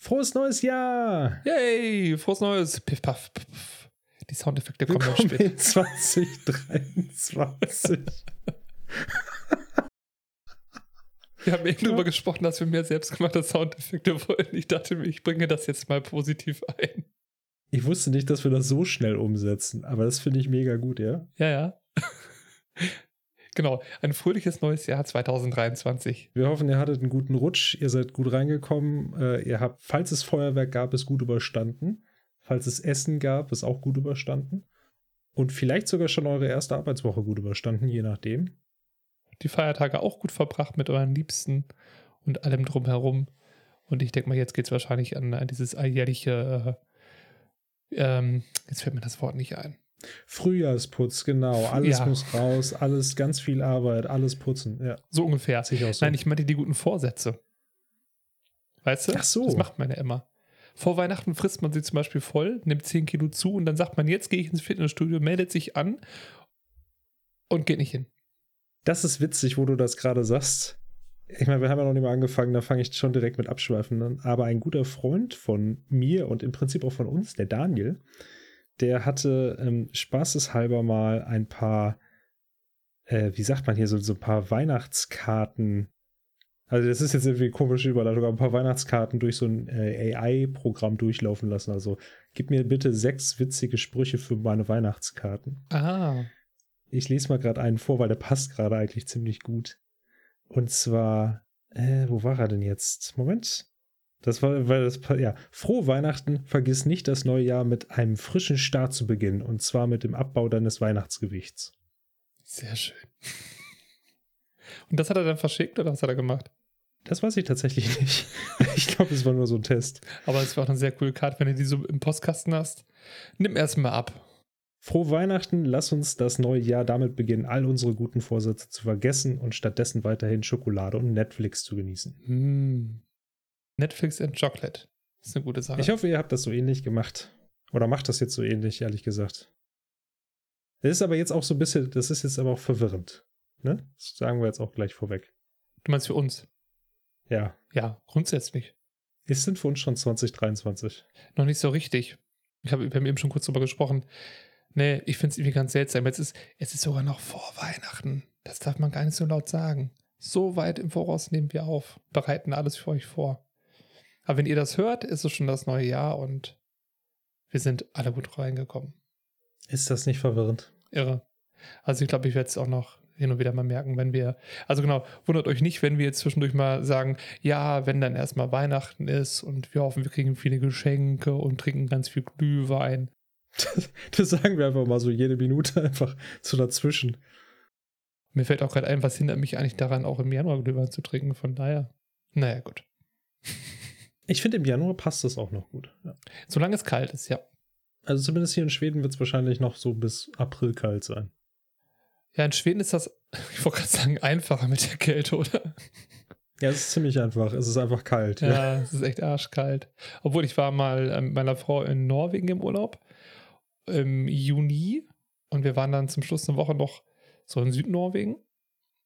Frohes neues Jahr! Yay! Frohes neues! Piff, paff, piff. Die Soundeffekte kommen Willkommen später. in 2023. Wir haben eben darüber gesprochen, dass wir mehr selbstgemachte Soundeffekte wollen. Ich dachte mir, ich bringe das jetzt mal positiv ein. ich wusste nicht, dass wir das so schnell umsetzen, aber das finde ich mega gut, ja? Ja, ja. Genau. Ein fröhliches neues Jahr 2023. Wir hoffen, ihr hattet einen guten Rutsch, ihr seid gut reingekommen, äh, ihr habt, falls es Feuerwerk gab, es gut überstanden. Falls es Essen gab, es auch gut überstanden. Und vielleicht sogar schon eure erste Arbeitswoche gut überstanden, je nachdem. Die Feiertage auch gut verbracht mit euren Liebsten und allem drumherum. Und ich denke mal, jetzt geht es wahrscheinlich an, an dieses alljährliche, äh, ähm, jetzt fällt mir das Wort nicht ein. Frühjahrsputz, genau. Alles Ja. muss raus, alles ganz viel Arbeit, alles putzen. Ja, So ungefähr. sich auch so. Nein, ich meinte die guten Vorsätze. Weißt du? Ach so. Das macht man ja immer. Vor Weihnachten frisst man sie zum Beispiel voll, nimmt 10 Kilo zu und dann sagt man, jetzt gehe ich ins Fitnessstudio, meldet sich an und geht nicht hin. Das ist witzig, wo du das gerade sagst. Ich meine, wir haben ja noch nicht mal angefangen, da fange ich schon direkt mit Abschweifen an. Aber ein guter Freund von mir und im Prinzip auch von uns, der Daniel, der hatte ähm, spaßeshalber mal ein paar, äh, wie sagt man hier, so, so ein paar Weihnachtskarten. Also, das ist jetzt irgendwie eine komische Überleitung, aber ein paar Weihnachtskarten durch so ein äh, AI-Programm durchlaufen lassen. Also, gib mir bitte sechs witzige Sprüche für meine Weihnachtskarten. Ah. Ich lese mal gerade einen vor, weil der passt gerade eigentlich ziemlich gut. Und zwar, äh, wo war er denn jetzt? Moment. Das war, weil das, ja, frohe Weihnachten, vergiss nicht das neue Jahr mit einem frischen Start zu beginnen und zwar mit dem Abbau deines Weihnachtsgewichts. Sehr schön. Und das hat er dann verschickt oder was hat er gemacht? Das weiß ich tatsächlich nicht. Ich glaube, es war nur so ein Test. Aber es war auch eine sehr coole Karte, wenn du die so im Postkasten hast. Nimm erstmal ab. Frohe Weihnachten, lass uns das neue Jahr damit beginnen, all unsere guten Vorsätze zu vergessen und stattdessen weiterhin Schokolade und Netflix zu genießen. Hm. Netflix and Chocolate. Das ist eine gute Sache. Ich hoffe, ihr habt das so ähnlich gemacht. Oder macht das jetzt so ähnlich, ehrlich gesagt. Das ist aber jetzt auch so ein bisschen, das ist jetzt aber auch verwirrend. Ne? Das sagen wir jetzt auch gleich vorweg. du meinst für uns? Ja. Ja, grundsätzlich. Ist denn für uns schon 2023? Noch nicht so richtig. Ich habe, eben schon kurz drüber gesprochen. Nee, ich finde es irgendwie ganz seltsam. Jetzt ist, es ist sogar noch vor Weihnachten. Das darf man gar nicht so laut sagen. So weit im Voraus nehmen wir auf, bereiten alles für euch vor. Aber wenn ihr das hört, ist es schon das neue Jahr und wir sind alle gut reingekommen. Ist das nicht verwirrend? Irre. Also ich glaube, ich werde es auch noch hin und wieder mal merken, wenn wir, also genau, wundert euch nicht, wenn wir jetzt zwischendurch mal sagen, ja, wenn dann erstmal Weihnachten ist und wir hoffen, wir kriegen viele Geschenke und trinken ganz viel Glühwein. Das, das sagen wir einfach mal so jede Minute einfach so dazwischen. Mir fällt auch gerade ein, was hindert mich eigentlich daran, auch im Januar Glühwein zu trinken, von daher, naja, gut. Ich finde, im Januar passt das auch noch gut. Ja. Solange es kalt ist, ja. Also zumindest hier in Schweden wird es wahrscheinlich noch so bis April kalt sein. Ja, in Schweden ist das, ich wollte gerade sagen, einfacher mit der Kälte, oder? Ja, es ist ziemlich einfach. Es ist einfach kalt. Ja, es ist echt arschkalt. Obwohl ich war mal ähm, mit meiner Frau in Norwegen im Urlaub im Juni und wir waren dann zum Schluss eine Woche noch so in Südnorwegen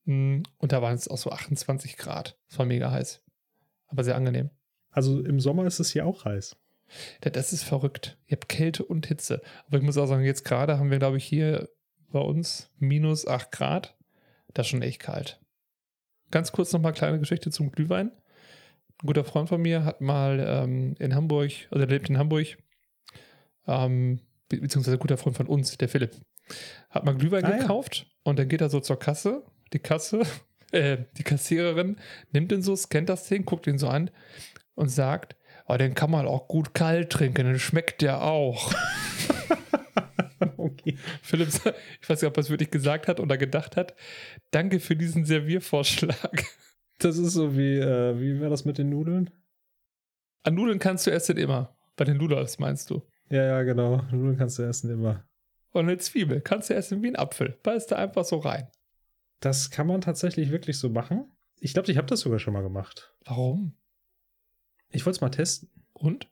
Mm, und da waren es auch so 28 Grad. Es war mega heiß, aber sehr angenehm. Also im Sommer ist es hier auch heiß. Ja, Das ist verrückt. Ihr habt Kälte und Hitze. Aber ich muss auch sagen, jetzt gerade haben wir, glaube ich, hier bei uns minus 8 Grad. Das ist schon echt kalt. Ganz kurz nochmal kleine Geschichte zum Glühwein. Ein guter Freund von mir hat mal ähm, in Hamburg, also er lebt in Hamburg, ähm, be beziehungsweise ein guter Freund von uns, der Philipp, hat mal Glühwein Ah, ja. gekauft und dann geht er so zur Kasse. Die Kasse, äh, die Kassiererin nimmt den so, scannt das Ding, guckt ihn so an und sagt, oh, den kann man auch gut kalt trinken, dann schmeckt der auch. okay. Philipp, ich weiß nicht, ob er es wirklich gesagt hat oder gedacht hat. Danke für diesen Serviervorschlag. Das ist so wie, äh, wie war das mit den Nudeln? An Nudeln kannst du essen immer. Bei den Ludolfs meinst du. Ja, ja, genau. Nudeln kannst du essen immer. Und eine Zwiebel kannst du essen wie ein Apfel. Beißt da einfach so rein. Das kann man tatsächlich wirklich so machen. Ich glaube, ich habe das sogar schon mal gemacht. Warum? Ich wollte es mal testen. Und?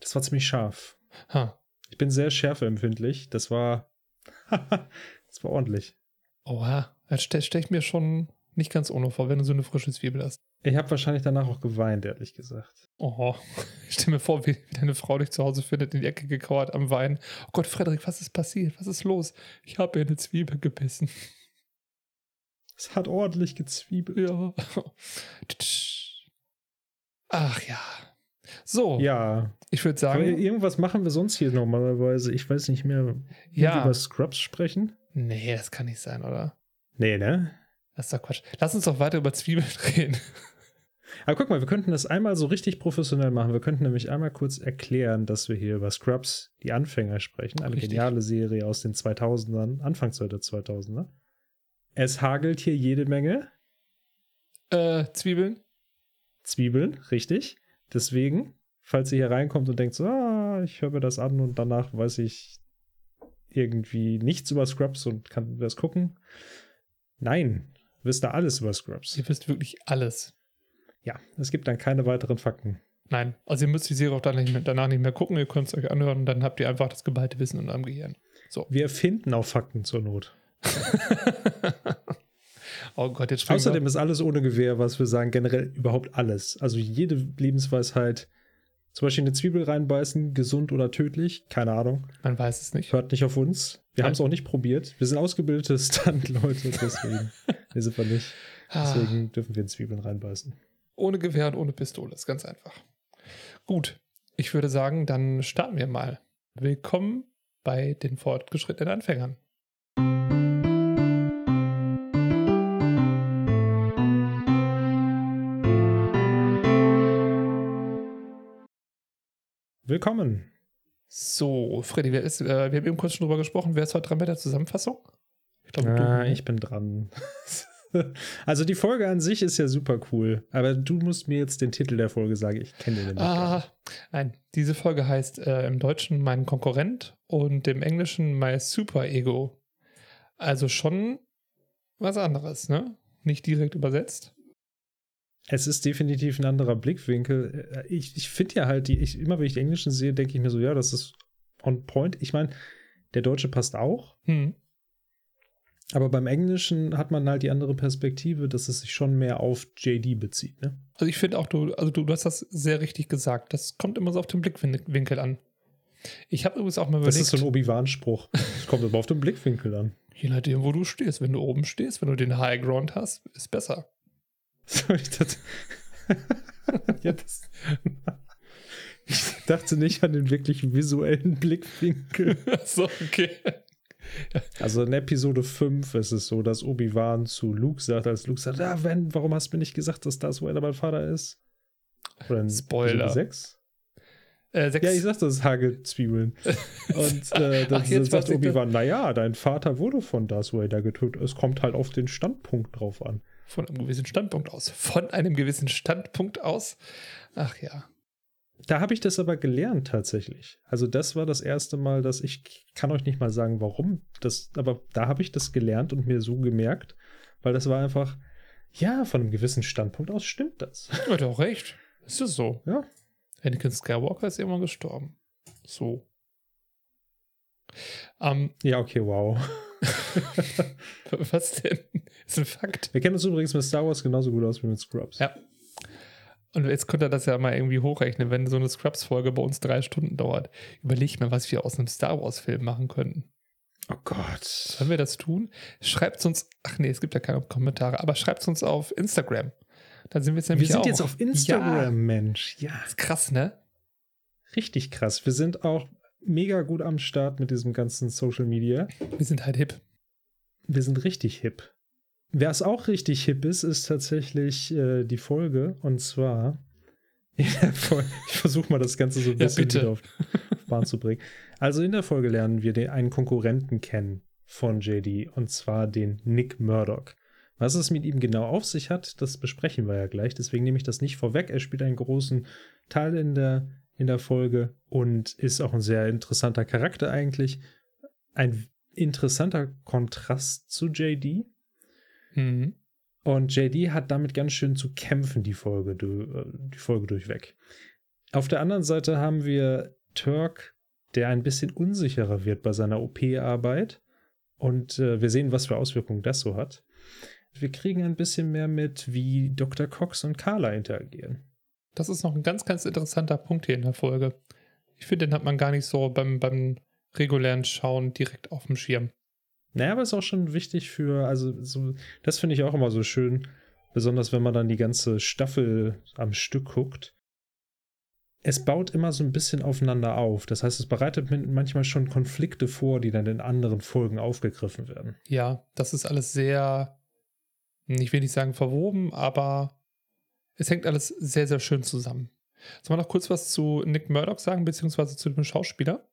Das war ziemlich scharf. Ha. Ich bin sehr schärfeempfindlich. Das war. das war ordentlich. Oha. Das stelle stell ich mir schon nicht ganz ohne vor, wenn du so eine frische Zwiebel hast. Ich habe wahrscheinlich danach auch geweint, ehrlich gesagt. Oh, ich stell mir vor, wie, wie deine Frau dich zu Hause findet, in die Ecke gekauert am Wein. Oh Gott, Frederik, was ist passiert? Was ist los? Ich habe ihr eine Zwiebel gebissen. Es hat ordentlich gezwiebelt. Ja. Ach ja. So, Ja. ich würde sagen, irgendwas machen wir sonst hier normalerweise. Ich weiß nicht mehr. Wie Ja. wir über Scrubs sprechen? nee, das kann nicht sein, oder? Nee, ne? Das ist doch Quatsch. Lass uns doch weiter über Zwiebeln reden. Aber guck mal, wir könnten das einmal so richtig professionell machen. Wir könnten nämlich einmal kurz erklären, dass wir hier über Scrubs, die Anfänger sprechen. Eine Richtig. geniale Serie aus den 2000ern, Anfangs der 2000er. Es hagelt hier jede Menge Äh, Zwiebeln? Zwiebeln, richtig. Deswegen, falls ihr hier reinkommt und denkt so, ah, ich höre mir das an und danach weiß ich irgendwie nichts über Scrubs und kann das gucken. Nein, wisst ihr alles über Scrubs. Ihr wisst wirklich alles. Ja, es gibt dann keine weiteren Fakten. Nein, also ihr müsst die Serie auch dann nicht mehr, danach nicht mehr gucken, ihr könnt es euch anhören und dann habt ihr einfach das geballte Wissen in eurem Gehirn. Wir erfinden auch Fakten zur Not. oh Gott, jetzt Außerdem ist alles ohne Gewehr, was wir sagen, generell überhaupt alles. Also jede Lebensweisheit, zum Beispiel eine Zwiebel reinbeißen, gesund oder tödlich, keine Ahnung. man weiß es nicht. Hört nicht auf uns. Wir haben es auch nicht probiert. Wir sind ausgebildete Stunt-Leute, deswegen. wir sind wir nicht. Ah, Deswegen dürfen wir in Zwiebeln reinbeißen. ohne Gewehr und ohne Pistole, ist ganz einfach. Gut, ich würde sagen, dann starten wir mal. Willkommen bei den fortgeschrittenen Anfängern. Willkommen. So, Freddy, wer ist, äh, wir haben eben kurz schon drüber gesprochen, wer ist heute dran bei der Zusammenfassung? Ich glaube, Ah, du. ich bin dran. also die Folge an sich ist ja super cool, aber du musst mir jetzt den Titel der Folge sagen. Ich kenne den gar Ah, nein, diese Folge heißt äh, im Deutschen Mein Konkurrent und im Englischen My Super Ego. Also schon was anderes, ne? Nicht direkt übersetzt. Es ist definitiv ein anderer Blickwinkel. Äh, Ich, ich finde ja halt, die, ich, immer wenn ich die Englischen sehe, denke ich mir so, ja, das ist on point. Ich meine, der Deutsche passt auch, Hm. aber beim Englischen hat man halt die andere Perspektive, dass es sich schon mehr auf JD bezieht. Ne? Also ich finde auch, du, also du, du hast das sehr richtig gesagt. Das kommt immer so auf den Blickwinkel an. Ich habe übrigens auch mal Das überlegt, ist so ein Obi-Wan-Spruch. Es kommt aber auf den Blickwinkel an. je nachdem, wo du stehst. Wenn du oben stehst, wenn du den High Ground hast, ist besser. So, ich dachte, ja, das, ich dachte nicht an den wirklich visuellen Blickwinkel. so, okay. Also in Episode 5 ist es so, dass Obi-Wan zu Luke sagt, als Luke sagt, ah, wenn, warum hast du mir nicht gesagt, dass Darth Vader mein Vater ist? Oder in Spoiler. Episode 6? Äh, sechs, Ja, ich sagte, es ist Hagelzwiebeln. Und äh, dann, Ach, sagt Obi-Wan, naja, dein Vater wurde von Darth Vader getötet. Es kommt halt auf den Standpunkt drauf an. Von einem gewissen Standpunkt aus. Von einem gewissen Standpunkt aus. Ach ja. Da habe ich das aber gelernt tatsächlich. Also das war das erste Mal, dass ich kann euch nicht mal sagen, warum das, aber da habe ich das gelernt und mir so gemerkt, weil das war einfach, ja, von einem gewissen Standpunkt aus stimmt das. Hat auch recht. Ist das so? Ja. Anakin Skywalker ist irgendwann gestorben. So. Ähm, Ja, okay, wow. was denn? Ist ein Fakt. Wir kennen uns übrigens mit Star Wars genauso gut aus wie mit Scrubs. Ja. Und jetzt könnt ihr das ja mal irgendwie hochrechnen, wenn so eine Scrubs-Folge bei uns drei Stunden dauert. Überlegt mal, was wir aus einem Star Wars-Film machen könnten. Oh Gott. Sollen wir das tun? Schreibt uns, ach nee, es gibt ja keine Kommentare, aber schreibt uns auf Instagram. Da sind wir jetzt Wir nämlich sind auch. jetzt auf Instagram, Ja, Mensch. Ja, ist krass, ne? richtig krass. Wir sind auch mega gut am Start mit diesem ganzen Social Media. Wir sind halt hip. Wir sind richtig hip. Wer es auch richtig hip ist, ist tatsächlich äh, die Folge. Und zwar, ich versuche mal das Ganze so ein Ja, bisschen bitte. wieder auf Bahn zu bringen. Also in der Folge lernen wir den, einen Konkurrenten kennen von JD, und zwar den Nick Murdoch. Was es mit ihm genau auf sich hat, das besprechen wir ja gleich. Deswegen nehme ich das nicht vorweg. Er spielt einen großen Teil in der, in der Folge und ist auch ein sehr interessanter Charakter eigentlich. Ein interessanter Kontrast zu JD. Mhm. Und JD hat damit ganz schön zu kämpfen, die Folge, äh, die Folge durchweg. Auf der anderen Seite haben wir Turk, der ein bisschen unsicherer wird bei seiner OP-Arbeit. Und äh, wir sehen, was für Auswirkungen das so hat. wir kriegen ein bisschen mehr mit, wie Dr. Cox und Carla interagieren. Das ist noch ein ganz, ganz interessanter Punkt hier in der Folge. Ich finde, den hat man gar nicht so beim, beim regulären Schauen direkt auf dem Schirm. Naja, aber ist auch schon wichtig für, also so, das finde ich auch immer so schön, besonders wenn man dann die ganze Staffel am Stück guckt. Es baut immer so ein bisschen aufeinander auf. Das heißt, es bereitet manchmal schon Konflikte vor, die dann in anderen Folgen aufgegriffen werden. Ja, das ist alles sehr, ich will nicht sagen verwoben, aber es hängt alles sehr, sehr schön zusammen. Sollen wir noch kurz was zu Nick Murdoch sagen, beziehungsweise zu dem Schauspieler?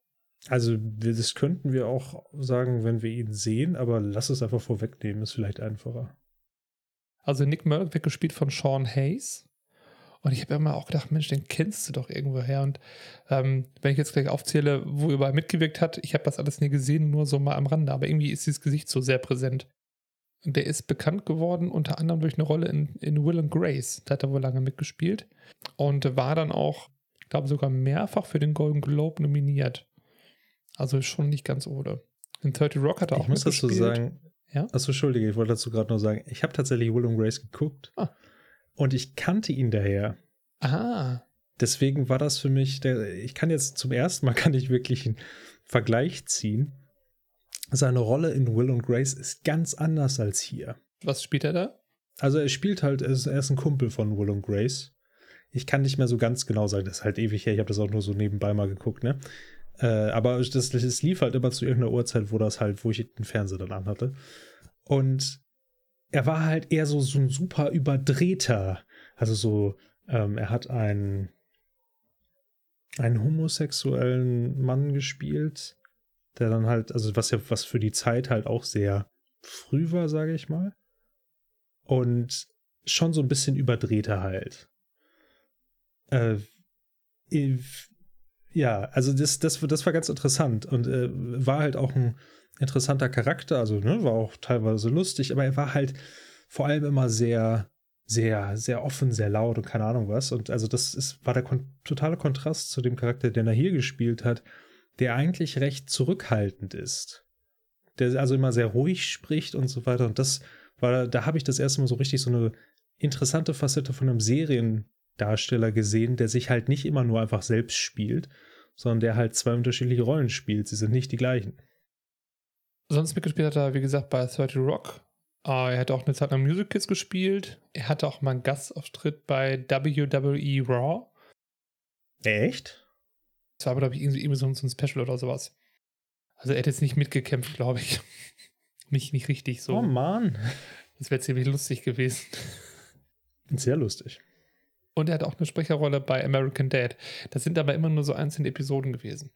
Also, das könnten wir auch sagen, wenn wir ihn sehen, aber lass es einfach vorwegnehmen, ist vielleicht einfacher. Also, Nick Murdoch wird gespielt von Sean Hayes. Und ich habe immer auch gedacht, Mensch, den kennst du doch irgendwo her. Und ähm, wenn ich jetzt gleich aufzähle, wo er überall mitgewirkt hat, ich habe das alles nie gesehen, nur so mal am Rande. Aber irgendwie ist dieses Gesicht so sehr präsent. Der ist bekannt geworden, unter anderem durch eine Rolle in, in Will and Grace. Da hat er wohl lange mitgespielt. Und war dann auch, ich glaube, sogar mehrfach für den Golden Globe nominiert. Also schon nicht ganz ohne. In 30 Rock hat er auch Ich muss dazu sagen, ja? Achso, Entschuldige, ich wollte dazu gerade noch sagen, ich habe tatsächlich Will and Grace geguckt ah. und ich kannte ihn daher. Ah. Deswegen war das für mich, der, ich kann jetzt zum ersten Mal kann ich wirklich einen Vergleich ziehen. Seine Rolle in Will und Grace ist ganz anders als hier. Was spielt er da? Also er spielt halt, er ist, er ist ein Kumpel von Will und Grace. Ich kann nicht mehr so ganz genau sagen, das ist halt ewig her, ich habe das auch nur so nebenbei mal geguckt, ne? Äh, aber das, das lief halt immer zu irgendeiner Uhrzeit, wo das halt, wo ich den Fernseher dann anhatte. Und er war halt eher so, so ein super überdrehter. Also so, ähm, er hat einen, einen homosexuellen Mann gespielt, der dann halt, also was ja, was für die Zeit halt auch sehr früh war, sage ich mal. Und schon so ein bisschen überdrehter halt. Äh, ja, also das, das, das war ganz interessant und äh, war halt auch ein interessanter Charakter, also ne, war auch teilweise lustig, aber er war halt vor allem immer sehr, sehr, sehr offen, sehr laut und keine Ahnung was. Und also das ist, war der kon totale Kontrast zu dem Charakter, den er hier gespielt hat, der eigentlich recht zurückhaltend ist. Der also immer sehr ruhig spricht und so weiter. Und das war, da habe ich das erste Mal so richtig so eine interessante Facette von einem Seriendarsteller gesehen, der sich halt nicht immer nur einfach selbst spielt, sondern der halt zwei unterschiedliche Rollen spielt. Sie sind nicht die gleichen. Sonst mitgespielt hat er, wie gesagt, bei 30 Rock. Uh, er hat auch eine Zeit lang Music Kids gespielt. Er hatte auch mal einen Gastauftritt bei WWE Raw. Echt? Das war aber, glaube ich, irgendwie, irgendwie so, ein Special oder sowas. Also er hat jetzt nicht mitgekämpft, glaube ich. nicht, nicht richtig so. Oh Mann. Das wäre ziemlich lustig gewesen. Sehr lustig. Und er hat auch eine Sprecherrolle bei American Dad. Das sind aber immer nur so einzelne Episoden gewesen.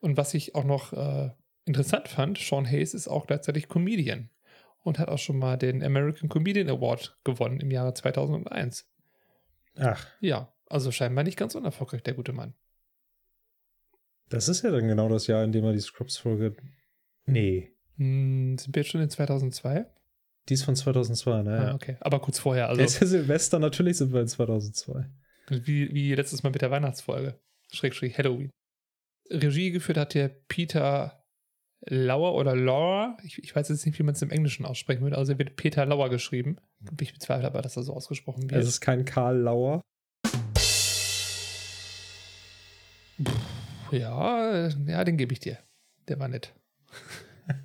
Und was ich auch noch äh, interessant fand, Sean Hayes ist auch gleichzeitig Comedian und hat auch schon mal den American Comedian Award gewonnen im Jahre 2001. Ach. Ja, also scheinbar nicht ganz unerfolgreich, der gute Mann. Das ist ja dann genau das Jahr, in dem er die Scrubs-Folge. Nee. Hm, sind wir jetzt schon in 2002? Die ist von 2002, ne? Ah, okay. Aber kurz vorher. Also, ist ja Silvester, natürlich sind wir in 2002. Wie, wie letztes Mal mit der Weihnachtsfolge. Schrägstrich Halloween. Regie geführt hat der Peter Lauer oder Laura. Ich, ich weiß jetzt nicht, wie man es im Englischen aussprechen würde. Also er wird Peter Lauer geschrieben. Ich bezweifle aber, dass er so ausgesprochen wird. Es ist kein Karl Lauer. Ja, ja, den gebe ich dir. Der war nett.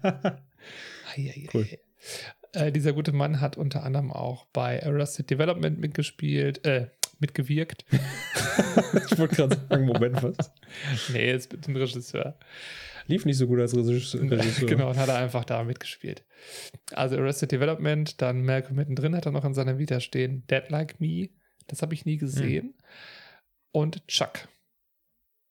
cool. Äh, dieser gute Mann hat unter anderem auch bei Arrested Development mitgespielt, äh, mitgewirkt. ich wollte gerade sagen, Moment, was? nee, jetzt mit dem Regisseur. Lief nicht so gut als Regisseur. genau, und hat er einfach da mitgespielt. Also Arrested Development, dann Malcolm mittendrin hat er noch in seiner Vita stehen. Dead Like Me, das habe ich nie gesehen. Hm. Und Chuck.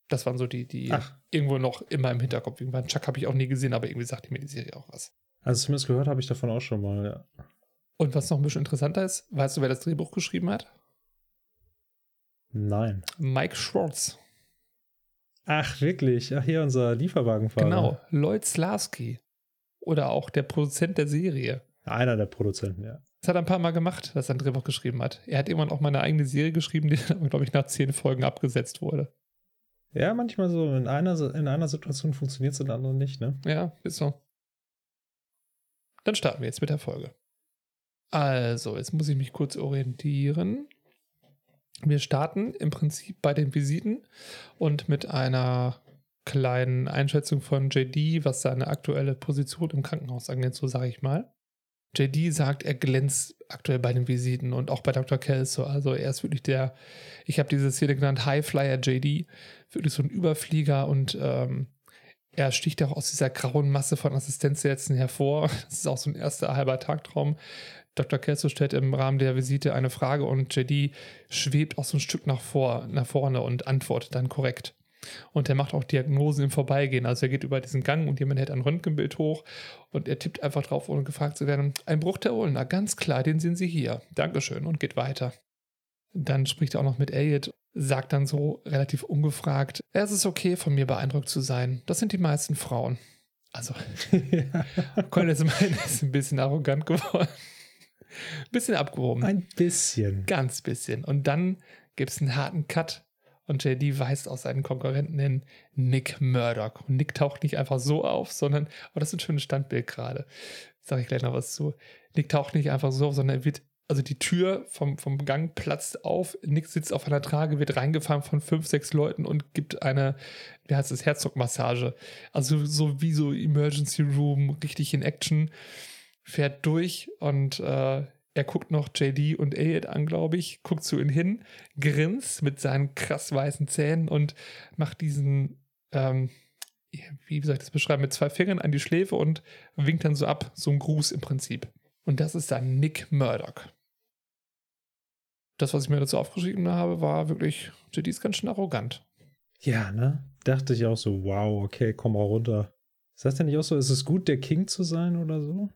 Das waren so die, die Ach. irgendwo noch immer im Hinterkopf waren. Chuck habe ich auch nie gesehen, aber irgendwie sagte mir die Serie auch was. Also zumindest gehört habe ich davon auch schon mal, ja. Und was noch ein bisschen interessanter ist, weißt du, wer das Drehbuch geschrieben hat? Nein. Mike Schwartz. Ach, wirklich? Ach, hier unser Lieferwagenfahrer. Genau, Lloyd Slarsky. Oder auch der Produzent der Serie. Einer der Produzenten, ja. Das hat er ein paar Mal gemacht, dass er ein Drehbuch geschrieben hat. Er hat irgendwann auch mal eine eigene Serie geschrieben, die dann, glaube ich, nach zehn Folgen abgesetzt wurde. Ja, manchmal so. In einer, in einer Situation funktioniert es, in der anderen nicht, ne? Ja, ist so. Dann starten wir jetzt mit der Folge. Also, jetzt muss ich mich kurz orientieren. Wir starten im Prinzip bei den Visiten und mit einer kleinen Einschätzung von JD, was seine aktuelle Position im Krankenhaus angeht, so sage ich mal. JD sagt, er glänzt aktuell bei den Visiten und auch bei Dr. Kelso. Also er ist wirklich der, ich habe diese Szene genannt, Highflyer JD, wirklich so ein Überflieger und ähm, er sticht auch aus dieser grauen Masse von Assistenzsätzen hervor. Das ist auch so ein erster halber Tagtraum. Dr. Kelso stellt im Rahmen der Visite eine Frage und JD schwebt auch so ein Stück nach, vor, nach vorne und antwortet dann korrekt. Und er macht auch Diagnosen im Vorbeigehen. Also er geht über diesen Gang und jemand hält ein Röntgenbild hoch und er tippt einfach drauf, ohne gefragt zu werden. Ein Bruch der Ulna, ganz klar, den sehen Sie hier. Dankeschön und geht weiter. Dann spricht er auch noch mit Elliot, sagt dann so relativ ungefragt, es ist okay, von mir beeindruckt zu sein. Das sind die meisten Frauen. Also, ja. Colin ist ein bisschen arrogant geworden. Ein bisschen abgehoben. Ein bisschen. Ganz bisschen. Und dann gibt es einen harten Cut und JD weist auch seinen Konkurrenten hin, Nick Murdoch. Und Nick taucht nicht einfach so auf, sondern, oh, das ist ein schönes Standbild gerade. Sage ich gleich noch was zu. Nick taucht nicht einfach so auf, sondern er wird, also die Tür vom, vom Gang platzt auf. Nick sitzt auf einer Trage, wird reingefahren von fünf, sechs Leuten und gibt eine, wie heißt es, Herzogmassage. Also so wie so Emergency Room, richtig in Action. Fährt durch und äh, er guckt noch JD und Elliot an, glaube ich, guckt zu ihnen hin, grinst mit seinen krass weißen Zähnen und macht diesen, ähm, wie soll ich das beschreiben, mit zwei Fingern an die Schläfe und winkt dann so ab, so ein Gruß im Prinzip. Und das ist dann Nick Murdoch. Das, was ich mir dazu aufgeschrieben habe, war wirklich, JD ist ganz schön arrogant. Ja, ne? Dachte ich auch so, wow, okay, komm mal runter. Ist das denn nicht auch so, ist es gut, der King zu sein oder so?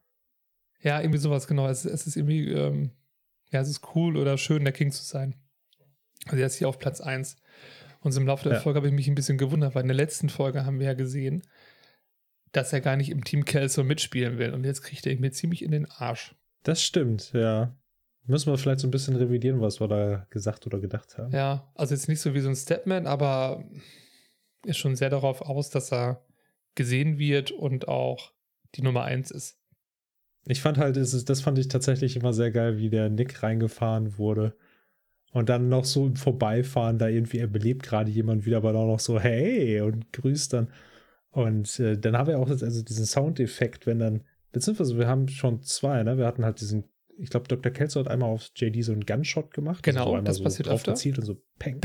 Ja, irgendwie sowas, genau. Es, es ist irgendwie, ähm, ja, es ist cool oder schön, der King zu sein. Also er ist hier auf Platz 1. Und im Laufe der ja. Folge habe ich mich ein bisschen gewundert, weil in der letzten Folge haben wir ja gesehen, dass er gar nicht im Team Kelso mitspielen will. Und jetzt kriegt er ihn mir ziemlich in den Arsch. Das stimmt, ja. Müssen wir vielleicht so ein bisschen revidieren, was wir da gesagt oder gedacht haben. Ja, also jetzt nicht so wie so ein Stepman, aber ist schon sehr darauf aus, dass er gesehen wird und auch die Nummer 1 ist. Ich fand halt, das fand ich tatsächlich immer sehr geil, wie der Nick reingefahren wurde. Und dann noch so im Vorbeifahren, da irgendwie, er belebt gerade jemand wieder, aber dann noch so, hey, und grüßt dann. Und äh, dann haben wir auch jetzt also diesen Soundeffekt, wenn dann, beziehungsweise wir haben schon zwei, ne? Wir hatten halt diesen, ich glaube, Dr. Kelso hat einmal auf JD so einen Gunshot gemacht. Also genau, also das so passiert öfter. gezielt und so peng.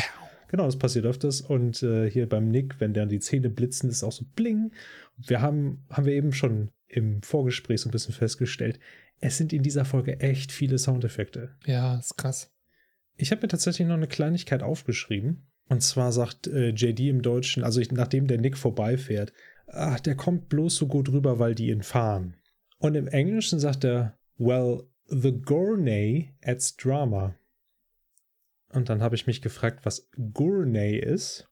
Genau, das passiert öfters. Und äh, hier beim Nick, wenn dann die Zähne blitzen, ist auch so bling. Wir haben, haben wir eben schon im Vorgespräch so ein bisschen festgestellt, es sind in dieser Folge echt viele Soundeffekte. Ja, ist krass. Ich habe mir tatsächlich noch eine Kleinigkeit aufgeschrieben. Und zwar sagt äh, JD im Deutschen, also ich, nachdem der Nick vorbeifährt, ach, der kommt bloß so gut rüber, weil die ihn fahren. Und im Englischen sagt er, well, the Gournay adds drama. Und dann habe ich mich gefragt, was Gournay ist.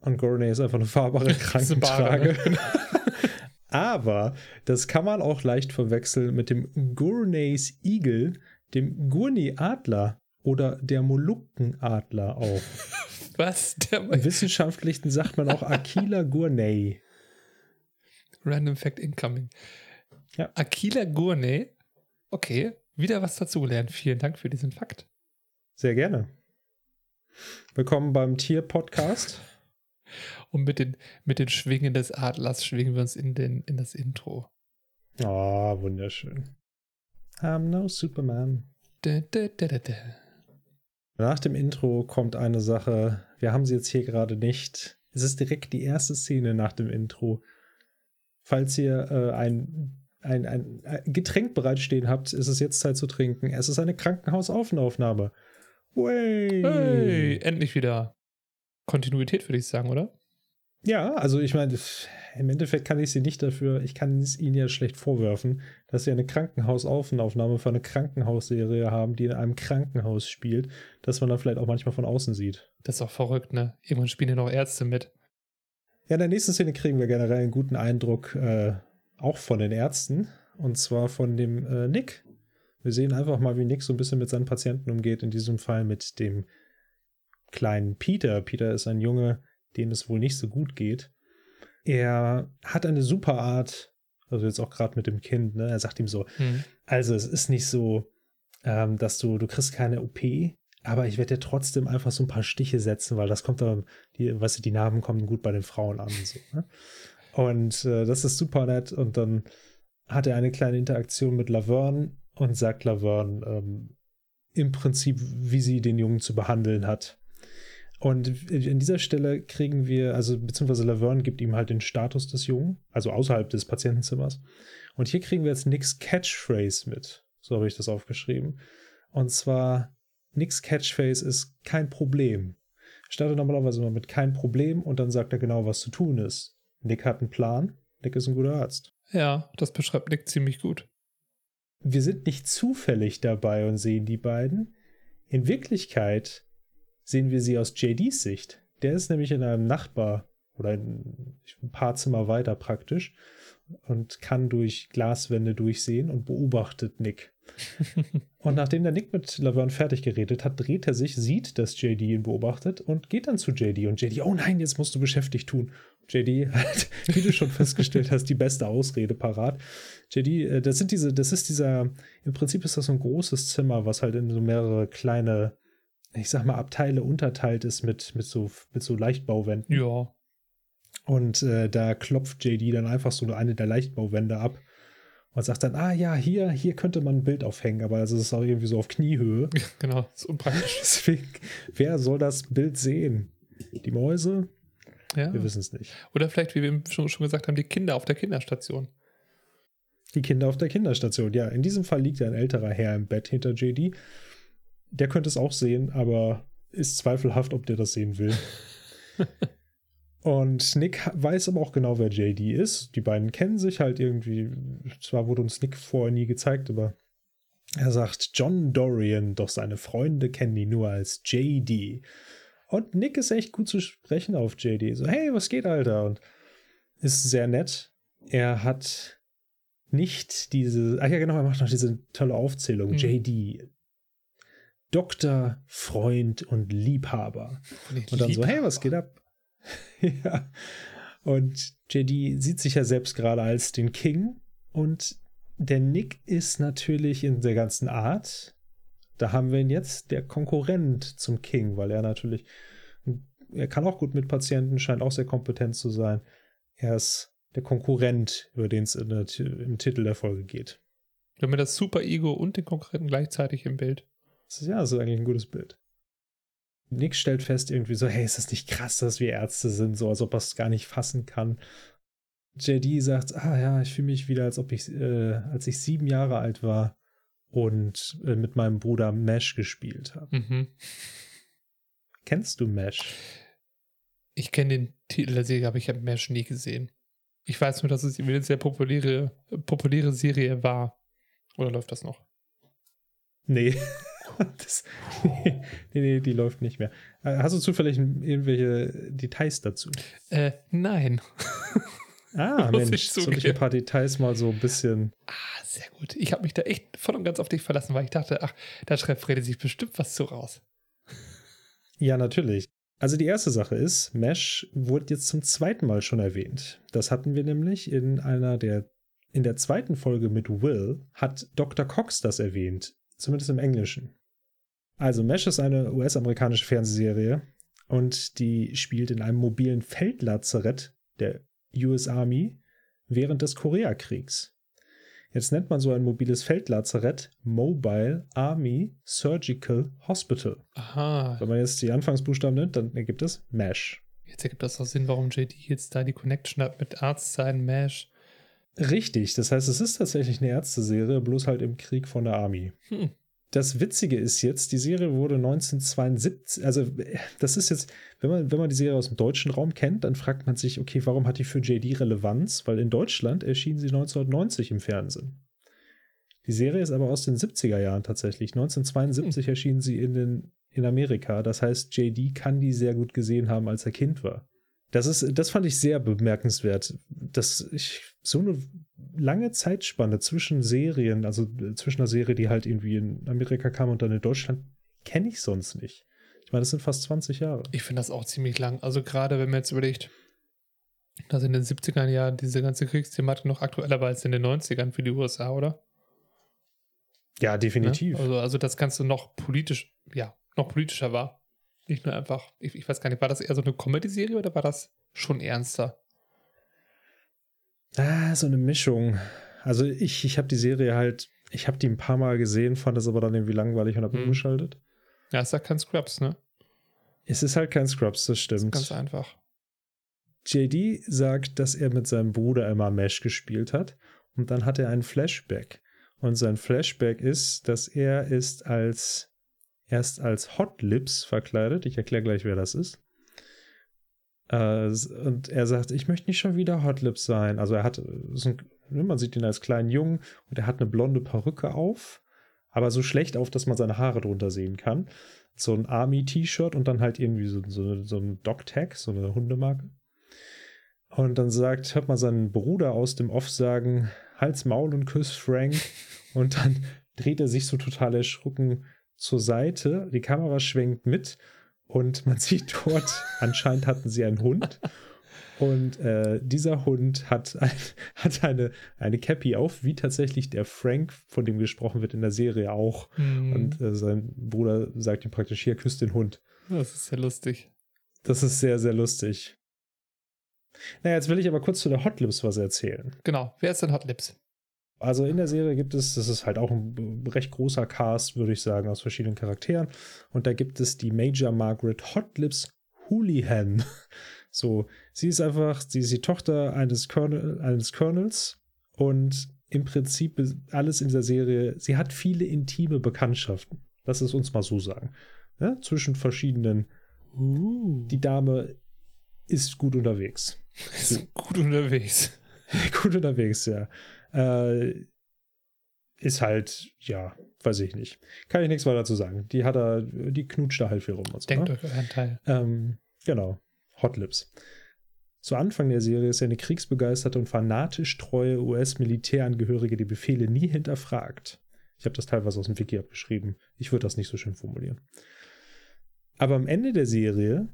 Und Gournay ist einfach eine fahrbare Krankentrage. Aber das kann man auch leicht verwechseln mit dem Gournays Igel, dem Gurney-Adler oder der Molukkenadler auch. Was? Der Im Wissenschaftlichen sagt man auch Aquila Gournay. Random Fact Incoming. Ja. Aquila Gournay. Okay, wieder was dazugelernt. Vielen Dank für diesen Fakt. Sehr gerne. Willkommen beim Tier-Podcast. Und mit den, mit den Schwingen des Adlers schwingen wir uns in, den, in das Intro. Ah, oh, wunderschön. I'm no Superman. Da, da, da, Nach dem Intro kommt eine Sache. Wir haben sie jetzt hier gerade nicht. Es ist direkt die erste Szene nach dem Intro. Falls ihr äh, ein, ein, ein, Getränk bereitstehen habt, ist es jetzt Zeit zu trinken. Es ist eine Krankenhausaufnahme. Way. Hey, endlich wieder. Kontinuität, würde ich sagen, oder? Ja, also ich meine, im Endeffekt kann ich sie nicht dafür, ich kann es ihnen ja schlecht vorwerfen, dass sie eine Krankenhausaufnahme für eine Krankenhausserie haben, die in einem Krankenhaus spielt, dass man dann vielleicht auch manchmal von außen sieht. Das ist auch verrückt, ne? Irgendwann spielen ja noch Ärzte mit. Ja, in der nächsten Szene kriegen wir generell einen guten Eindruck äh, auch von den Ärzten. Und zwar von dem äh, Nick. Wir sehen einfach mal, wie Nick so ein bisschen mit seinen Patienten umgeht. In diesem Fall mit dem kleinen Peter. Peter ist ein Junge, dem es wohl nicht so gut geht. Er hat eine super Art, also jetzt auch gerade mit dem Kind, ne? Er sagt ihm so, hm. Also es ist nicht so, ähm, dass du, du kriegst keine OP, aber ich werde dir trotzdem einfach so ein paar Stiche setzen, weil das kommt da, die, weißt du, die Narben kommen gut bei den Frauen an und so. Ne? Und äh, das ist super nett. Und dann hat er eine kleine Interaktion mit Laverne und sagt Laverne ähm, im Prinzip, wie sie den Jungen zu behandeln hat. Und in dieser Stelle kriegen wir, also beziehungsweise Laverne gibt ihm halt den Status des Jungen, also außerhalb des Patientenzimmers. Und hier kriegen wir jetzt Nicks Catchphrase mit. So habe ich das aufgeschrieben. Und zwar, Nicks Catchphrase ist kein Problem. Startet normalerweise immer mit kein Problem und dann sagt er genau, was zu tun ist. Nick hat einen Plan. Nick ist ein guter Arzt. Ja, das beschreibt Nick ziemlich gut. Wir sind nicht zufällig dabei und sehen die beiden. In Wirklichkeit sehen wir sie aus JDs Sicht. Der ist nämlich in einem Nachbar oder ein paar Zimmer weiter praktisch und kann durch Glaswände durchsehen und beobachtet Nick. und nachdem der Nick mit Laverne fertig geredet hat, dreht er sich, sieht, dass JD ihn beobachtet und geht dann zu JD. Und JD, oh nein, jetzt musst du beschäftigt tun. JD hat, wie du schon festgestellt hast, die beste Ausrede parat. JD, äh, das sind diese, das ist dieser, im Prinzip ist das so ein großes Zimmer, was halt in so mehrere kleine, ich sag mal, Abteile unterteilt ist mit, mit so, mit so Leichtbauwänden. Ja. Und äh, da klopft JD dann einfach so eine der Leichtbauwände ab und sagt dann, ah ja, hier, hier könnte man ein Bild aufhängen, aber es ist auch irgendwie so auf Kniehöhe. Genau, ist unpraktisch. Deswegen, wer soll das Bild sehen? Die Mäuse? Ja. Wir wissen es nicht. Oder vielleicht, wie wir schon, schon gesagt haben, die Kinder auf der Kinderstation. Die Kinder auf der Kinderstation, ja. In diesem Fall liegt ein älterer Herr im Bett hinter JD. Der könnte es auch sehen, aber ist zweifelhaft, ob der das sehen will. Und Nick weiß aber auch genau, wer JD ist. Die beiden kennen sich halt irgendwie. Zwar wurde uns Nick vorher nie gezeigt, aber er sagt John Dorian, doch seine Freunde kennen ihn nur als JD. Und Nick ist echt gut zu sprechen auf JD. So, hey, was geht, Alter? Und ist sehr nett. Er hat nicht diese. Ach ja, genau, er macht noch diese tolle Aufzählung. Mhm. JD. Doktor, Freund und Liebhaber. Und dann Liebhaber. so, hey, was geht ab? ja. Und JD sieht sich ja selbst gerade als den King. Und der Nick ist natürlich in der ganzen Art. Da haben wir ihn jetzt, der Konkurrent zum King, weil er natürlich, er kann auch gut mit Patienten, scheint auch sehr kompetent zu sein. Er ist der Konkurrent, über den es im Titel der Folge geht. Wir haben das Super-Ego und den Konkurrenten gleichzeitig im Bild. Das ist, ja, das ist eigentlich ein gutes Bild. Nick stellt fest irgendwie so, hey, ist das nicht krass, dass wir Ärzte sind, so als ob er es gar nicht fassen kann. JD sagt, ah ja, ich fühle mich wieder, als ob ich, äh, als ich sieben Jahre alt war und äh, mit meinem Bruder Mesh gespielt habe. Mhm. Kennst du Mesh? Ich kenne den Titel der Serie, aber ich habe Mesh nie gesehen. Ich weiß nur, dass es eine sehr populäre, populäre Serie war. Oder läuft das noch? Nee. das, nee, nee, die läuft nicht mehr. Äh, hast du zufällig irgendwelche Details dazu? Äh, nein. Ah, Mensch, ich soll ich ein paar Details mal so ein bisschen. Ah, sehr gut. Ich habe mich da echt voll und ganz auf dich verlassen, weil ich dachte, ach, da schreibt Frede sich bestimmt was zu raus. Ja, natürlich. Also die erste Sache ist, Mesh wurde jetzt zum zweiten Mal schon erwähnt. Das hatten wir nämlich in einer der, in der zweiten Folge mit Will, hat Dr. Cox das erwähnt. Zumindest im Englischen. Also Mesh ist eine US-amerikanische Fernsehserie und die spielt in einem mobilen Feldlazarett der US Army während des Koreakriegs. Jetzt nennt man so ein mobiles Feldlazarett Mobile Army Surgical Hospital. Aha. Wenn man jetzt die Anfangsbuchstaben nimmt, dann ergibt es MASH. Jetzt ergibt das auch Sinn, warum JD jetzt da die Connection hat mit Arzt sein, MASH. Richtig, das heißt, es ist tatsächlich eine Ärzteserie, bloß halt im Krieg von der Army. Hm. Das Witzige ist jetzt, die Serie wurde 1972, also das ist jetzt, wenn man, wenn man die Serie aus dem deutschen Raum kennt, dann fragt man sich, okay, warum hat die für JD Relevanz? Weil in Deutschland erschien sie 1990 im Fernsehen. Die Serie ist aber aus den 70er Jahren tatsächlich. 1972 hm. erschien sie in, den, in Amerika. Das heißt, JD kann die sehr gut gesehen haben, als er Kind war. Das ist, das fand ich sehr bemerkenswert, dass ich so eine lange Zeitspanne zwischen Serien, also äh, zwischen einer Serie, die halt irgendwie in Amerika kam und dann in Deutschland, kenne ich sonst nicht. Ich meine, das sind fast 20 Jahre. Ich finde das auch ziemlich lang. Also gerade wenn man jetzt überlegt, dass in den 70er Jahren diese ganze Kriegsthematik noch aktueller war als in den 90ern für die USA, oder? Ja, definitiv. Ne? Also, also das Ganze noch politisch, ja, noch politischer war. Nicht nur einfach, ich, ich weiß gar nicht, war das eher so eine Comedy-Serie oder war das schon ernster? Ah, so eine Mischung. Also ich, ich habe die Serie halt, ich habe die ein paar Mal gesehen, fand das aber dann irgendwie langweilig und habe Mhm. umgeschaltet. Ja, ist ja kein Scrubs, ne? Es ist halt kein Scrubs, das stimmt. Ganz einfach. JD sagt, dass er mit seinem Bruder immer Mesh gespielt hat und dann hat er einen Flashback. Und sein Flashback ist, dass er ist als erst als Hot Lips verkleidet. Ich erkläre gleich, wer das ist. Äh, und er sagt, ich möchte nicht schon wieder Hot Lips sein. Also er hat, ist ein, ne, man sieht ihn als kleinen Jungen und er hat eine blonde Perücke auf, aber so schlecht auf, dass man seine Haare drunter sehen kann. So ein Army-T-Shirt und dann halt irgendwie so, so, so ein Dog-Tag, so eine Hundemarke. Und dann sagt, hört man seinen Bruder aus dem Off sagen, Hals, Maul und Küss Frank. Und dann dreht er sich so total erschrocken zur Seite. Die Kamera schwenkt mit und man sieht dort, anscheinend hatten sie einen Hund. Und äh, dieser Hund hat, ein, hat eine, eine Cappy auf, wie tatsächlich der Frank, von dem gesprochen wird in der Serie auch. Hm, Und äh, sein Bruder sagt ihm praktisch, hier, küsst den Hund. das ist ja lustig. Das ist sehr, sehr lustig. Naja, jetzt will ich aber kurz zu der Hot Lips was erzählen. Genau. Wer ist denn Hot Lips? Also in der Serie gibt es, das ist halt auch ein recht großer Cast, würde ich sagen, aus verschiedenen Charakteren. Und da gibt es die Major Margaret Hot Lips Houlihan. So, sie ist einfach, sie ist die Tochter eines, Colonel, eines Colonels und im Prinzip ist alles in dieser Serie, sie hat viele intime Bekanntschaften. Lass es uns mal so sagen. Ja, zwischen verschiedenen. Uh. Die Dame ist gut unterwegs. ist gut unterwegs. gut unterwegs, ja. Äh, ist halt, ja, weiß ich nicht. Kann ich nichts weiter zu sagen. Die hat er, die knutscht da halt viel rum. Und so, Denkt ne? euch euren Teil. ähm, genau, Hot Lips. Zu Anfang der Serie ist eine kriegsbegeisterte und fanatisch treue US-Militärangehörige die Befehle nie hinterfragt. Ich habe das teilweise aus dem Wiki abgeschrieben. Ich würde das nicht so schön formulieren. Aber am Ende der Serie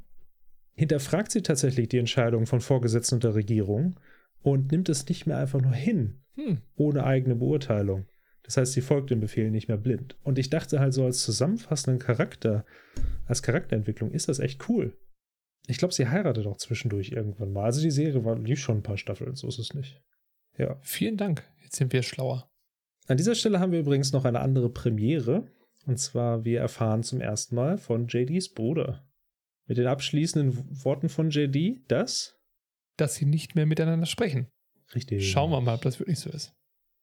hinterfragt sie tatsächlich die Entscheidung von Vorgesetzten und der Regierung und nimmt es nicht mehr einfach nur hin, Hm. ohne eigene Beurteilung. Das heißt, sie folgt den Befehlen nicht mehr blind. Und ich dachte halt so als zusammenfassenden Charakter, als Charakterentwicklung ist das echt cool. Ich glaube, sie heiratet auch zwischendurch irgendwann mal. Also die Serie war, lief schon ein paar Staffeln, so ist es nicht. Ja. Vielen Dank. Jetzt sind wir schlauer. An dieser Stelle haben wir übrigens noch eine andere Premiere. Und zwar, wir erfahren zum ersten Mal von JDs Bruder. Mit den abschließenden Worten von JD, dass. Dass sie nicht mehr miteinander sprechen. Richtig. Schauen wir mal, ob das wirklich so ist.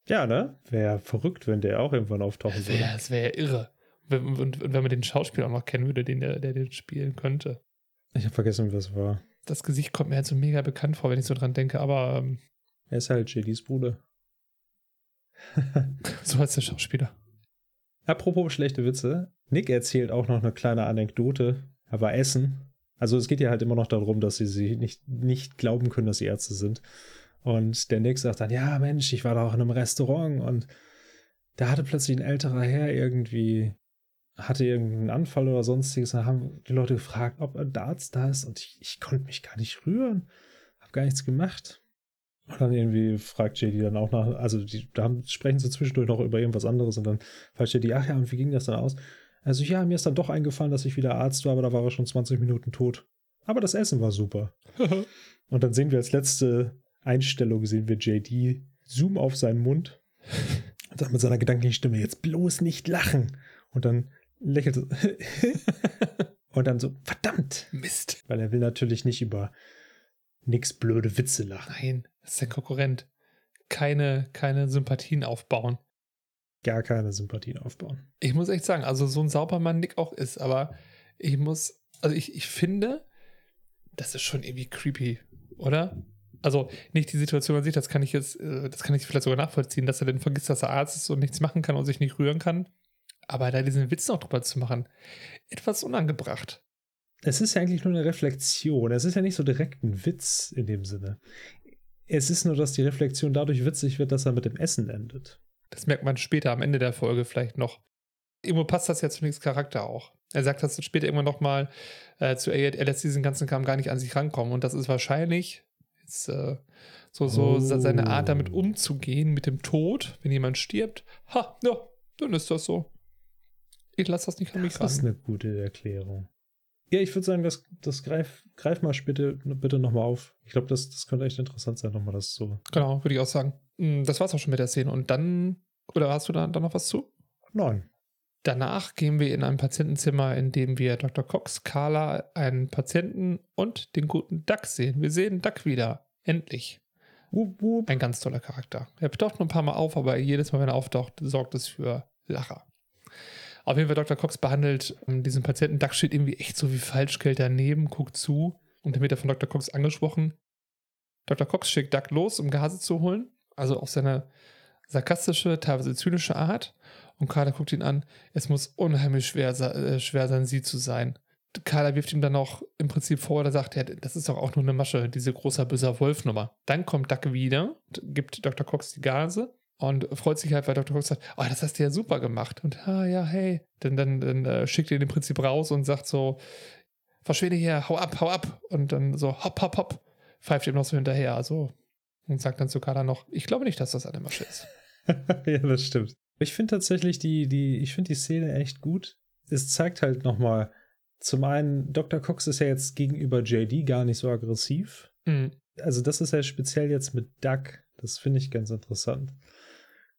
Ja, ne? Wäre verrückt, wenn der auch irgendwann auftauchen würde. wäre das wär ja irre. Und, und, und wenn man den Schauspieler auch noch kennen würde, den der, der den spielen könnte. Ich habe vergessen, was war. Das Gesicht kommt mir halt so mega bekannt vor, wenn ich so dran denke, aber ähm, Er ist halt JDs Bruder. so als der Schauspieler. Apropos schlechte Witze. Nick erzählt auch noch eine kleine Anekdote. Er war essen. Also es geht ja halt immer noch darum, dass sie sie nicht, nicht glauben können, dass sie Ärzte sind. Und der Nick sagt dann, ja Mensch, ich war da auch in einem Restaurant und da hatte plötzlich ein älterer Herr irgendwie, hatte irgendeinen Anfall oder sonstiges. Da haben die Leute gefragt, ob ein Arzt da ist und ich, ich konnte mich gar nicht rühren. Hab gar nichts gemacht. Und dann irgendwie fragt JD dann auch nach, also die da sprechen sie zwischendurch noch über irgendwas anderes und dann fragt JD, ach ja, und wie ging das dann aus? Also ja, mir ist dann doch eingefallen, dass ich wieder Arzt war, aber da war er schon 20 Minuten tot. Aber das Essen war super. Und dann sehen wir als letzte Einstellung, sehen wir JD, Zoom auf seinen Mund und dann mit seiner gedanklichen Stimme, jetzt bloß nicht lachen. Und dann lächelt er und dann so, verdammt, Mist. weil er will natürlich nicht über nix blöde Witze lachen. Nein, das ist der Konkurrent. Keine, keine Sympathien aufbauen. Gar keine Sympathien aufbauen. Ich muss echt sagen, also so ein Saubermann Nick auch ist, aber ich muss, also ich, ich finde, das ist schon irgendwie creepy, oder? Also nicht die Situation an sich, das kann ich jetzt, äh, das kann ich vielleicht sogar nachvollziehen, dass er dann vergisst, dass er Arzt ist und nichts machen kann und sich nicht rühren kann. Aber da diesen Witz noch drüber zu machen, etwas unangebracht. Es ist ja eigentlich nur eine Reflexion. Es ist ja nicht so direkt ein Witz in dem Sinne. Es ist nur, dass die Reflexion dadurch witzig wird, dass er mit dem Essen endet. Das merkt man später am Ende der Folge vielleicht noch. Irgendwo passt das ja zu Nicks Charakter auch. Er sagt das später immer noch mal äh, zu Elliot, er lässt diesen ganzen Kram gar nicht an sich rankommen. Und das ist wahrscheinlich jetzt, äh, so, so Oh. seine Art, damit umzugehen, mit dem Tod, wenn jemand stirbt. Ha, ja, dann ist das so. Ich lasse das nicht an mich Das ist ran. eine gute Erklärung. Ja, ich würde sagen, das, das greif, greif mal bitte, bitte nochmal auf. Ich glaube, das, das könnte echt interessant sein, nochmal das so. Genau, würde ich auch sagen. Mm, Das war's auch schon mit der Szene. Und dann, oder hast du da, da noch was zu? Nein. Danach gehen wir in ein Patientenzimmer, in dem wir Dr. Cox, Carla, einen Patienten und den guten Duck sehen. Wir sehen Duck wieder. Endlich. Wup, wup. Ein ganz toller Charakter. Er taucht nur ein paar Mal auf, aber jedes Mal, wenn er auftaucht, sorgt es für Lacher. Auf jeden Fall, Dr. Cox behandelt ähm, diesen Patienten. Duck steht irgendwie echt so wie Falschgeld daneben, guckt zu und dann wird er von Dr. Cox angesprochen. Dr. Cox schickt Duck los, um Gase zu holen, also auf seine sarkastische, teilweise zynische Art. Und Carla guckt ihn an. Es muss unheimlich schwer, äh, schwer sein, sie zu sein. Carla wirft ihm dann auch im Prinzip vor, oder sagt, ja, das ist doch auch nur eine Masche, diese großer böser Wolf-Nummer. Dann kommt Duck wieder, gibt Dr. Cox die Gase und freut sich halt, weil Dr. Cox sagt, oh, das hast du ja super gemacht. Und ah, ja, hey. Dann, dann, dann äh, schickt er ihn im Prinzip raus und sagt so, verschwinde hier, hau ab, hau ab. Und dann so, hopp, hopp, hopp, pfeift ihm noch so hinterher. Also, und sagt dann zu Carla noch, ich glaube nicht, dass das eine Masche ist. ja, das stimmt. Ich finde tatsächlich die, die, ich finde die Szene echt gut. Es zeigt halt nochmal, zum einen, Dr. Cox ist ja jetzt gegenüber JD gar nicht so aggressiv. Mhm. Also, das ist ja speziell jetzt mit Duck. Das finde ich ganz interessant.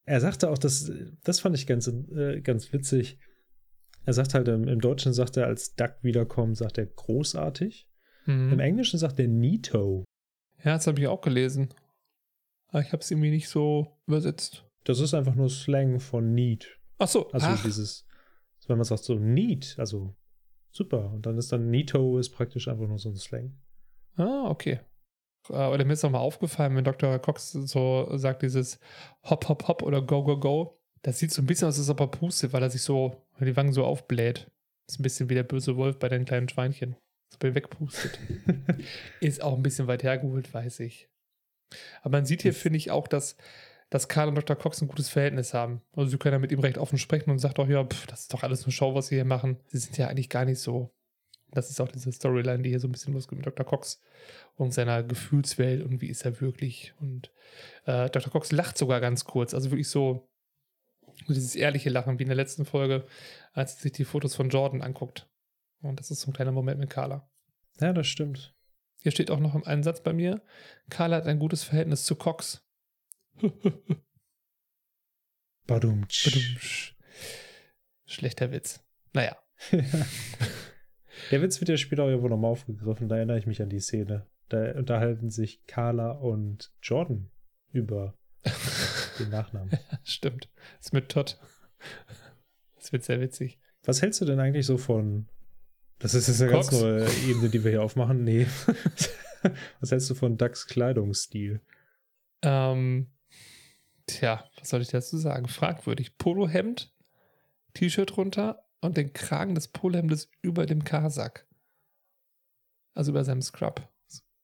Er sagte auch, das, das fand ich ganz, äh, ganz witzig. Er sagt halt, im, im Deutschen sagt er, als Duck wiederkommt, sagt er großartig. Mhm. Im Englischen sagt er Neato. Ja, das habe ich auch gelesen. Aber ich habe es irgendwie nicht so übersetzt. Das ist einfach nur Slang von neat. Ach so, Also ach, dieses, wenn man sagt so neat, also super. Und dann ist dann Neato ist praktisch einfach nur so ein Slang. ah, okay. Oder mir ist nochmal aufgefallen, wenn Dr. Cox so sagt, dieses Hop, Hop, Hop oder Go, Go, Go. Das sieht so ein bisschen aus, als ob er pustet, weil er sich so, weil die Wangen so aufbläht. ist ein bisschen wie der böse Wolf bei den kleinen Schweinchen. So wegpustet. ist auch ein bisschen weit hergeholt, weiß ich. Aber man sieht hier, finde ich, auch, dass, dass Karl und Dr. Cox ein gutes Verhältnis haben. Also sie können ja mit ihm recht offen sprechen und sagt auch, ja, pff, das ist doch alles eine Show, was sie hier machen. Sie sind ja eigentlich gar nicht so. Das ist auch diese Storyline, die hier so ein bisschen losgeht mit Dr. Cox und seiner Gefühlswelt und wie ist er wirklich. Und äh, Dr. Cox lacht sogar ganz kurz, also wirklich so, so dieses ehrliche Lachen wie in der letzten Folge, als er sich die Fotos von Jordan anguckt. Und das ist so ein kleiner Moment mit Carla. Ja, das stimmt. Hier steht auch noch im einen Satz bei mir, Carla hat ein gutes Verhältnis zu Cox. Badum. Badumsch. Schlechter Witz. Naja. Der Witz wird ja später auch irgendwo nochmal aufgegriffen, da erinnere ich mich an die Szene. Da unterhalten sich Carla und Jordan über den Nachnamen. Stimmt. ist mit Todd. Das wird sehr witzig. Was hältst du denn eigentlich so von. Das ist jetzt eine Cox? ganz neue Ebene, die wir hier aufmachen. Nee. Was hältst du von Ducks Kleidungsstil? Ähm, tja, was soll ich dazu sagen? Fragwürdig. Polohemd, T-Shirt runter und den Kragen des Polohemdes über dem Kasak. Also über seinem Scrub.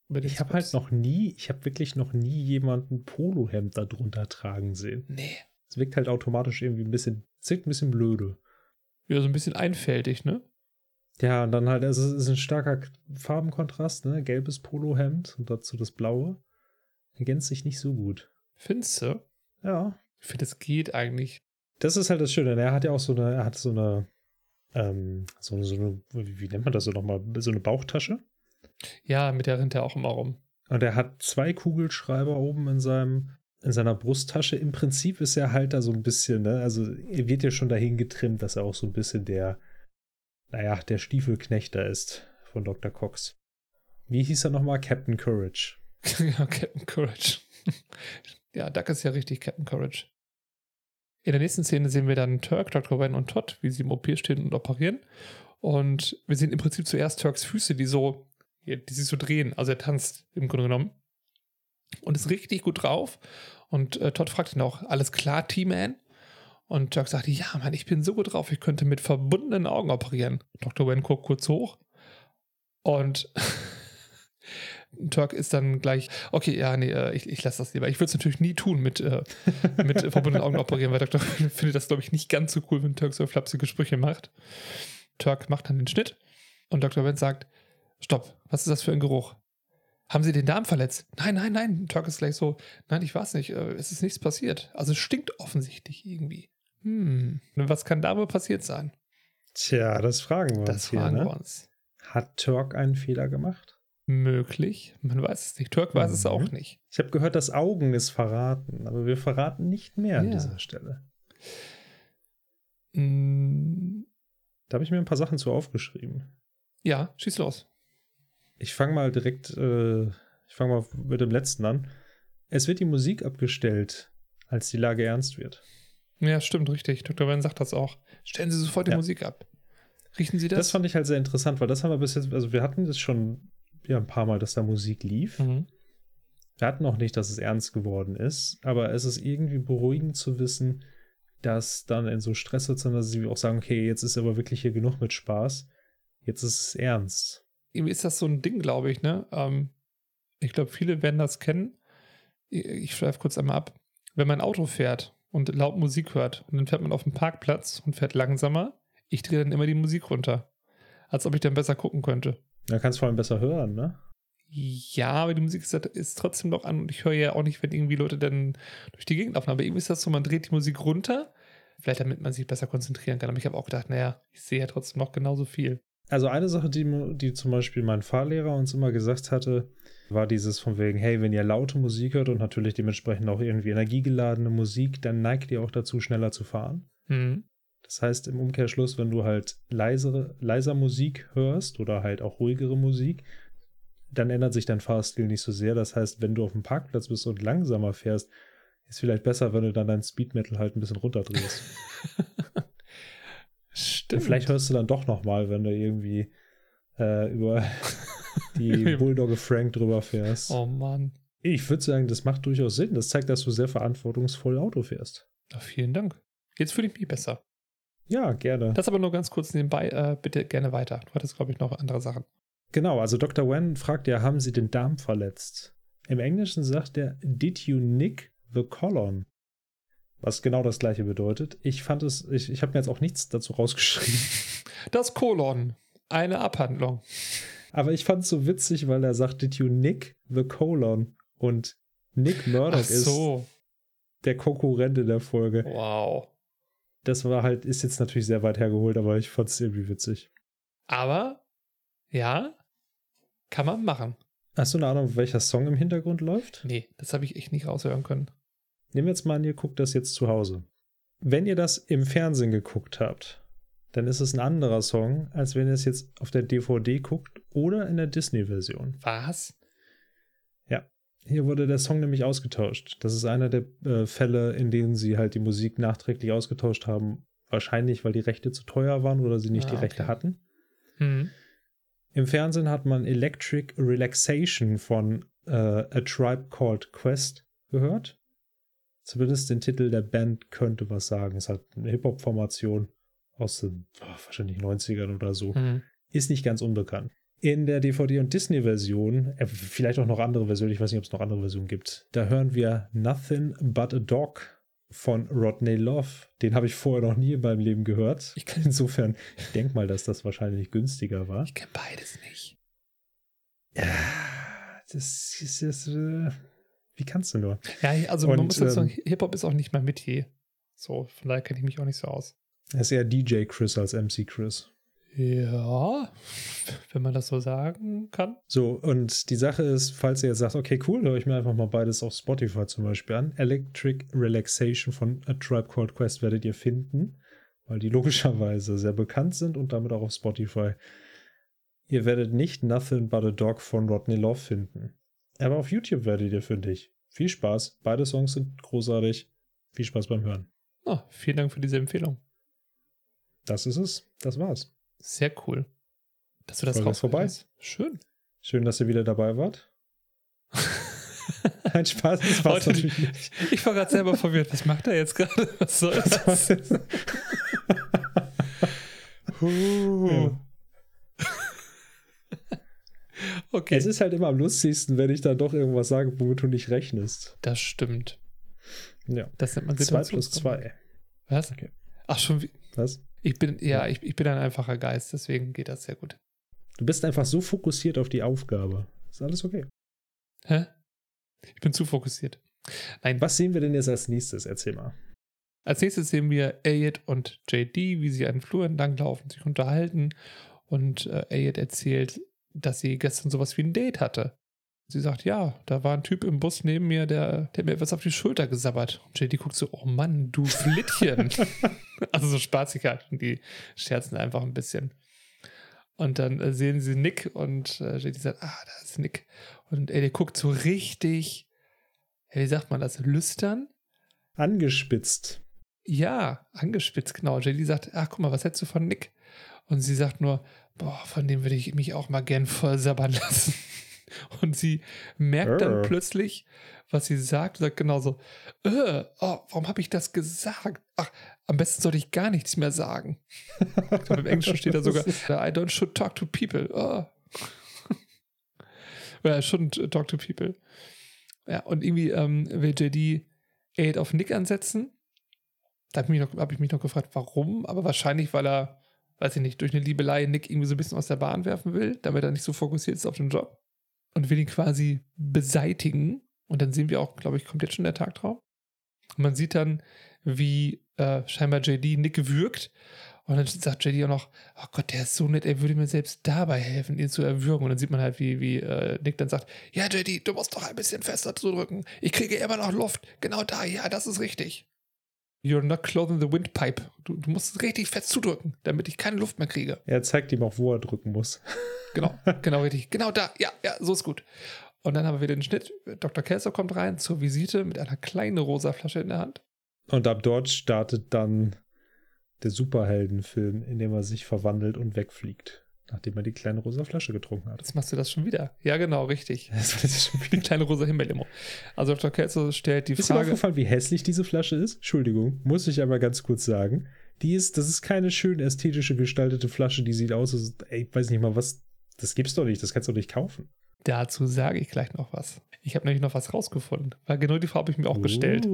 Ich habe halt noch nie, ich habe wirklich noch nie jemanden Polohemd darunter tragen sehen. Nee. Es wirkt halt automatisch irgendwie ein bisschen, es wirkt ein bisschen blöde. Ja, so ein bisschen einfältig, ne? Ja, und dann halt, also es ist ein starker Farbenkontrast, ne? Gelbes Polohemd und dazu das blaue. Ergänzt sich nicht so gut. Findest du? Ja. Ich finde, es geht eigentlich. Das ist halt das Schöne. ne? Er hat ja auch so eine, er hat so eine, ähm, so, eine- so eine, wie wie nennt man das so nochmal? So eine Bauchtasche. Ja, mit der rennt er auch immer rum. Und er hat zwei Kugelschreiber oben in seinem, in seiner Brusttasche. Im Prinzip ist er halt da so ein bisschen, ne? Also er wird ja schon dahin getrimmt, dass er auch so ein bisschen der, naja, der Stiefelknechter ist von Dr. Cox. Wie hieß er nochmal? Captain Courage. ja, Captain Courage. ja, Duck ist ja richtig Captain Courage. In der nächsten Szene sehen wir dann Turk, Dr. Wen und Todd, wie sie im OP stehen und operieren. Und wir sehen im Prinzip zuerst Turks Füße, die so, die sich so drehen. Also er tanzt im Grunde genommen. Und ist richtig gut drauf. Und äh, Todd fragt ihn auch, alles klar, T-Man? Und Turk sagt, ja, Mann, ich bin so gut drauf, ich könnte mit verbundenen Augen operieren. Dr. Wen guckt kurz hoch. Und Turk ist dann gleich, okay, ja, nee, äh, ich, ich lasse das lieber. Ich würde es natürlich nie tun mit, äh, mit verbundenen Augen operieren, weil Dr. findet das, glaube ich, nicht ganz so cool, wenn Turk so flapsige Sprüche macht. Turk macht dann den Schnitt und Dr. Wendt sagt, stopp, was ist das für ein Geruch? Haben Sie den Darm verletzt? Nein, nein, nein. Turk ist gleich so, nein, ich weiß nicht, äh, es ist nichts passiert. Also es stinkt offensichtlich irgendwie. Hm, was kann da wohl passiert sein? Tja, das fragen wir Das uns hier. fragen Ne? wir uns. Hat Turk einen Fehler gemacht? Möglich. Man weiß es nicht. Turk weiß es Mhm. auch nicht. Ich habe gehört, dass Augen es verraten, aber wir verraten nicht mehr an Ja. dieser Stelle. Hm, Da habe ich mir ein paar Sachen zu aufgeschrieben. ja, schieß los. Ich fange mal direkt, äh, ich fange mal mit dem letzten an. Es wird die Musik abgestellt, als die Lage ernst wird. Ja, stimmt, richtig. Dr. Wen sagt das auch. Stellen Sie sofort die Ja. Musik ab. Riechen Sie Das? das? fand ich halt sehr interessant, weil das haben wir bis jetzt, also wir hatten das schon ja, ein paar Mal, dass da Musik lief. Mhm. Wir hatten auch nicht, dass es ernst geworden ist, aber es ist irgendwie beruhigend zu wissen, dass dann in so Stresssituationen, dass sie auch sagen, okay, jetzt ist aber wirklich hier genug mit Spaß. Jetzt ist es ernst. Irgendwie ist das so ein Ding, glaube ich, ne? Ähm, ich glaube, viele werden das kennen. Ich, schweife kurz einmal ab. Wenn man Auto fährt und laut Musik hört und dann fährt man auf den Parkplatz und fährt langsamer, ich drehe dann immer die Musik runter. Als ob ich dann besser gucken könnte. Da kannst du vor allem besser hören, ne? Ja, aber die Musik ist, ist trotzdem noch an und ich höre ja auch nicht, wenn irgendwie Leute dann durch die Gegend laufen. Aber irgendwie ist das so, man dreht die Musik runter, vielleicht damit man sich besser konzentrieren kann. Aber ich habe auch gedacht, naja, ich sehe ja trotzdem noch genauso viel. Also eine Sache, die, die zum Beispiel mein Fahrlehrer uns immer gesagt hatte, war dieses von wegen, hey, wenn ihr laute Musik hört und natürlich dementsprechend auch irgendwie energiegeladene Musik, dann neigt ihr auch dazu, schneller zu fahren. Hm. Das heißt im Umkehrschluss, wenn du halt leisere, leiser Musik hörst oder halt auch ruhigere Musik, dann ändert sich dein Fahrstil nicht so sehr. Das heißt, wenn du auf dem Parkplatz bist und langsamer fährst, ist vielleicht besser, wenn du dann dein Speed Metal halt ein bisschen runterdrehst. Stimmt. Vielleicht hörst du dann doch noch mal, wenn du irgendwie äh, über die Bulldogge Frank drüber fährst. Oh Mann. Ich würde sagen, das macht durchaus Sinn. Das zeigt, dass du sehr verantwortungsvoll Auto fährst. Ja, vielen Dank. Jetzt fühle ich mich besser. Ja, gerne. Das aber nur ganz kurz nebenbei. Äh, bitte gerne weiter. Du hattest, glaube ich, noch andere Sachen. Genau, also Dr. Wen fragt ja, haben Sie den Darm verletzt? Im Englischen sagt er, did you nick the colon? Was genau das gleiche bedeutet. Ich fand es, ich, ich habe mir jetzt auch nichts dazu rausgeschrieben. Das Kolon. Eine Abhandlung. Aber ich fand es so witzig, weil er sagt, did you nick the colon? Und Nick Murdoch so. ist der Konkurrent in der Folge. Wow. Das war halt, ist jetzt natürlich sehr weit hergeholt, aber ich fand es irgendwie witzig. Aber, ja, kann man machen. Hast du eine Ahnung, welcher Song im Hintergrund läuft? Nee, das habe ich echt nicht raushören können. Nehmen wir jetzt mal an, ihr guckt das jetzt zu Hause. Wenn ihr das im Fernsehen geguckt habt, dann ist es ein anderer Song, als wenn ihr es jetzt auf der DVD guckt oder in der Disney-Version. Was? Hier wurde der Song nämlich ausgetauscht. Das ist einer der äh, Fälle, in denen sie halt die Musik nachträglich ausgetauscht haben. Wahrscheinlich, weil die Rechte zu teuer waren oder sie nicht Ah, die Rechte okay. hatten. Hm. Im Fernsehen hat man Electric Relaxation von äh, A Tribe Called Quest gehört. Zumindest den Titel der Band könnte was sagen. Es hat eine Hip-Hop-Formation aus den oh, wahrscheinlich 90ern oder so. Hm. Ist nicht ganz unbekannt. In der DVD- und Disney-Version, äh, vielleicht auch noch andere Versionen, ich weiß nicht, ob es noch andere Versionen gibt, da hören wir Nothing But a Dog von Rodney Love. Den habe ich vorher noch nie in meinem Leben gehört. Ich kann- Insofern, ich denke mal, dass das wahrscheinlich günstiger war. Ich kenne beides nicht. Ja, das ist jetzt. Äh, wie kannst du nur? Ja, also man Und, muss dazu sagen, ähm, Hip-Hop ist auch nicht mein Metier. So, von daher kenne ich mich auch nicht so aus. Er ist eher DJ Chris als MC Chris. Ja, wenn man das so sagen kann. So, und die Sache ist, falls ihr jetzt sagt, okay, cool, höre ich mir einfach mal beides auf Spotify zum Beispiel an. Electric Relaxation von A Tribe Called Quest werdet ihr finden, weil die logischerweise sehr bekannt sind und damit auch auf Spotify. Ihr werdet nicht Nothing But a Dog von Rodney Love finden. Aber auf YouTube werdet ihr fündig. Viel Spaß. Beide Songs sind großartig. Viel Spaß beim Hören. Ah, vielen Dank für diese Empfehlung. Das ist es. Das war's. Sehr cool. Dass du das Folge ist vorbei. hast. Schön. Schön, dass ihr wieder dabei wart. Ein Spaß, das war's Heute- natürlich nicht. Ich war gerade selber verwirrt. Was macht er jetzt gerade? Was soll das? Huh. Okay, Es ist halt immer am lustigsten, wenn ich dann doch irgendwas sage, womit du nicht rechnest. das stimmt. Ja. Das nennt man 2 plus 2. Was? Okay. Ach, schon. wie- Was? Ich bin, ja, ich, ich bin ein einfacher Geist, deswegen geht das sehr gut. Du bist einfach so fokussiert auf die Aufgabe. Ist alles okay. Hä? Ich bin zu fokussiert. Nein, Was sehen wir denn jetzt als nächstes? Erzähl mal. Als nächstes sehen wir Elliot und JD, wie sie einen Flur entlang laufen, sich unterhalten. Und äh, Elliot erzählt, dass sie gestern sowas wie ein Date hatte. Sie sagt, ja, da war ein Typ im Bus neben mir, der, der mir etwas auf die Schulter gesabbert. Und JD guckt so, oh Mann, du Flittchen. also so Spaßigkeit. Und die scherzen einfach ein bisschen. Und dann äh, sehen sie Nick und äh, JD sagt, ah, da ist Nick. Und er guckt so richtig, wie sagt man das, lüstern? Angespitzt. Ja, angespitzt, genau. JD sagt, ach, guck mal, was hättest du von Nick? Und sie sagt nur, boah, von dem würde ich mich auch mal gern voll sabbern lassen. Und sie merkt dann plötzlich, was sie sagt, sagt genauso, äh, oh, warum habe ich das gesagt? Ach, am besten sollte ich gar nichts mehr sagen. ich glaube, Im Englischen steht da sogar, I don't should talk to people. Oh. Oder I shouldn't talk to people. Ja, und irgendwie ähm, will JD Aid auf Nick ansetzen. Da habe ich, hab ich mich noch gefragt, warum, aber wahrscheinlich, weil er, weiß ich nicht, durch eine Liebelei Nick irgendwie so ein bisschen aus der Bahn werfen will, damit er nicht so fokussiert ist auf den Job und will ihn quasi beseitigen. Und dann sehen wir auch, glaube ich, kommt jetzt schon der Tagtraum. Und man sieht dann, wie äh, scheinbar JD Nick wirkt. Und dann sagt JD auch noch, oh Gott, der ist so nett, er würde mir selbst dabei helfen, ihn zu erwürgen. Und dann sieht man halt, wie, wie äh, Nick dann sagt, ja JD, du musst doch ein bisschen fester zudrücken. Ich kriege immer noch Luft. Genau da, ja, das ist richtig. You're not clothing the windpipe. Du, du musst richtig fest zudrücken, damit ich keine Luft mehr kriege. Er zeigt ihm auch, wo er drücken muss. Genau, genau richtig. Genau da. Ja, ja, so ist gut. Und dann haben wir den Schnitt. Dr. Kelso kommt rein zur Visite mit einer kleinen rosa Flasche in der Hand. Und ab dort startet dann der Superheldenfilm, in dem er sich verwandelt und wegfliegt nachdem er die kleine rosa Flasche getrunken hat. Jetzt machst du das schon wieder. Ja, genau, richtig. Das war schon wieder die kleine rosa Himbeerlimo. Also Dr. Kelso stellt die ist Frage. Ist dir aufgefallen, wie hässlich diese Flasche ist? Entschuldigung, muss ich aber ganz kurz sagen. Die ist, das ist keine schön ästhetische gestaltete Flasche, die sieht aus, als, ey, weiß nicht mal was, das gibt's doch nicht, das kannst du doch nicht kaufen. Dazu sage ich gleich noch was. Ich habe nämlich noch was rausgefunden, weil genau die Frage habe ich mir auch uh. gestellt.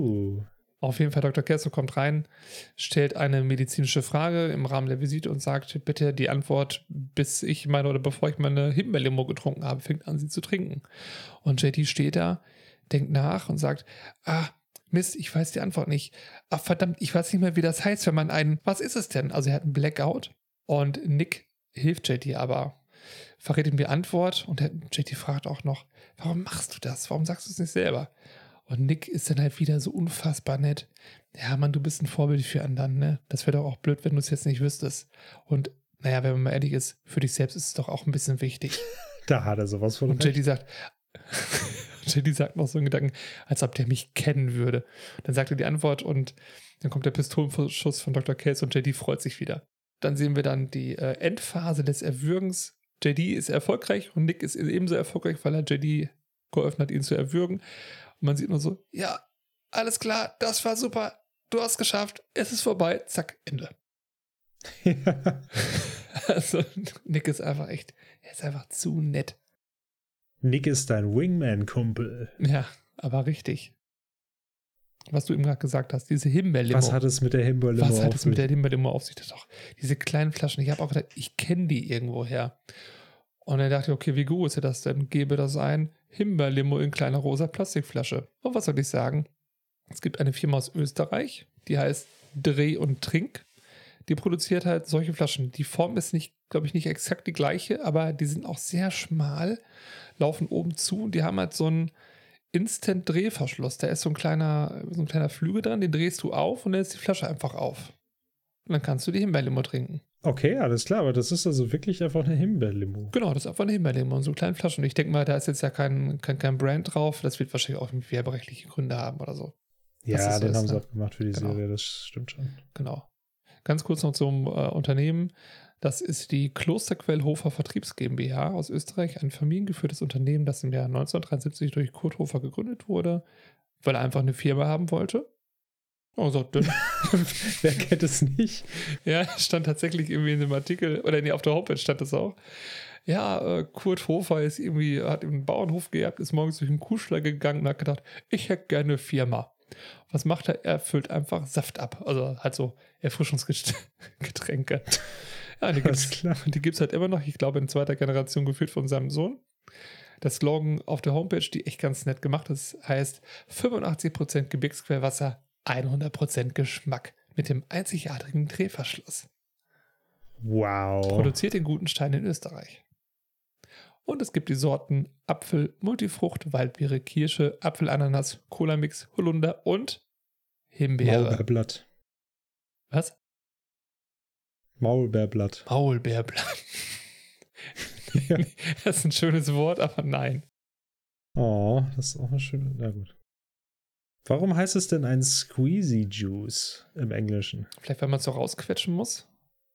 Auf jeden Fall, Dr. Kelso kommt rein, stellt eine medizinische Frage im Rahmen der Visite und sagt, bitte die Antwort, bis ich meine oder bevor ich meine Himbeerlimo getrunken habe, fängt an, sie zu trinken. Und JT steht da, denkt nach und sagt, ah, Mist, ich weiß die Antwort nicht. Ach, verdammt, ich weiß nicht mehr, wie das heißt, wenn man einen, was ist es denn? Also er hat einen Blackout und Nick hilft JT aber, verrät ihm die Antwort und JT fragt auch noch, warum machst du das? Warum sagst du es nicht selber? Und Nick ist dann halt wieder so unfassbar nett. Ja, Mann, du bist ein Vorbild für anderen, ne? Das wäre doch auch blöd, wenn du es jetzt nicht wüsstest. Und naja, wenn man mal ehrlich ist, für dich selbst ist es doch auch ein bisschen wichtig. da hat er sowas von. Und JD sagt, JD sagt noch so einen Gedanken, als ob der mich kennen würde. Dann sagt er die Antwort und dann kommt der Pistolenschuss von Dr. Case und JD freut sich wieder. Dann sehen wir dann die äh, Endphase des Erwürgens. JD ist erfolgreich und Nick ist ebenso erfolgreich, weil er JD geholfen hat, ihn zu erwürgen. Und man sieht nur so, ja, alles klar, das war super, du hast geschafft, es ist vorbei, zack, Ende. Ja. Also, Nick ist einfach echt, er ist einfach zu nett. Nick ist dein Wingman-Kumpel. Ja, aber richtig. Was du eben gerade gesagt hast, diese Himbeerlimo. Was hat es mit der Himbeerlimo auf sich? Was hat es mit der Himbeerlimo auf sich? Das doch diese kleinen Flaschen. Ich habe auch gedacht, ich kenne die irgendwo her. Und er dachte, okay, wie gut ist das denn? Gebe das ein. Himbeerlimo in kleiner rosa Plastikflasche. Und was soll ich sagen? Es gibt eine Firma aus Österreich, die heißt Dreh und Trink. Die produziert halt solche Flaschen. Die Form ist nicht, glaube ich, nicht exakt die gleiche, aber die sind auch sehr schmal, laufen oben zu und die haben halt so einen Instant-Drehverschluss. Da ist so ein kleiner, so ein kleiner Flügel dran, den drehst du auf und dann ist die Flasche einfach auf. Und dann kannst du die Himbeerlimo trinken. Okay, alles klar, aber das ist also wirklich einfach eine Himbeerlimo. Genau, das ist einfach eine Himbeerlimo in so kleinen Flaschen. Und ich denke mal, da ist jetzt ja kein, kein, kein Brand drauf. Das wird wahrscheinlich auch werberechtliche Gründe haben oder so. Ja, den haben sie auch gemacht für die genau. Serie, das stimmt schon. Genau. Ganz kurz noch zum äh, Unternehmen. Das ist die Klosterquellhofer Vertriebs GmbH aus Österreich, ein familiengeführtes Unternehmen, das im Jahr 1973 durch Kurt Hofer gegründet wurde, weil er einfach eine Firma haben wollte. Also dünn. Wer kennt es nicht? Ja, stand tatsächlich irgendwie in dem Artikel, oder nee, auf der Homepage stand das auch. Ja, äh, Kurt Hofer ist irgendwie, hat einen Bauernhof gehabt, ist morgens durch den Kuhschlag gegangen und hat gedacht, ich hätte gerne eine Firma. Was macht er? Er füllt einfach Saft ab. Also halt so Erfrischungsgetränke. Ja, die gibt es halt immer noch, ich glaube, in zweiter Generation geführt von seinem Sohn. Das Slogan auf der Homepage, die echt ganz nett gemacht ist, heißt 85% Gebirgsquellwasser 100% Geschmack mit dem einzigartigen Drehverschluss. Wow. Produziert in Gutenstein in Österreich. Und es gibt die Sorten Apfel, Multifrucht, Waldbeere, Kirsche, Apfelananas, Cola-Mix, Holunder und Himbeere. Maulbeerblatt. Was? Maulbeerblatt. Maulbeerblatt. Ja. Das ist ein schönes Wort, aber nein. Oh, das ist auch eine schöne. Na gut. Warum heißt es denn ein Squeezy Juice im Englischen? Vielleicht, weil man es so rausquetschen muss?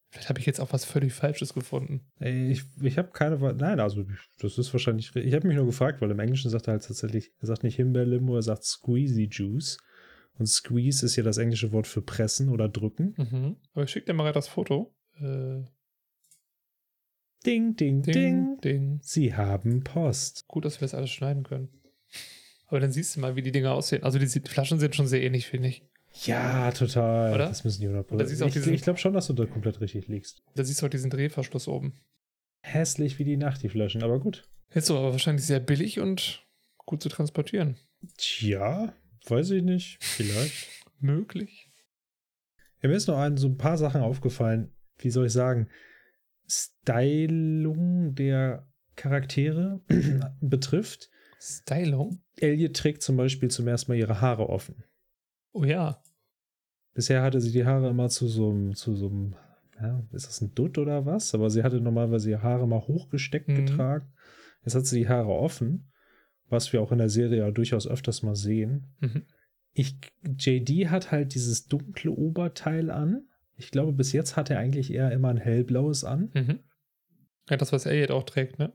Vielleicht habe ich jetzt auch was völlig Falsches gefunden. Ich ich habe keine. Nein, also das ist wahrscheinlich. Ich habe mich nur gefragt, weil im Englischen sagt er halt tatsächlich, er sagt nicht Himbeerlimo, er sagt Squeezy Juice. Und Squeeze ist ja das englische Wort für pressen oder drücken. Mhm. Aber ich schicke dir mal das Foto. Äh, Ding, ding, ding. ding, ding. Sie haben Post. Gut, dass wir das alles schneiden können. Aber dann siehst du mal, wie die Dinger aussehen. Also die, die Flaschen sind schon sehr ähnlich, finde ich. Ja, total. Oder? Das müssen die 100 Und da siehst du auch Ich, diesen- ich glaube schon, dass du da komplett richtig liegst. Da siehst du auch diesen Drehverschluss oben. Hässlich wie die Nacht, die Flaschen, aber gut. Jetzt so, aber wahrscheinlich sehr billig und gut zu transportieren. Tja, weiß ich nicht. Vielleicht. Möglich. Ja, mir ist noch ein, so ein paar Sachen aufgefallen. Wie soll ich sagen? Stylung der Charaktere betrifft. Stylung? Elliot trägt zum Beispiel zum ersten Mal ihre Haare offen. Oh ja. Bisher hatte sie die Haare immer zu so einem, zu so einem, ja, ist das ein Dutt oder was? Aber sie hatte normalerweise ihre Haare mal hochgesteckt Mhm. getragen. Jetzt hat sie die Haare offen, was wir auch in der Serie ja durchaus öfters mal sehen. Mhm. Ich, JD hat halt dieses dunkle Oberteil an. Ich glaube, bis jetzt hat er eigentlich eher immer ein hellblaues an. Mhm. Ja, das, was Elliot auch trägt, ne?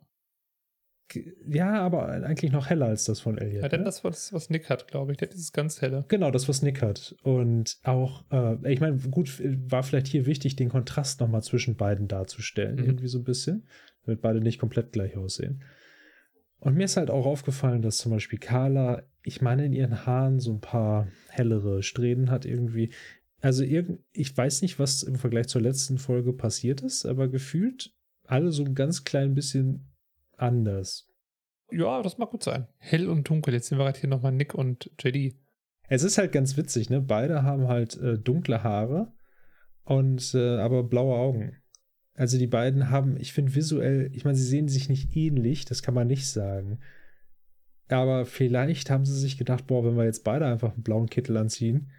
Ja, aber eigentlich noch heller als das von Elliot. Ja, denn ne? das, was, was Nick hat, glaube ich. Der hat dieses ganz helle. Genau, das, was Nick hat. Und auch, äh, ich meine, gut, war vielleicht hier wichtig, den Kontrast nochmal zwischen beiden darzustellen, Mhm. irgendwie so ein bisschen, damit beide nicht komplett gleich aussehen. Und mir ist halt auch aufgefallen, dass zum Beispiel Carla, ich meine, in ihren Haaren so ein paar hellere Strähnen hat irgendwie. Also irgend, ich weiß nicht, was im Vergleich zur letzten Folge passiert ist, aber gefühlt alle so ein ganz klein bisschen anders. Ja, das mag gut sein. Hell und dunkel. Jetzt sehen wir gerade hier nochmal Nick und JD. Es ist halt ganz witzig, ne? Beide haben halt äh, dunkle Haare und äh, aber blaue Augen. Also die beiden haben, ich finde visuell, ich meine, sie sehen sich nicht ähnlich, das kann man nicht sagen. Aber vielleicht haben sie sich gedacht, boah, wenn wir jetzt beide einfach einen blauen Kittel anziehen,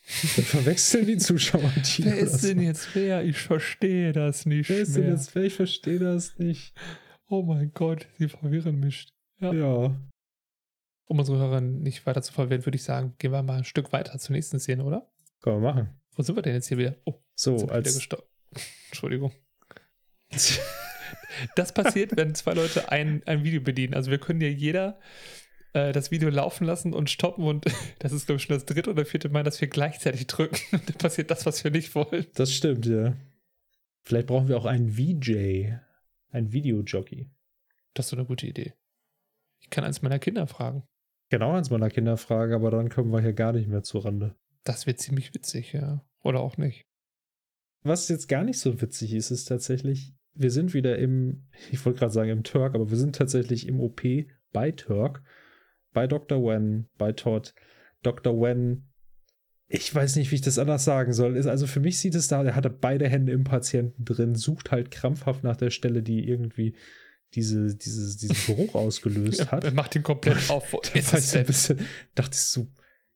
dann verwechseln die Zuschauer die. Wer ist denn so. jetzt wer? Ich verstehe das nicht Wer ist denn mehr. jetzt wer? Ich verstehe das nicht. Oh mein Gott, sie verwirren mich. Ja. Ja. Um unsere Hörer nicht weiter zu verwirren, würde ich sagen, gehen wir mal ein Stück weiter zur nächsten Szene, oder? Können wir machen. Wo sind wir denn jetzt hier wieder? Oh, So, als. gestorben. Entschuldigung. Das passiert, wenn zwei Leute ein, ein Video bedienen. Also wir können ja jeder äh, das Video laufen lassen und stoppen und das ist, glaube ich, schon das dritte oder vierte Mal, dass wir gleichzeitig drücken. Und dann passiert das, was wir nicht wollen. Das stimmt, ja. Vielleicht brauchen wir auch einen VJ, einen Videojockey. Das ist so eine gute Idee. Ich kann eins meiner Kinder fragen. Genau eins meiner Kinder fragen, aber dann kommen wir hier gar nicht mehr zur Rande. Das wird ziemlich witzig, ja. Oder auch nicht. Was jetzt gar nicht so witzig ist, ist tatsächlich, wir sind wieder im, ich wollte gerade sagen im Turk, aber wir sind tatsächlich im OP bei Turk, bei Dr. Wen, bei Todd. Dr. Wen, ich weiß nicht, wie ich das anders sagen soll. Ist, also für mich sieht es da, er hatte beide Hände im Patienten drin, sucht halt krampfhaft nach der Stelle, die irgendwie diese, dieses, diesen Geruch ausgelöst hat. Er macht ihn komplett auf. Da ist war ich so ein bisschen, dachte ich so,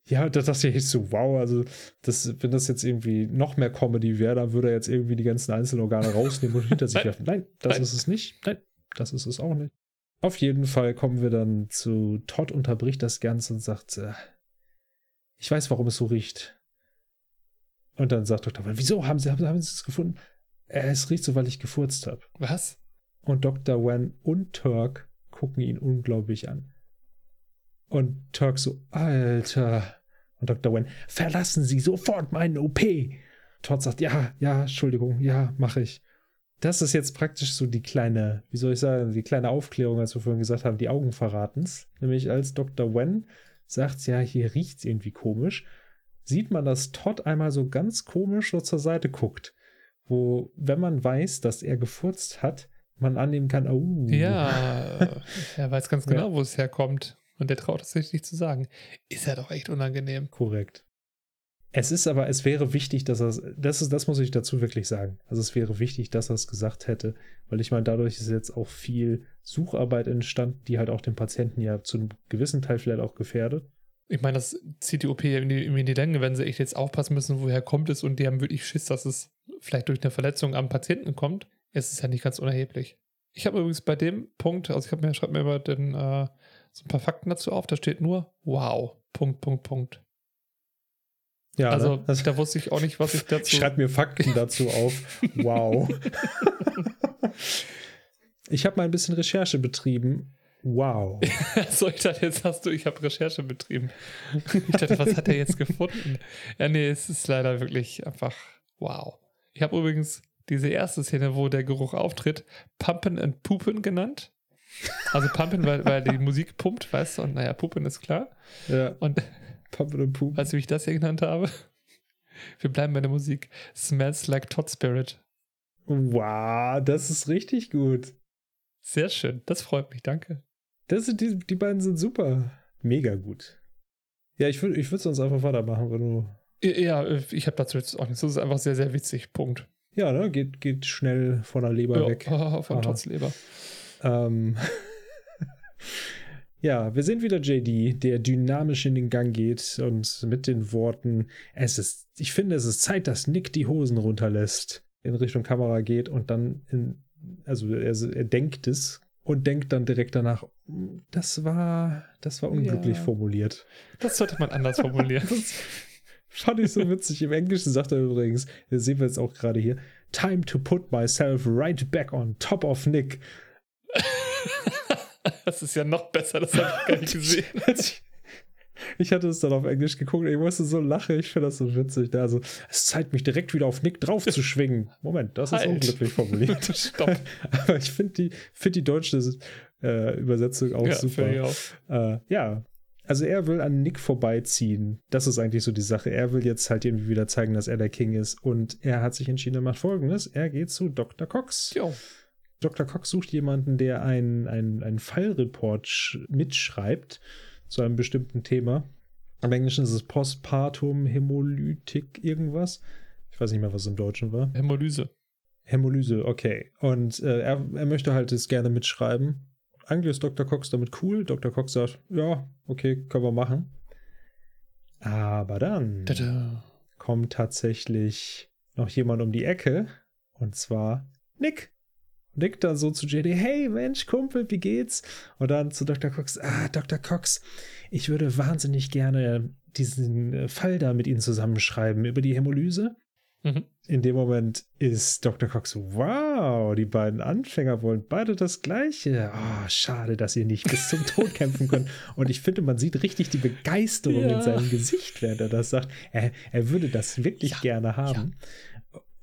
ja, da dachte ich so, wow, also das, wenn das jetzt irgendwie noch mehr Comedy wäre, dann würde er jetzt irgendwie die ganzen Einzelorgane rausnehmen und hinter sich werfen. Nein, das Nein. ist es nicht. Nein, das ist es auch nicht. Auf jeden Fall kommen wir dann zu Todd unterbricht das Ganze und sagt, äh, ich weiß, warum es so riecht. Und dann sagt Dr. Wen, wieso haben Sie, haben, haben Sie es gefunden? Äh, es riecht so, weil ich gefurzt habe. Was? Und Dr. Wen und Turk gucken ihn unglaublich an. Und Turk so, Alter. Und Dr. Wen, verlassen Sie sofort meinen OP. Todd sagt, ja, ja, Entschuldigung, ja, mache ich. Das ist jetzt praktisch so die kleine, wie soll ich sagen, die kleine Aufklärung, als wir vorhin gesagt haben, die Augen verraten's. Nämlich als Dr. Wen sagt, ja, hier riecht's irgendwie komisch, sieht man, dass Todd einmal so ganz komisch so zur Seite guckt. Wo, wenn man weiß, dass er gefurzt hat, man annehmen kann, oh. Ja, er weiß ganz Ja. genau, wo es herkommt. Und der traut es sich nicht zu sagen. Ist ja doch echt unangenehm. Korrekt. Es ist aber, es wäre wichtig, dass er das ist, das muss ich dazu wirklich sagen. Also es wäre wichtig, dass er es gesagt hätte, weil ich meine, dadurch ist jetzt auch viel Sucharbeit entstanden, die halt auch den Patienten ja zu einem gewissen Teil vielleicht auch gefährdet. Ich meine, das zieht die OP in die, in die Länge, wenn sie echt jetzt aufpassen müssen, woher kommt es und die haben wirklich Schiss, dass es vielleicht durch eine Verletzung am Patienten kommt. Es ist ja nicht ganz unerheblich. Ich habe übrigens bei dem Punkt, also ich habe mir, schreibe mir mal den, äh, so ein paar Fakten dazu auf, da steht nur wow, Punkt, Punkt, Punkt. Ja, also ne? das, da wusste ich auch nicht, was ich dazu. ich schreibe mir Fakten dazu auf. Wow. ich habe mal ein bisschen Recherche betrieben. Wow. so, ich dachte, jetzt hast du, ich habe Recherche betrieben. Ich dachte, was hat er jetzt gefunden? Ja, nee, es ist leider wirklich einfach wow. Ich habe übrigens diese erste Szene, wo der Geruch auftritt, Pumpen and Pupen genannt. Also Pumpen, weil, weil die Musik pumpt, weißt du, und naja, Pupen ist klar. Ja. Und Pupen. weißt du, wie ich das hier genannt habe? Wir bleiben bei der Musik. Smells like Todd Spirit. Wow, das ist richtig gut. Sehr schön, das freut mich, danke. Das sind die, die beiden sind super. Mega gut. Ja, ich würde ich würd sonst einfach weitermachen, wenn du. Ja, ich habe dazu jetzt auch nichts. Das ist einfach sehr, sehr witzig. Punkt. Ja, ne? Geht, geht schnell von der Leber Ja, weg. von Aha. Leber. Ähm, ja, wir sehen wieder JD, der dynamisch in den Gang geht und mit den Worten, es ist, ich finde, es ist Zeit, dass Nick die Hosen runterlässt, in Richtung Kamera geht und dann in, also er, er denkt es und denkt dann direkt danach, das war, das war unglücklich Ja. formuliert. Das sollte man anders formulieren. Das fand ich so witzig. Im Englischen sagt er übrigens, das sehen wir jetzt auch gerade hier, time to put myself right back on top of Nick. Das ist ja noch besser, das habe ich gar nicht gesehen. Ich, hatte es dann auf Englisch geguckt, ich musste so lachen, ich finde das so witzig. Also, es zeigt mich direkt wieder auf Nick drauf zu schwingen. Moment, das ist Halt. unglücklich formuliert. Stopp. Aber ich finde die, find die deutsche äh, Übersetzung auch Ja, super. auch. Äh, ja, also er will an Nick vorbeiziehen. Das ist eigentlich so die Sache. Er will jetzt halt irgendwie wieder zeigen, dass er der King ist. Und er hat sich entschieden, er macht folgendes. Er geht zu Dr. Cox. Jo. Dr. Cox sucht jemanden, der einen einen Fallreport sch- mitschreibt zu einem bestimmten Thema. Im Englischen ist es Postpartum Hämolytik irgendwas. Ich weiß nicht mehr, was es im Deutschen war. Hämolyse. Hämolyse, okay. Und äh, er, er möchte halt es gerne mitschreiben. Eigentlich ist Dr. Cox damit cool. Dr. Cox sagt, ja, okay, können wir machen. Aber dann Tada. kommt tatsächlich noch jemand um die Ecke. Und zwar Nick. Nick dann so zu JD, hey Mensch, Kumpel, wie geht's? Und dann zu Dr. Cox, ah, Dr. Cox, ich würde wahnsinnig gerne diesen äh, Fall da mit Ihnen zusammenschreiben über die Hämolyse. Mhm. In dem Moment ist Dr. Cox wow, die beiden Anfänger wollen beide das Gleiche. Oh, schade, dass ihr nicht bis zum Tod kämpfen könnt. Und ich finde, man sieht richtig die Begeisterung Ja. in seinem Gesicht, während er das sagt. Er, er würde das wirklich Ja, gerne haben.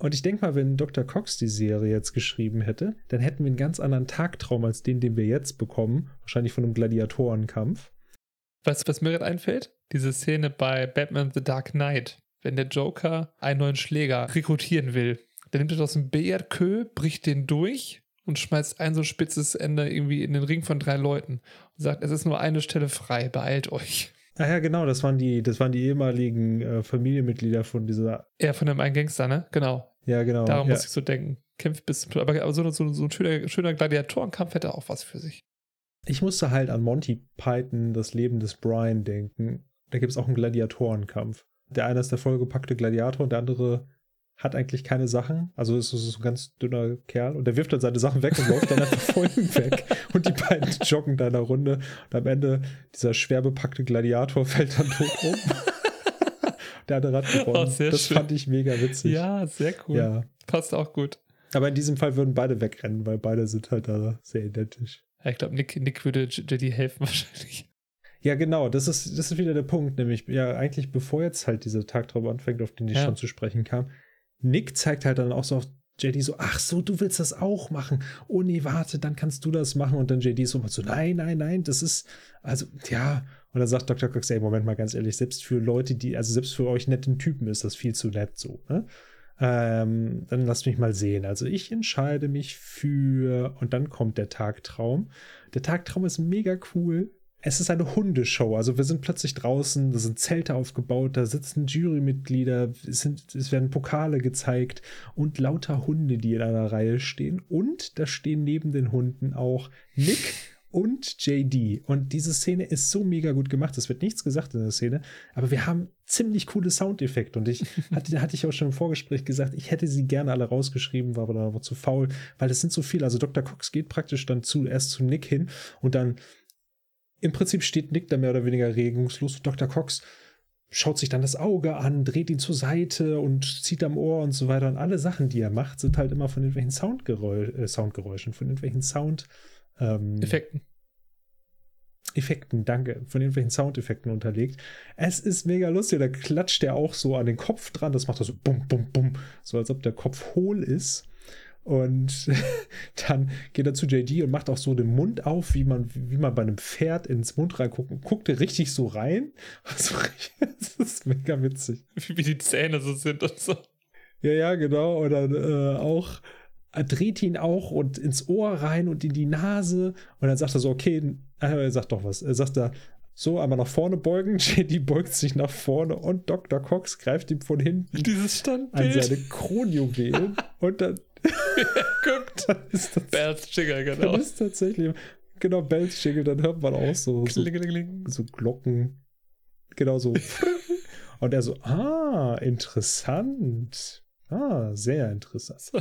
Und ich denke mal, wenn Dr. Cox die Serie jetzt geschrieben hätte, dann hätten wir einen ganz anderen Tagtraum als den, den wir jetzt bekommen. Wahrscheinlich von einem Gladiatorenkampf. Weißt du, was mir gerade einfällt? Diese Szene bei Batman The Dark Knight, wenn der Joker einen neuen Schläger rekrutieren will. Der nimmt er aus dem BRK, bricht den durch und schmeißt ein so spitzes Ende irgendwie in den Ring von drei Leuten und sagt, es ist nur eine Stelle frei, beeilt euch. Ah ja, genau, das waren die, das waren die ehemaligen äh, Familienmitglieder von dieser. Er von dem einen Gangster, ne? Genau. Ja, genau. Daran ja. muss ich so denken. Kämpft bis zum Tod. Aber, so, so, so ein schöner, schöner Gladiatorenkampf hätte auch was für sich. Ich musste halt an Monty Python, das Leben des Brian, denken. Da gibt es auch einen Gladiatorenkampf. Der eine ist der vollgepackte Gladiator und der andere hat eigentlich keine Sachen. Also ist so ein ganz dünner Kerl und der wirft dann seine Sachen weg und läuft dann einfach ihm weg. Und die beiden joggen da in der Runde. Und am Ende dieser schwer bepackte Gladiator fällt dann tot um. Der hat gewonnen. Oh, das schön. fand ich mega witzig. Ja, sehr cool. ja. Passt auch gut. Aber in diesem Fall würden beide wegrennen, weil beide sind halt da sehr identisch. Ja, ich glaube, Nick, Nick würde JD helfen wahrscheinlich. Ja, genau, das ist, das ist wieder der Punkt, nämlich, ja, eigentlich bevor jetzt halt dieser Tagtraum anfängt, auf den ich Ja. schon zu sprechen kam, Nick zeigt halt dann auch so auf JD so, ach so, du willst das auch machen. Oh nee, warte, dann kannst du das machen. Und dann JD so, so nein, nein, nein, das ist, also, ja. Und dann sagt Dr. Cox, ey, Moment mal ganz ehrlich, selbst für Leute, die, also selbst für euch netten Typen ist das viel zu nett so, ne? Ähm, dann lasst mich mal sehen. Also ich entscheide mich für, und dann kommt der Tagtraum. Der Tagtraum ist mega cool, es ist eine Hundeshow. Also wir sind plötzlich draußen, da sind Zelte aufgebaut, da sitzen Jurymitglieder, es, sind, es werden Pokale gezeigt und lauter Hunde, die in einer Reihe stehen. Und da stehen neben den Hunden auch Nick und JD. Und diese Szene ist so mega gut gemacht. Es wird nichts gesagt in der Szene, aber wir haben ziemlich coole Soundeffekte. Und ich hatte, hatte ich auch schon im Vorgespräch gesagt, ich hätte sie gerne alle rausgeschrieben, war aber dann aber zu faul, weil es sind so viele. Also Dr. Cox geht praktisch dann zuerst zu Nick hin und dann im Prinzip steht Nick da mehr oder weniger regungslos. Dr. Cox schaut sich dann das Auge an, dreht ihn zur Seite und zieht am Ohr und so weiter. Und alle Sachen, die er macht, sind halt immer von irgendwelchen Soundgeräusch, äh, Soundgeräuschen, von irgendwelchen Sound ähm, Effekten. Effekten, danke, von irgendwelchen Soundeffekten unterlegt. Es ist mega lustig. Da klatscht er auch so an den Kopf dran. Das macht er so bum, bum, bum. So als ob der Kopf hohl ist. Und dann geht er zu JD und macht auch so den Mund auf, wie man, wie man bei einem Pferd ins Mund reinguckt. Guckt er richtig so rein. Also, das ist mega witzig. Wie die Zähne so sind und so. Ja, ja, genau. Und dann äh, auch er dreht ihn auch und ins Ohr rein und in die Nase. Und dann sagt er so, okay, äh, er sagt doch was. Er sagt da, so einmal nach vorne beugen. JD beugt sich nach vorne und Dr. Cox greift ihm von hinten Dieses Standbild. an seine Kronjuwelen. und dann, Guckt. das, Bells Jigger, genau. dann ist tatsächlich, genau, Bells Jingle, dann hört man auch so, so, so Glocken. Genau so. und er so, ah, interessant. Ah, sehr interessant.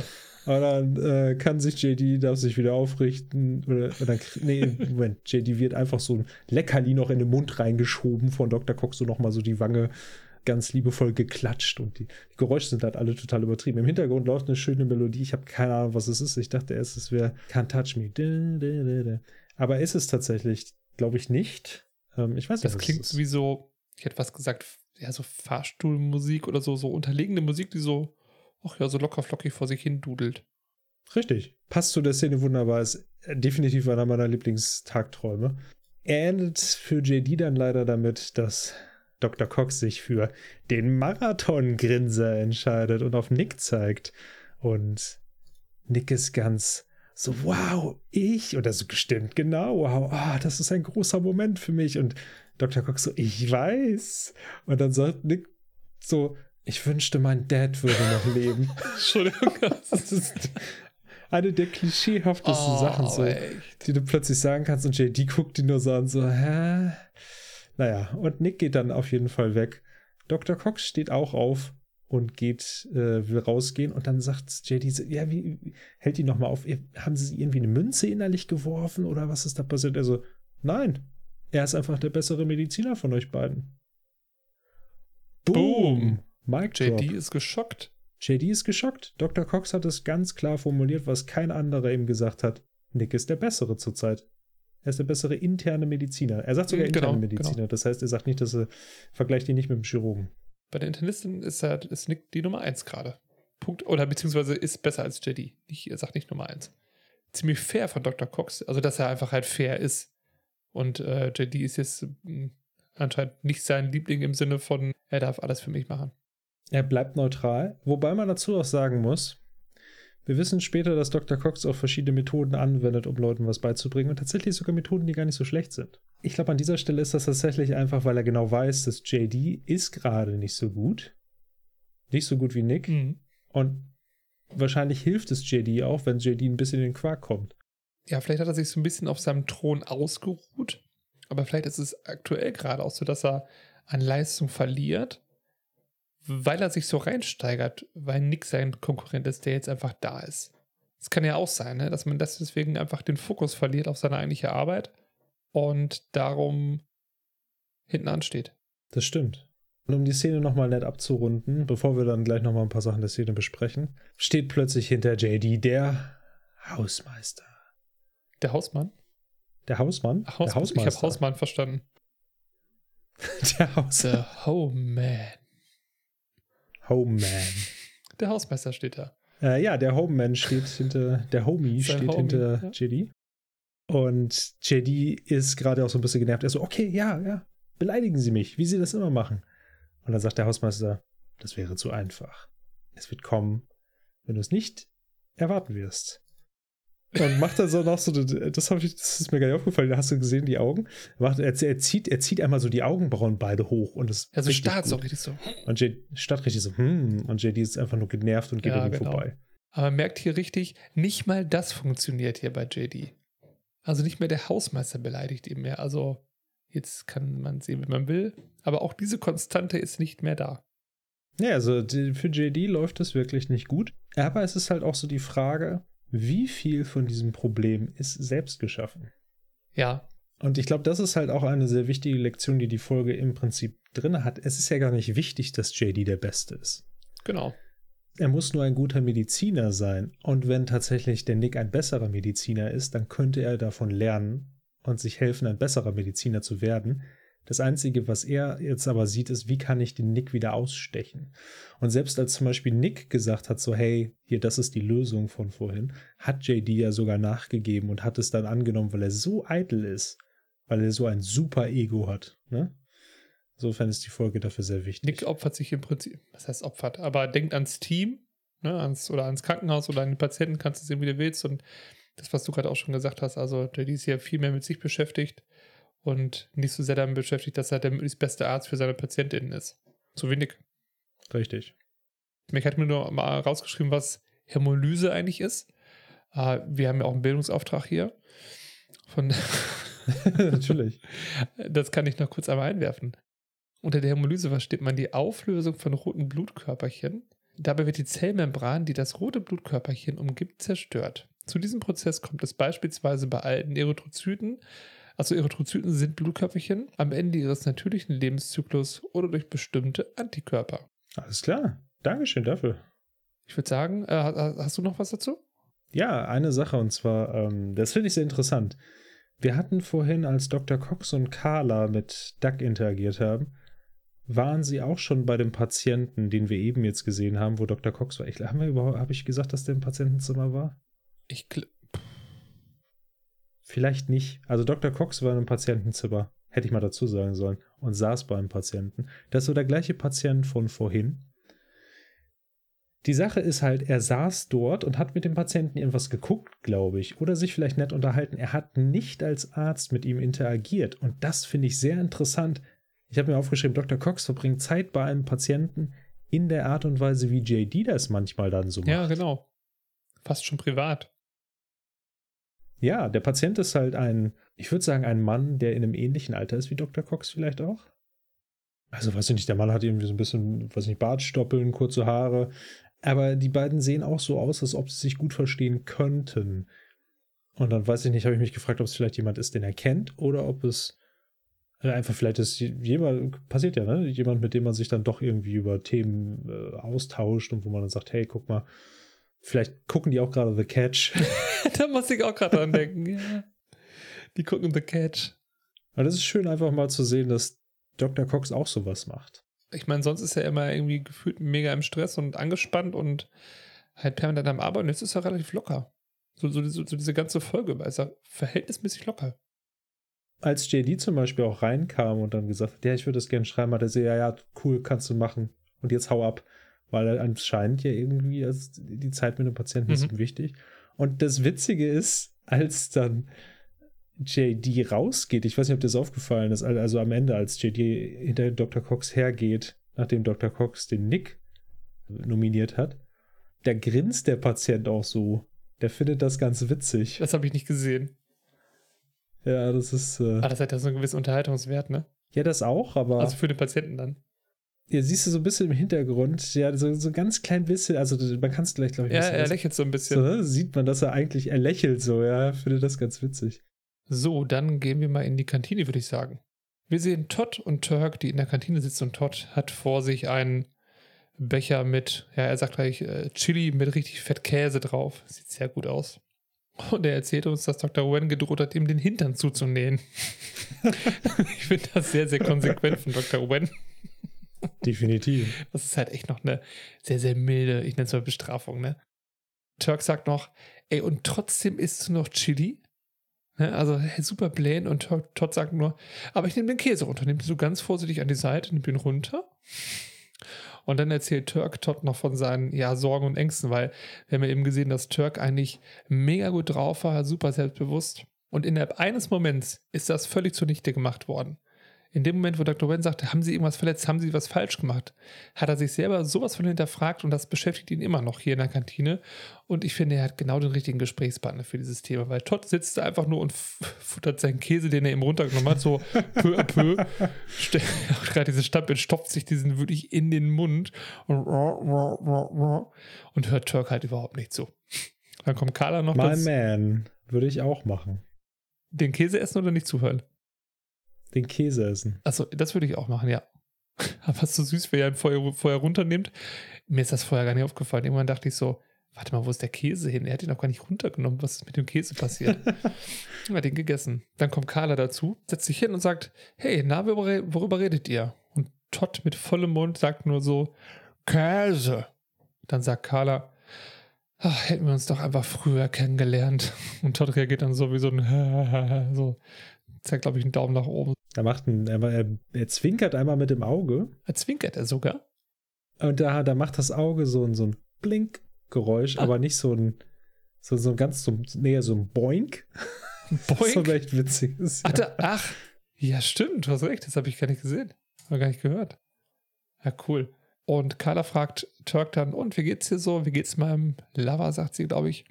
Und dann äh, kann sich JD, darf sich wieder aufrichten. Oder, oder nee, Moment, JD wird einfach so ein Leckerli noch in den Mund reingeschoben von Dr. Cox, so nochmal so die Wange ganz liebevoll geklatscht und die, die, Geräusche sind halt alle total übertrieben. Im Hintergrund läuft eine schöne Melodie. Ich habe keine Ahnung, was es ist. Ich dachte erst, es wäre Can't Touch Me. Aber ist es tatsächlich, glaube ich, nicht. Ähm, ich weiß nicht, Das klingt wie so, ich hätte was gesagt, ja, so Fahrstuhlmusik oder so, so unterlegene Musik, die so ach ja, so locker flockig vor sich hin dudelt. Richtig. Passt zu der Szene wunderbar. Ist definitiv einer meiner Lieblingstagträume. Er endet für JD dann leider damit, dass Dr. Cox sich für den Marathon-Grinser entscheidet und auf Nick zeigt. Und Nick ist ganz so, wow, ich, oder so gestimmt, genau, wow, ah, das ist ein großer Moment für mich. Und Dr. Cox so, ich weiß. Und dann sagt Nick so, ich wünschte, mein Dad würde noch leben. Entschuldigung. Das ist eine der klischeehaftesten Oh, Sachen, so, die du plötzlich sagen kannst. Und JD guckt die nur so an, so, hä? Naja, und Nick geht dann auf jeden Fall weg. Dr. Cox steht auch auf und geht, äh, will rausgehen. Und dann sagt JD, ja, wie, hält ihn nochmal auf. Haben sie irgendwie eine Münze innerlich geworfen oder was ist da passiert? Also, nein, er ist einfach der bessere Mediziner von euch beiden. Boom. Drop. JD ist geschockt. JD ist geschockt. Dr. Cox hat es ganz klar formuliert, was kein anderer ihm gesagt hat. Nick ist der Bessere zurzeit. Er ist der bessere interne Mediziner. Er sagt sogar Mhm, genau, interne Mediziner. Das heißt, er sagt nicht, dass er vergleicht ihn nicht mit dem Chirurgen. Bei den Internistin ist, er, ist Nick die Nummer 1 gerade. Punkt. Oder beziehungsweise ist besser als JD. Er sagt nicht Nummer 1. Ziemlich fair von Dr. Cox. Also, dass er einfach halt fair ist. Und äh, JD ist jetzt mh, anscheinend nicht sein Liebling im Sinne von, er darf alles für mich machen. Er bleibt neutral, wobei man dazu auch sagen muss, wir wissen später, dass Dr. Cox auch verschiedene Methoden anwendet, um Leuten was beizubringen und tatsächlich sogar Methoden, die gar nicht so schlecht sind. Ich glaube, an dieser Stelle ist das tatsächlich einfach, weil er genau weiß, dass JD ist gerade nicht so gut. Nicht so gut wie Nick. Mhm. Und wahrscheinlich hilft es JD auch, wenn JD ein bisschen in den Quark kommt. Ja, vielleicht hat er sich so ein bisschen auf seinem Thron ausgeruht. Aber vielleicht ist es aktuell gerade auch so, dass er an Leistung verliert, weil er sich so reinsteigert, weil Nick sein Konkurrent ist, der jetzt einfach da ist. Es kann ja auch sein, ne, dass man das deswegen einfach den Fokus verliert auf seine eigentliche Arbeit und darum hinten ansteht. Das stimmt. Und um die Szene nochmal nett abzurunden, bevor wir dann gleich nochmal ein paar Sachen der Szene besprechen, steht plötzlich hinter JD der Hausmeister. Der Hausmann? Der Hausmann? Haus der ich habe Hausmann verstanden. Der Haus The Homeman. Homeman. Der Hausmeister steht da. Äh, ja, der Homeman steht hinter, der Homie steht Homie, hinter ja. JD. Und JD ist gerade auch so ein bisschen genervt. Er so, okay, ja, ja, beleidigen Sie mich, wie Sie das immer machen. Und dann sagt der Hausmeister, das wäre zu einfach. Es wird kommen, wenn du es nicht erwarten wirst. Und macht dann so noch so, das, ich, das ist mir gar nicht aufgefallen, da hast du gesehen, die Augen. Er, er, zieht, er zieht einmal so die Augenbrauen beide hoch und das Ja, so starrt so richtig so. Und J, starrt richtig so, hm, und JD ist einfach nur genervt und geht ja, genau. vorbei. Aber man merkt hier richtig, nicht mal das funktioniert hier bei JD. Also nicht mehr der Hausmeister beleidigt ihn mehr. Also jetzt kann man sehen, wie man will. Aber auch diese Konstante ist nicht mehr da. Ja, also für JD läuft es wirklich nicht gut. Aber es ist halt auch so die Frage, wie viel von diesem Problem ist selbst geschaffen? Ja. Und ich glaube, das ist halt auch eine sehr wichtige Lektion, die die Folge im Prinzip drin hat. Es ist ja gar nicht wichtig, dass JD der Beste ist. Genau. Er muss nur ein guter Mediziner sein. Und wenn tatsächlich der Nick ein besserer Mediziner ist, dann könnte er davon lernen und sich helfen, ein besserer Mediziner zu werden. Das Einzige, was er jetzt aber sieht, ist, wie kann ich den Nick wieder ausstechen? Und selbst als zum Beispiel Nick gesagt hat, so, hey, hier, das ist die Lösung von vorhin, hat JD ja sogar nachgegeben und hat es dann angenommen, weil er so eitel ist, weil er so ein super Ego hat. Ne? Insofern ist die Folge dafür sehr wichtig. Nick opfert sich im Prinzip, was heißt opfert, aber denkt ans Team, ne, ans, oder ans Krankenhaus oder an den Patienten, kannst du sehen, wie du willst. Und das, was du gerade auch schon gesagt hast, also JD ist ja viel mehr mit sich beschäftigt und nicht so sehr damit beschäftigt, dass er der möglichst beste Arzt für seine Patientinnen ist. So wenig. Richtig. Ich hatte mir nur mal rausgeschrieben, was Hämolyse eigentlich ist. Uh, wir haben ja auch einen Bildungsauftrag hier. Von Natürlich. Das kann ich noch kurz einmal einwerfen. Unter der Hämolyse versteht man die Auflösung von roten Blutkörperchen. Dabei wird die Zellmembran, die das rote Blutkörperchen umgibt, zerstört. Zu diesem Prozess kommt es beispielsweise bei alten Erythrozyten also Erythrozyten sind Blutkörperchen am Ende ihres natürlichen Lebenszyklus oder durch bestimmte Antikörper. Alles klar. Dankeschön dafür. Ich würde sagen, äh, hast du noch was dazu? Ja, eine Sache und zwar, ähm, das finde ich sehr interessant. Wir hatten vorhin, als Dr. Cox und Carla mit Duck interagiert haben, waren sie auch schon bei dem Patienten, den wir eben jetzt gesehen haben, wo Dr. Cox war. Ich, haben wir überhaupt, habe ich gesagt, dass der im Patientenzimmer war? Ich, Vielleicht nicht. Also Dr. Cox war in einem Patientenzimmer, hätte ich mal dazu sagen sollen, und saß beim Patienten. Das ist so der gleiche Patient von vorhin. Die Sache ist halt, er saß dort und hat mit dem Patienten irgendwas geguckt, glaube ich, oder sich vielleicht nett unterhalten. Er hat nicht als Arzt mit ihm interagiert und das finde ich sehr interessant. Ich habe mir aufgeschrieben, Dr. Cox verbringt Zeit bei einem Patienten in der Art und Weise, wie JD das manchmal dann so macht. Ja, genau. Fast schon privat. Ja, der Patient ist halt ein, ich würde sagen, ein Mann, der in einem ähnlichen Alter ist wie Dr. Cox vielleicht auch. Also, weiß ich nicht, der Mann hat irgendwie so ein bisschen, weiß ich nicht, Bartstoppeln, kurze Haare. Aber die beiden sehen auch so aus, als ob sie sich gut verstehen könnten. Und dann weiß ich nicht, habe ich mich gefragt, ob es vielleicht jemand ist, den er kennt oder ob es äh, einfach vielleicht ist jemand, passiert ja, ne? Jemand, mit dem man sich dann doch irgendwie über Themen äh, austauscht und wo man dann sagt, hey, guck mal, Vielleicht gucken die auch gerade The Catch. da muss ich auch gerade dran denken, ja. Die gucken The Catch. Aber das ist schön, einfach mal zu sehen, dass Dr. Cox auch sowas macht. Ich meine, sonst ist er immer irgendwie gefühlt mega im Stress und angespannt und halt permanent am Arbeiten. Jetzt ist er relativ locker. So, so, so, so diese ganze Folge ist er verhältnismäßig locker. Als JD zum Beispiel auch reinkam und dann gesagt hat, ja, ich würde das gerne schreiben, hat er gesagt, ja, ja, cool, kannst du machen. Und jetzt hau ab weil anscheinend ja irgendwie also die Zeit mit dem Patienten mhm. ist ihm wichtig. Und das Witzige ist, als dann JD rausgeht, ich weiß nicht, ob das aufgefallen ist, also am Ende, als JD hinter Dr. Cox hergeht, nachdem Dr. Cox den Nick nominiert hat, da grinst der Patient auch so. Der findet das ganz witzig. Das habe ich nicht gesehen. Ja, das ist. Äh, ah, das hat ja so einen gewissen Unterhaltungswert, ne? Ja, das auch, aber. Also für den Patienten dann. Ja, siehst du so ein bisschen im Hintergrund, ja, so, so ganz klein bisschen, also man kann es gleich, glaube ich, Ja, er lächelt so ein bisschen. So, ne, sieht man, dass er eigentlich, er lächelt so, ja, finde das ganz witzig. So, dann gehen wir mal in die Kantine, würde ich sagen. Wir sehen Todd und Turk, die in der Kantine sitzen und Todd hat vor sich einen Becher mit, ja, er sagt gleich äh, Chili mit richtig fett Käse drauf. Sieht sehr gut aus. Und er erzählt uns, dass Dr. Wen gedroht hat, ihm den Hintern zuzunähen. ich finde das sehr, sehr konsequent von Dr. Wen. Definitiv. Das ist halt echt noch eine sehr, sehr milde, ich nenne es mal Bestrafung, ne? Turk sagt noch, ey, und trotzdem isst du noch Chili? Ne? Also hey, super blähen und Todd sagt nur, aber ich nehme den Käse runter, nimm ihn so ganz vorsichtig an die Seite, nimm ihn runter Und dann erzählt Turk Todd noch von seinen ja, Sorgen und Ängsten, weil wir haben ja eben gesehen, dass Turk eigentlich mega gut drauf war, super selbstbewusst. Und innerhalb eines Moments ist das völlig zunichte gemacht worden in dem Moment, wo Dr. Wen sagte, haben Sie irgendwas verletzt, haben Sie was falsch gemacht, hat er sich selber sowas von hinterfragt und das beschäftigt ihn immer noch hier in der Kantine. Und ich finde, er hat genau den richtigen Gesprächspartner für dieses Thema, weil Todd sitzt da einfach nur und futtert seinen Käse, den er ihm runtergenommen hat, so peu à peu. Gerade diese Stampe stopft sich diesen wirklich in den Mund und, und hört Turk halt überhaupt nicht zu. Dann kommt Carla noch. My man, würde ich auch machen. Den Käse essen oder nicht zuhören? Den Käse essen. Achso, das würde ich auch machen, ja. Aber was so süß, wer ja vorher, vorher runternimmt. Mir ist das vorher gar nicht aufgefallen. Irgendwann dachte ich so, warte mal, wo ist der Käse hin? Er hat ihn noch gar nicht runtergenommen. Was ist mit dem Käse passiert? er hat ihn gegessen. Dann kommt Carla dazu, setzt sich hin und sagt, hey, na, worüber redet ihr? Und Todd mit vollem Mund sagt nur so, Käse. Dann sagt Carla, ach, hätten wir uns doch einfach früher kennengelernt. Und Todd reagiert dann so wie so ein so zeigt, glaube ich, einen Daumen nach oben. Er macht einen, er, er, zwinkert einmal mit dem Auge. Er zwinkert er sogar. Und da, da macht das Auge so ein, so ein Blink-Geräusch, ah. aber nicht so ein, so, so ein ganz, so, nee, so ein Boink. Boink? so echt witzig ist. Ja. Ach, ach, ja, stimmt, du hast recht, das habe ich gar nicht gesehen. Habe gar nicht gehört. Ja, cool. Und Carla fragt Turk dann, und wie geht's dir so? Wie geht's meinem Lover, sagt sie, glaube ich.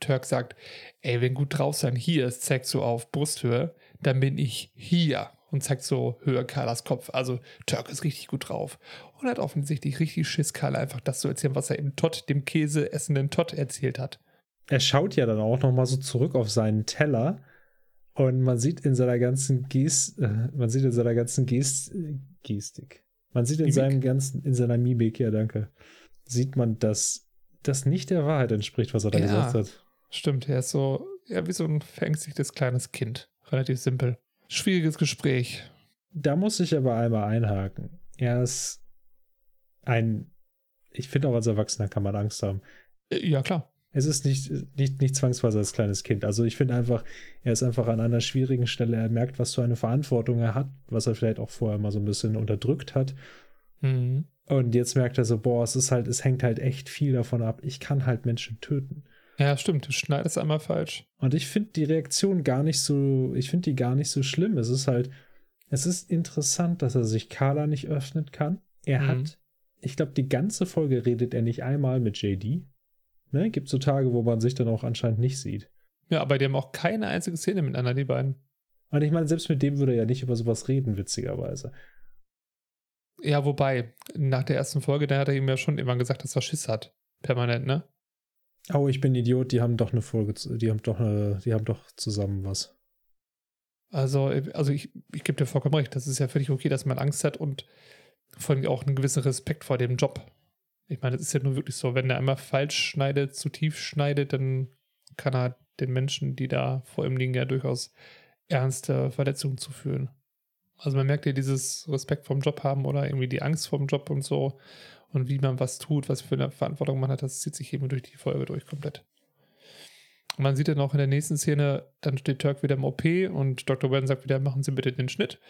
Turk sagt, ey, wenn gut drauf sein hier ist, zeigt so auf Brusthöhe, dann bin ich hier und zeigt so höher Carlas Kopf. Also Turk ist richtig gut drauf und hat offensichtlich richtig Schiss, Carla einfach das zu erzählen, was er im Todd, dem Käse essenden Todd erzählt hat. Er schaut ja dann auch nochmal so zurück auf seinen Teller und man sieht in seiner ganzen Gest, äh, man sieht in seiner ganzen Gest, Gestik, man sieht in Mimik? seinem ganzen, in seiner Mimik, ja danke, sieht man, dass das nicht der Wahrheit entspricht, was er da ja, gesagt hat. Stimmt, er ist so, ja, wie so ein verängstigtes kleines Kind. Relativ simpel. Schwieriges Gespräch. Da muss ich aber einmal einhaken. Er ist ein, ich finde auch als Erwachsener kann man Angst haben. Äh, ja, klar. Es ist nicht, nicht, nicht zwangsweise als kleines Kind. Also ich finde einfach, er ist einfach an einer schwierigen Stelle. Er merkt, was für eine Verantwortung er hat, was er vielleicht auch vorher mal so ein bisschen unterdrückt hat. Mhm. Und jetzt merkt er so, boah, es ist halt, es hängt halt echt viel davon ab. Ich kann halt Menschen töten. Ja, stimmt. Du schneidest einmal falsch. Und ich finde die Reaktion gar nicht so, ich finde die gar nicht so schlimm. Es ist halt, es ist interessant, dass er sich Carla nicht öffnen kann. Er mhm. hat, ich glaube, die ganze Folge redet er nicht einmal mit JD. Ne? Gibt so Tage, wo man sich dann auch anscheinend nicht sieht. Ja, aber die haben auch keine einzige Szene miteinander, die beiden. Und ich meine, selbst mit dem würde er ja nicht über sowas reden, witzigerweise. Ja, wobei, nach der ersten Folge, da hat er ihm ja schon immer gesagt, dass er Schiss hat. Permanent, ne? Oh, ich bin Idiot, die haben doch eine Folge, die haben doch eine, die haben doch zusammen was. Also, also ich, ich gebe dir vollkommen recht, das ist ja völlig okay, dass man Angst hat und vor allem auch einen gewissen Respekt vor dem Job. Ich meine, das ist ja nur wirklich so, wenn er einmal falsch schneidet, zu tief schneidet, dann kann er den Menschen, die da vor ihm liegen, ja durchaus ernste Verletzungen zuführen. Also man merkt ja dieses Respekt vom Job haben oder irgendwie die Angst vom Job und so und wie man was tut, was für eine Verantwortung man hat, das zieht sich eben durch die Folge durch komplett. Und man sieht dann auch in der nächsten Szene, dann steht Turk wieder im OP und Dr. Wen sagt wieder, machen Sie bitte den Schnitt.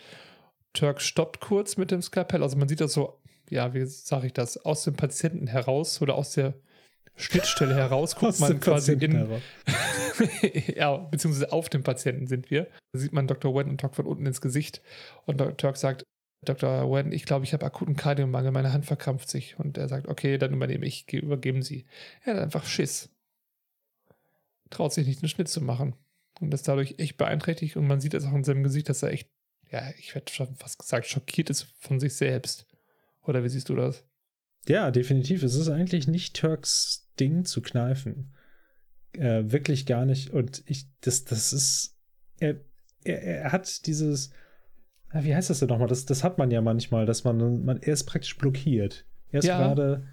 Turk stoppt kurz mit dem Skalpell, also man sieht das so, ja, wie sage ich das, aus dem Patienten heraus oder aus der Schnittstelle heraus guckt man quasi in. ja, beziehungsweise auf dem Patienten sind wir. Da sieht man Dr. Wen und Turk von unten ins Gesicht. Und Turk sagt, Dr. Wen, ich glaube, ich habe akuten Kardiomangel, meine Hand verkrampft sich. Und er sagt, okay, dann übernehme ich, übergeben Sie. Er hat einfach Schiss. Traut sich nicht, einen Schnitt zu machen. Und ist dadurch echt beeinträchtigt. Und man sieht es auch in seinem Gesicht, dass er echt, ja, ich hätte schon fast gesagt, schockiert ist von sich selbst. Oder wie siehst du das? Ja, definitiv. Es ist eigentlich nicht Turks Ding zu kneifen. Äh, wirklich gar nicht. Und ich, das, das ist, er, er, er hat dieses, wie heißt das denn nochmal? Das, das hat man ja manchmal, dass man, man, er ist praktisch blockiert. Er ist ja. gerade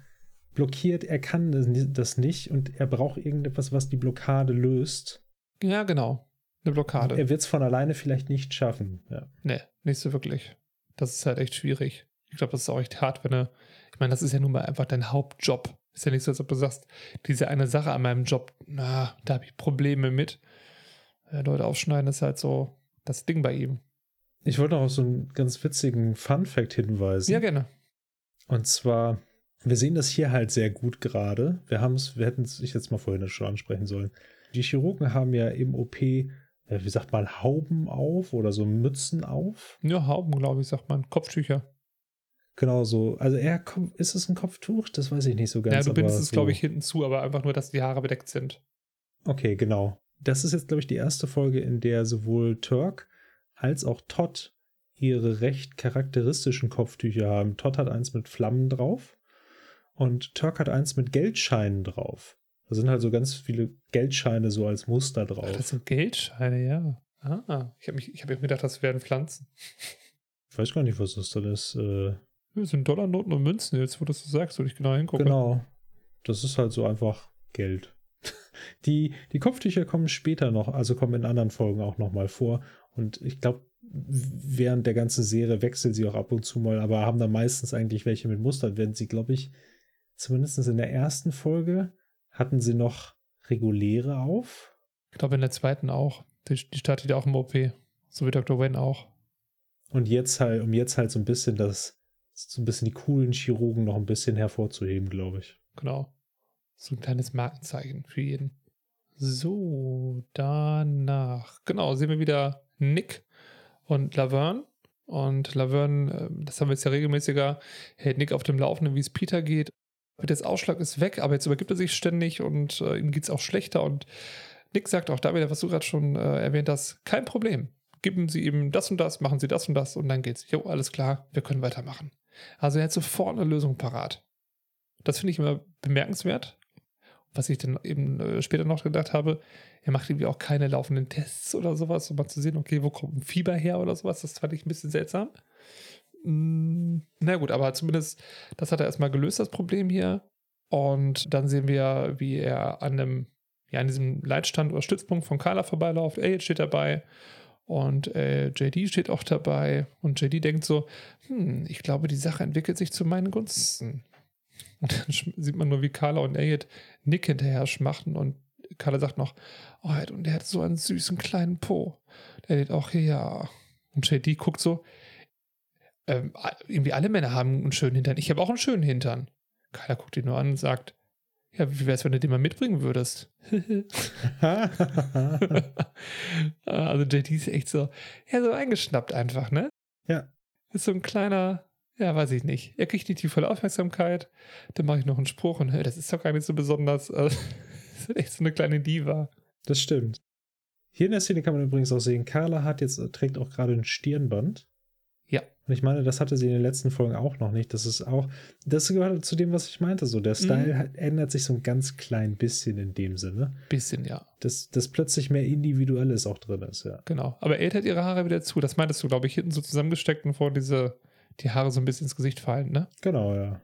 blockiert, er kann das nicht und er braucht irgendetwas, was die Blockade löst. Ja, genau. Eine Blockade. Er wird es von alleine vielleicht nicht schaffen. Ja. Nee, nicht so wirklich. Das ist halt echt schwierig. Ich glaube, das ist auch echt hart, wenn er. Ich meine, das ist ja nun mal einfach dein Hauptjob. Ist ja nicht so, als ob du sagst, diese eine Sache an meinem Job, na, da habe ich Probleme mit. Äh, Leute aufschneiden ist halt so das Ding bei ihm. Ich wollte noch auf so einen ganz witzigen Fun-Fact hinweisen. Ja, gerne. Und zwar, wir sehen das hier halt sehr gut gerade. Wir haben es, wir hätten es ich jetzt mal vorhin schon ansprechen sollen. Die Chirurgen haben ja im OP, äh, wie sagt man, Hauben auf oder so Mützen auf. Ja, Hauben, glaube ich, sagt man. Kopftücher. Genau so. Also er ist es ein Kopftuch? Das weiß ich nicht so ganz. Ja, du bindest es, so. glaube ich, hinten zu, aber einfach nur, dass die Haare bedeckt sind. Okay, genau. Das ist jetzt, glaube ich, die erste Folge, in der sowohl Turk als auch Todd ihre recht charakteristischen Kopftücher haben. Todd hat eins mit Flammen drauf und Turk hat eins mit Geldscheinen drauf. Da sind halt so ganz viele Geldscheine so als Muster drauf. Ach, das sind Geldscheine, ja. Ah, ich habe hab mir gedacht, das wären Pflanzen. Ich weiß gar nicht, was das dann ist. Äh, das sind Dollarnoten und Münzen jetzt, wo du das sagst, wo ich genau hingucke. Genau. Das ist halt so einfach Geld. Die, die Kopftücher kommen später noch, also kommen in anderen Folgen auch nochmal vor. Und ich glaube, während der ganzen Serie wechseln sie auch ab und zu mal, aber haben da meistens eigentlich welche mit Mustern. Werden sie, glaube ich, zumindest in der ersten Folge hatten sie noch reguläre auf. Ich glaube, in der zweiten auch. Die, die startet ja auch im OP. So wie Dr. Wen auch. Und jetzt halt, um jetzt halt so ein bisschen das, so ein bisschen die coolen Chirurgen noch ein bisschen hervorzuheben, glaube ich. Genau. So ein kleines Markenzeichen für jeden. So, danach. Genau, sehen wir wieder Nick und Laverne. Und Laverne, ähm, das haben wir jetzt ja regelmäßiger, hält Nick auf dem Laufenden, wie es Peter geht. Peter's Ausschlag ist weg, aber jetzt übergibt er sich ständig und äh, ihm geht es auch schlechter. Und Nick sagt auch da wieder, was du gerade schon äh, erwähnt hast, kein Problem. Geben Sie ihm das und das, machen Sie das und das und dann geht's. Jo, alles klar, wir können weitermachen. Also er hat sofort eine Lösung parat. Das finde ich immer bemerkenswert. Was ich dann eben äh, später noch gedacht habe, er macht irgendwie auch keine laufenden Tests oder sowas, um mal zu sehen, okay, wo kommt ein Fieber her oder sowas. Das fand ich ein bisschen seltsam. Mm, na gut, aber zumindest, das hat er erstmal gelöst, das Problem hier. Und dann sehen wir, wie er an einem, ja, an diesem Leitstand oder Stützpunkt von Carla vorbeiläuft. Jetzt steht dabei. Und äh, JD steht auch dabei. Und JD denkt so, hm, ich glaube, die Sache entwickelt sich zu meinen Gunsten. Und dann sieht man nur, wie Carla und Elliot Nick hinterher schmachten und Carla sagt noch, oh, und der hat so einen süßen kleinen Po. Der Elliot auch, ja. Und JD guckt so, ähm, irgendwie alle Männer haben einen schönen Hintern. Ich habe auch einen schönen Hintern. Carla guckt ihn nur an und sagt, ja, wie wäre es, wenn du den mal mitbringen würdest? also JD ist echt so, ja, so eingeschnappt einfach, ne? Ja. Ist so ein kleiner, ja, weiß ich nicht. Er kriegt nicht die volle Aufmerksamkeit. Dann mache ich noch einen Spruch und das ist doch gar nicht so besonders. Also, das ist echt so eine kleine Diva. Das stimmt. Hier in der Szene kann man übrigens auch sehen, Carla hat jetzt, trägt auch gerade ein Stirnband. Ja. Und ich meine, das hatte sie in den letzten Folgen auch noch nicht. Das ist auch, das gehört zu dem, was ich meinte. So, der Style mhm. ändert sich so ein ganz klein bisschen in dem Sinne. Bisschen, ja. Dass das plötzlich mehr Individuelles auch drin ist, ja. Genau. Aber er hat ihre Haare wieder zu. Das meintest du, glaube ich, hinten so zusammengesteckt und vor diese, die Haare so ein bisschen ins Gesicht fallen, ne? Genau, ja.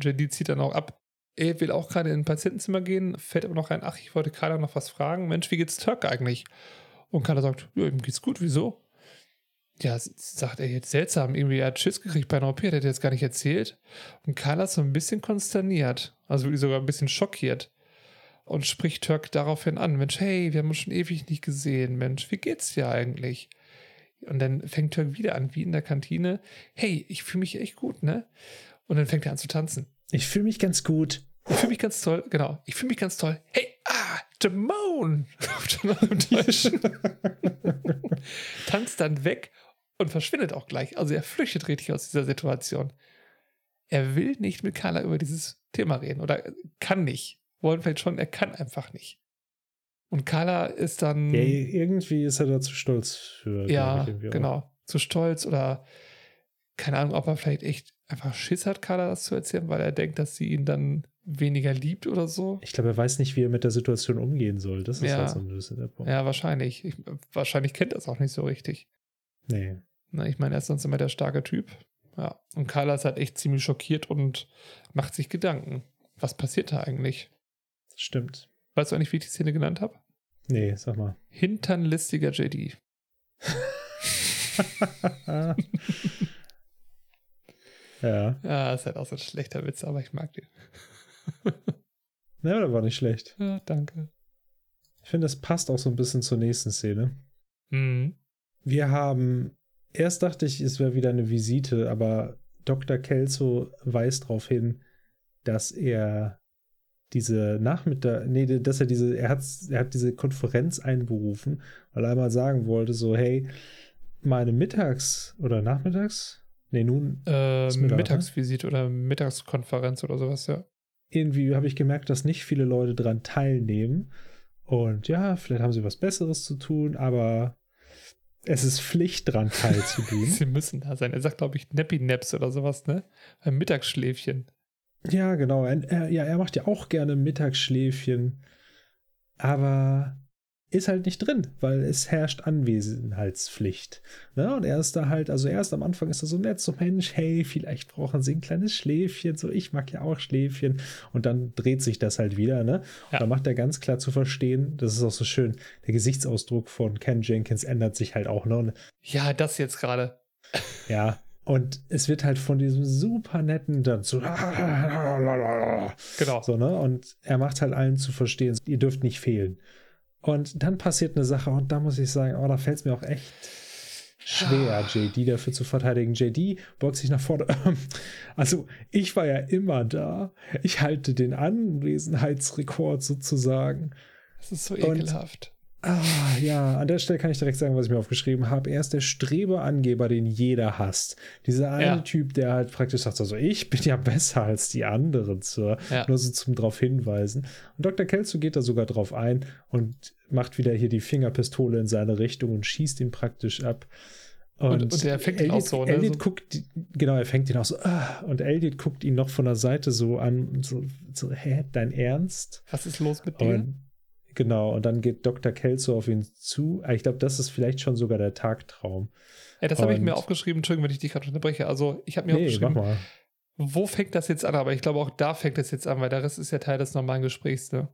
JD zieht dann auch ab. Er will auch gerade in ein Patientenzimmer gehen, fällt aber noch rein, ach, ich wollte Carla noch was fragen. Mensch, wie geht's Turk eigentlich? Und Carla sagt, ja, ihm geht's gut, wieso? ja, sagt er jetzt seltsam, irgendwie er hat Schiss gekriegt bei einer OP, hat er jetzt gar nicht erzählt. Und Carla ist so ein bisschen konsterniert, also wirklich sogar ein bisschen schockiert und spricht Turk daraufhin an, Mensch, hey, wir haben uns schon ewig nicht gesehen, Mensch, wie geht's dir eigentlich? Und dann fängt Turk wieder an, wie in der Kantine, hey, ich fühle mich echt gut, ne? Und dann fängt er an zu tanzen. Ich fühle mich ganz gut. Ich fühle mich ganz toll, genau. Ich fühle mich ganz toll. Hey, ah, Jamone! Tanzt dann weg und verschwindet auch gleich. Also er flüchtet richtig aus dieser Situation. Er will nicht mit Carla über dieses Thema reden oder kann nicht. Wollen vielleicht schon, er kann einfach nicht. Und Carla ist dann. Ja, irgendwie ist er da zu stolz für. Ja, genau. Auch. Zu stolz oder keine Ahnung, ob er vielleicht echt einfach Schiss hat, Carla das zu erzählen, weil er denkt, dass sie ihn dann weniger liebt oder so. Ich glaube, er weiß nicht, wie er mit der Situation umgehen soll. Das ist ja. halt so ein bisschen der Punkt. Ja, wahrscheinlich. Ich, wahrscheinlich kennt er es auch nicht so richtig. Nee. Na, ich meine, er ist sonst immer der starke Typ. Ja. Und Carla ist halt echt ziemlich schockiert und macht sich Gedanken. Was passiert da eigentlich? Stimmt. Weißt du eigentlich, wie ich die Szene genannt habe? Nee, sag mal. Hinternlistiger JD. ja. Ja, ist halt auch so ein schlechter Witz, aber ich mag den. ja, der war nicht schlecht. Ja, danke. Ich finde, das passt auch so ein bisschen zur nächsten Szene. Mhm. Wir haben, erst dachte ich, es wäre wieder eine Visite, aber Dr. Kelso weist darauf hin, dass er diese Nachmittag, nee, dass er diese, er hat, er hat diese Konferenz einberufen, weil er einmal sagen wollte, so, hey, meine Mittags- oder Nachmittags? Nee, nun. Äh, Mittag, ne? Mittagsvisite oder Mittagskonferenz oder sowas, ja. Irgendwie habe ich gemerkt, dass nicht viele Leute dran teilnehmen. Und ja, vielleicht haben sie was Besseres zu tun, aber es ist Pflicht, dran teilzunehmen. sie müssen da sein. Er sagt, glaube ich, Nappy Naps oder sowas, ne? Ein Mittagsschläfchen. Ja, genau. Er, ja, er macht ja auch gerne Mittagsschläfchen. Aber ist halt nicht drin, weil es herrscht Anwesenheitspflicht. Ne? Und er ist da halt, also erst am Anfang ist er so nett, so Mensch, hey, vielleicht brauchen sie ein kleines Schläfchen, so ich mag ja auch Schläfchen. Und dann dreht sich das halt wieder, ne? Ja. Da macht er ganz klar zu verstehen, das ist auch so schön, der Gesichtsausdruck von Ken Jenkins ändert sich halt auch, ne? Ja, das jetzt gerade. Ja, und es wird halt von diesem super netten dann zu. Genau. So, ne? Und er macht halt allen zu verstehen, ihr dürft nicht fehlen. Und dann passiert eine Sache und da muss ich sagen, oh, da fällt es mir auch echt schwer, ah. JD dafür zu verteidigen. JD beugt sich nach vorne. Also, ich war ja immer da. Ich halte den Anwesenheitsrekord sozusagen. Das ist so ekelhaft. Ah, ja, an der Stelle kann ich direkt sagen, was ich mir aufgeschrieben habe. Er ist der Strebeangeber, den jeder hasst. Dieser eine ja. Typ, der halt praktisch sagt, also ich bin ja besser als die anderen, Sir. Ja. Nur so zum drauf hinweisen. Und Dr. Kelso geht da sogar drauf ein und macht wieder hier die Fingerpistole in seine Richtung und schießt ihn praktisch ab. Und, und, und der fängt ihn auch so, ne? Elliot so. guckt, genau, er fängt ihn auch so, ah, und Elliot guckt ihn noch von der Seite so an, so, so hä, dein Ernst? Was ist los mit dir? Und Genau, und dann geht Dr. Kelso auf ihn zu. Ah, ich glaube, das ist vielleicht schon sogar der Tagtraum. Ja, das habe ich mir aufgeschrieben, Entschuldigung, wenn ich dich gerade unterbreche. Also, ich habe mir nee, aufgeschrieben, mach mal. wo fängt das jetzt an? Aber ich glaube, auch da fängt das jetzt an, weil der Rest ist ja Teil des normalen Gesprächs, ne?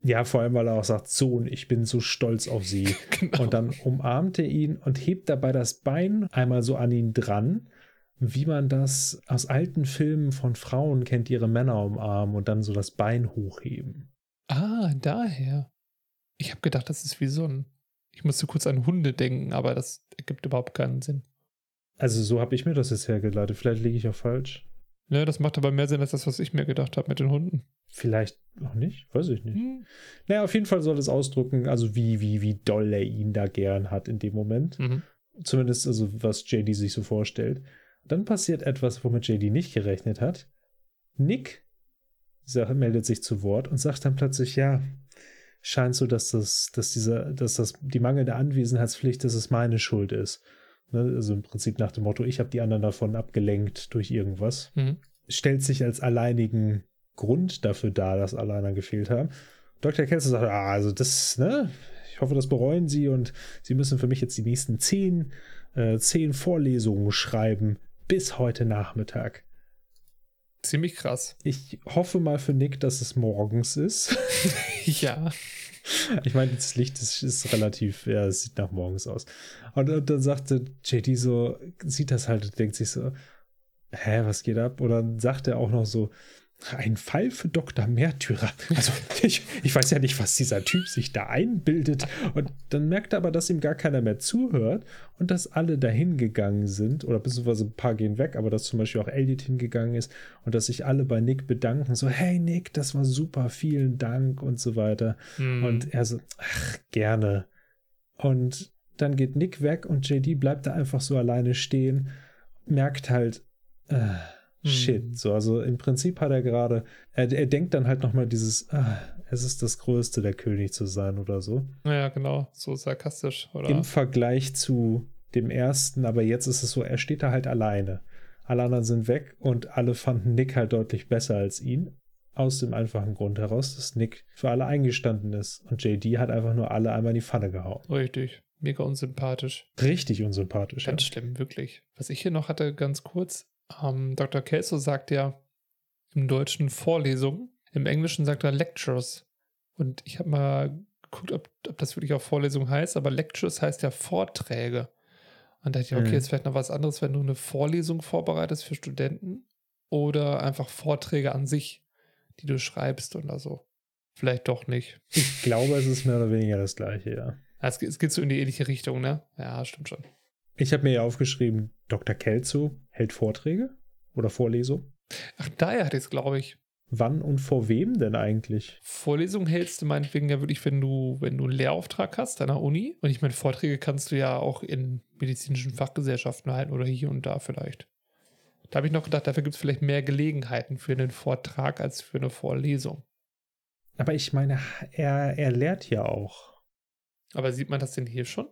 Ja, vor allem, weil er auch sagt, Sohn, ich bin so stolz auf sie. genau. Und dann umarmt er ihn und hebt dabei das Bein einmal so an ihn dran, wie man das aus alten Filmen von Frauen kennt, ihre Männer umarmen und dann so das Bein hochheben. Ah, daher. Ich habe gedacht, das ist wie so ein. Ich musste kurz an Hunde denken, aber das ergibt überhaupt keinen Sinn. Also so habe ich mir das jetzt hergeleitet. Vielleicht liege ich auch falsch. Ja, das macht aber mehr Sinn als das, was ich mir gedacht habe mit den Hunden. Vielleicht noch nicht, weiß ich nicht. Hm. Naja, auf jeden Fall soll es ausdrücken, also wie, wie, wie doll er ihn da gern hat in dem Moment. Mhm. Zumindest also, was JD sich so vorstellt. Dann passiert etwas, womit JD nicht gerechnet hat. Nick meldet sich zu Wort und sagt dann plötzlich, ja, scheint so, dass das, dass dieser, dass das die mangelnde Anwesenheitspflicht, dass es meine Schuld ist. Ne? Also im Prinzip nach dem Motto, ich habe die anderen davon abgelenkt durch irgendwas. Mhm. Stellt sich als alleinigen Grund dafür dar, dass alle anderen gefehlt haben. Dr. Kelso sagt, ah, also das, ne, ich hoffe, das bereuen Sie und Sie müssen für mich jetzt die nächsten zehn, äh, zehn Vorlesungen schreiben bis heute Nachmittag. Ziemlich krass. Ich hoffe mal für Nick, dass es morgens ist. ja. Ich meine, das Licht ist, ist relativ, ja, es sieht nach morgens aus. Und, und, dann sagte JD so, sieht das halt und denkt sich so, hä, was geht ab? Und dann sagt er auch noch so, ein Fall für Dr. Märtyrer. Also ich, ich weiß ja nicht, was dieser Typ sich da einbildet. Und dann merkt er aber, dass ihm gar keiner mehr zuhört und dass alle dahin gegangen sind, oder beziehungsweise ein paar gehen weg, aber dass zum Beispiel auch Elliot hingegangen ist und dass sich alle bei Nick bedanken. So, hey Nick, das war super, vielen Dank und so weiter. Mhm. Und er so, ach, gerne. Und dann geht Nick weg und JD bleibt da einfach so alleine stehen, merkt halt, äh, Shit. Hm. So, also im Prinzip hat er gerade, er, er denkt dann halt nochmal dieses, ah, es ist das Größte, der König zu sein oder so. Ja, genau, so sarkastisch, oder? Im Vergleich zu dem ersten, aber jetzt ist es so, er steht da halt alleine. Alle anderen sind weg und alle fanden Nick halt deutlich besser als ihn. Aus dem einfachen Grund heraus, dass Nick für alle eingestanden ist. Und JD hat einfach nur alle einmal in die Pfanne gehauen. Richtig. Mega unsympathisch. Richtig unsympathisch. Ganz ja. schlimm, wirklich. Was ich hier noch hatte, ganz kurz, ähm, Dr. Kelso sagt ja im Deutschen Vorlesungen, im Englischen sagt er Lectures. Und ich habe mal geguckt, ob, ob, das wirklich auch Vorlesung heißt, aber Lectures heißt ja Vorträge. Und da dachte ich, okay, mhm. jetzt vielleicht noch was anderes, wenn du eine Vorlesung vorbereitest für Studenten oder einfach Vorträge an sich, die du schreibst oder so. Vielleicht doch nicht. Ich glaube, es ist mehr oder weniger das Gleiche, ja. Es geht so in die ähnliche Richtung, ne? Ja, stimmt schon. Ich habe mir ja aufgeschrieben, Dr. Kelso hält Vorträge oder Vorlesungen. Ach, daher hat es, glaube ich. Wann und vor wem denn eigentlich? Vorlesung hältst du meinetwegen ja wirklich, wenn du, wenn du einen Lehrauftrag hast an der Uni. Und ich meine, Vorträge kannst du ja auch in medizinischen Fachgesellschaften halten oder hier und da vielleicht. Da habe ich noch gedacht, dafür gibt es vielleicht mehr Gelegenheiten für einen Vortrag als für eine Vorlesung. Aber ich meine, er, er lehrt ja auch. Aber sieht man das denn hier schon?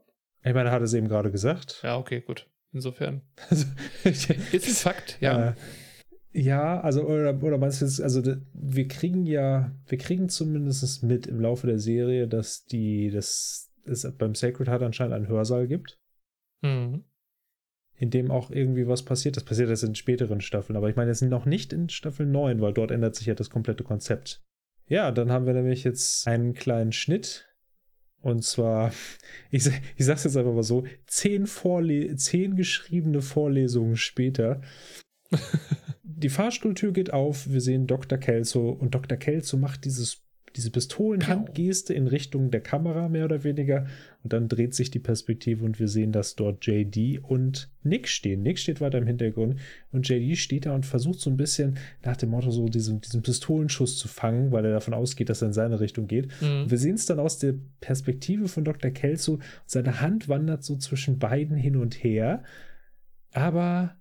Ich meine, er hat es eben gerade gesagt. Ja, okay, gut. Insofern. Also, ist es Fakt, ja. Äh, ja, also, oder, oder meinst du jetzt, also wir kriegen ja, wir kriegen zumindest mit im Laufe der Serie, dass die, dass es beim Sacred Heart anscheinend einen Hörsaal gibt. Mhm. In dem auch irgendwie was passiert. Das passiert jetzt in späteren Staffeln, aber ich meine jetzt noch nicht in Staffel 9, weil dort ändert sich ja das komplette Konzept. Ja, dann haben wir nämlich jetzt einen kleinen Schnitt. Und zwar, ich, ich sag's jetzt einfach mal so, zehn, Vorle zehn geschriebene Vorlesungen später die Fahrstuhltür geht auf, wir sehen Dr. Kelso und Dr. Kelso macht dieses, diese Pistolenhandgeste in Richtung der Kamera mehr oder weniger und dann dreht sich die Perspektive und wir sehen, dass dort JD und Nick stehen. Nick steht weiter im Hintergrund und JD steht da und versucht so ein bisschen nach dem Motto so diesen, diesen Pistolenschuss zu fangen, weil er davon ausgeht, dass er in seine Richtung geht. Mhm. wir sehen es dann aus der Perspektive von Dr. Kelso. Seine Hand wandert so zwischen beiden hin und her, aber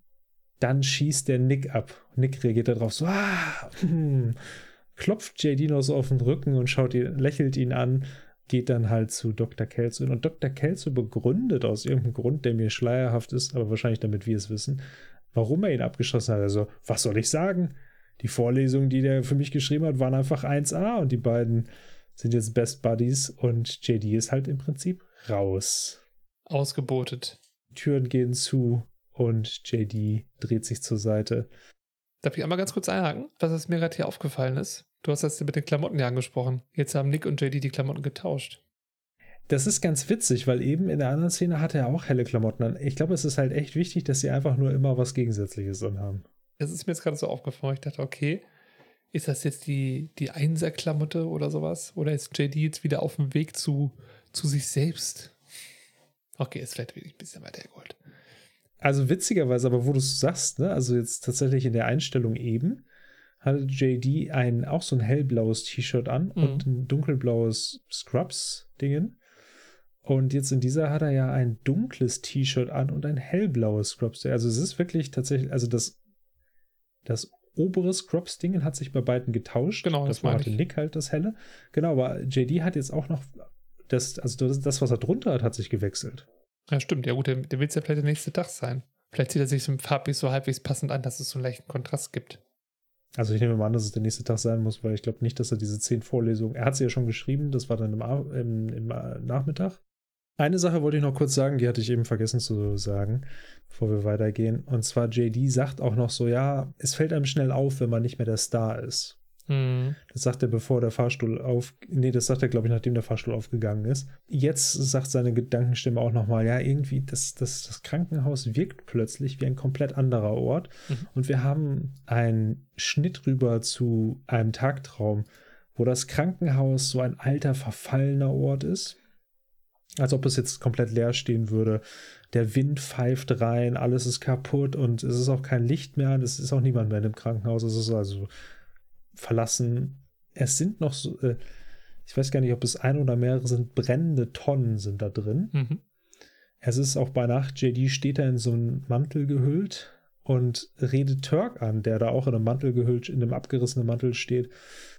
dann schießt der Nick ab. Nick reagiert darauf so, ah, hm, klopft JD noch so auf den Rücken und schaut ihn, lächelt ihn an, geht dann halt zu Dr. Kelso. Und Dr. Kelso begründet aus irgendeinem Grund, der mir schleierhaft ist, aber wahrscheinlich damit wir es wissen, warum er ihn abgeschossen hat. Also, was soll ich sagen? Die Vorlesungen, die der für mich geschrieben hat, waren einfach 1A und die beiden sind jetzt Best Buddies und JD ist halt im Prinzip raus. Ausgebotet. Türen gehen zu und JD dreht sich zur Seite. Darf ich einmal ganz kurz einhaken, was mir gerade hier aufgefallen ist? Du hast das mit den Klamotten ja angesprochen. Jetzt haben Nick und JD die Klamotten getauscht. Das ist ganz witzig, weil eben in der anderen Szene hatte er auch helle Klamotten an. Ich glaube, es ist halt echt wichtig, dass sie einfach nur immer was Gegensätzliches anhaben. Das ist mir jetzt gerade so aufgefallen. Ich dachte, okay, ist das jetzt die, die Einser-Klamotte oder sowas? Oder ist JD jetzt wieder auf dem Weg zu, zu sich selbst? Okay, ist vielleicht ein bisschen weiter geholt. Also witzigerweise, aber wo du es sagst, ne, also jetzt tatsächlich in der Einstellung eben, hatte JD ein auch so ein hellblaues T-Shirt an mhm. und ein dunkelblaues Scrubs-Dingen. Und jetzt in dieser hat er ja ein dunkles T-Shirt an und ein hellblaues Scrubs. Also es ist wirklich tatsächlich, also das, das obere Scrubs-Dingen hat sich bei beiden getauscht. Genau, das, das hatte Nick halt das helle. Genau, aber JD hat jetzt auch noch das, also das, das, was er drunter hat, hat sich gewechselt. Ja, stimmt. Ja, gut, der, der wird es ja vielleicht der nächste Tag sein. Vielleicht sieht er sich so farblich so halbwegs passend an, dass es so einen leichten Kontrast gibt. Also ich nehme mal an, dass es der nächste Tag sein muss, weil ich glaube nicht, dass er diese zehn Vorlesungen, er hat sie ja schon geschrieben, das war dann im, im, im äh, Nachmittag. Eine Sache wollte ich noch kurz sagen, die hatte ich eben vergessen zu sagen, bevor wir weitergehen. Und zwar JD sagt auch noch so, ja, es fällt einem schnell auf, wenn man nicht mehr der Star ist. Mhm. Das sagt er, bevor der Fahrstuhl auf. Nee, das sagt er, glaube ich, nachdem der Fahrstuhl aufgegangen ist. Jetzt sagt seine Gedankenstimme auch nochmal: Ja, irgendwie, das, das, das Krankenhaus wirkt plötzlich wie ein komplett anderer Ort. Mhm. Und wir haben einen Schnitt rüber zu einem Tagtraum, wo das Krankenhaus so ein alter, verfallener Ort ist. Als ob es jetzt komplett leer stehen würde. Der Wind pfeift rein, alles ist kaputt und es ist auch kein Licht mehr und es ist auch niemand mehr in dem Krankenhaus. Es ist also verlassen. Es sind noch so, äh, ich weiß gar nicht, ob es ein oder mehrere sind, brennende Tonnen sind da drin. Mhm. Es ist auch bei Nacht, JD steht da in so einen Mantel gehüllt und redet Turk an, der da auch in einem Mantel gehüllt, in einem abgerissenen Mantel steht,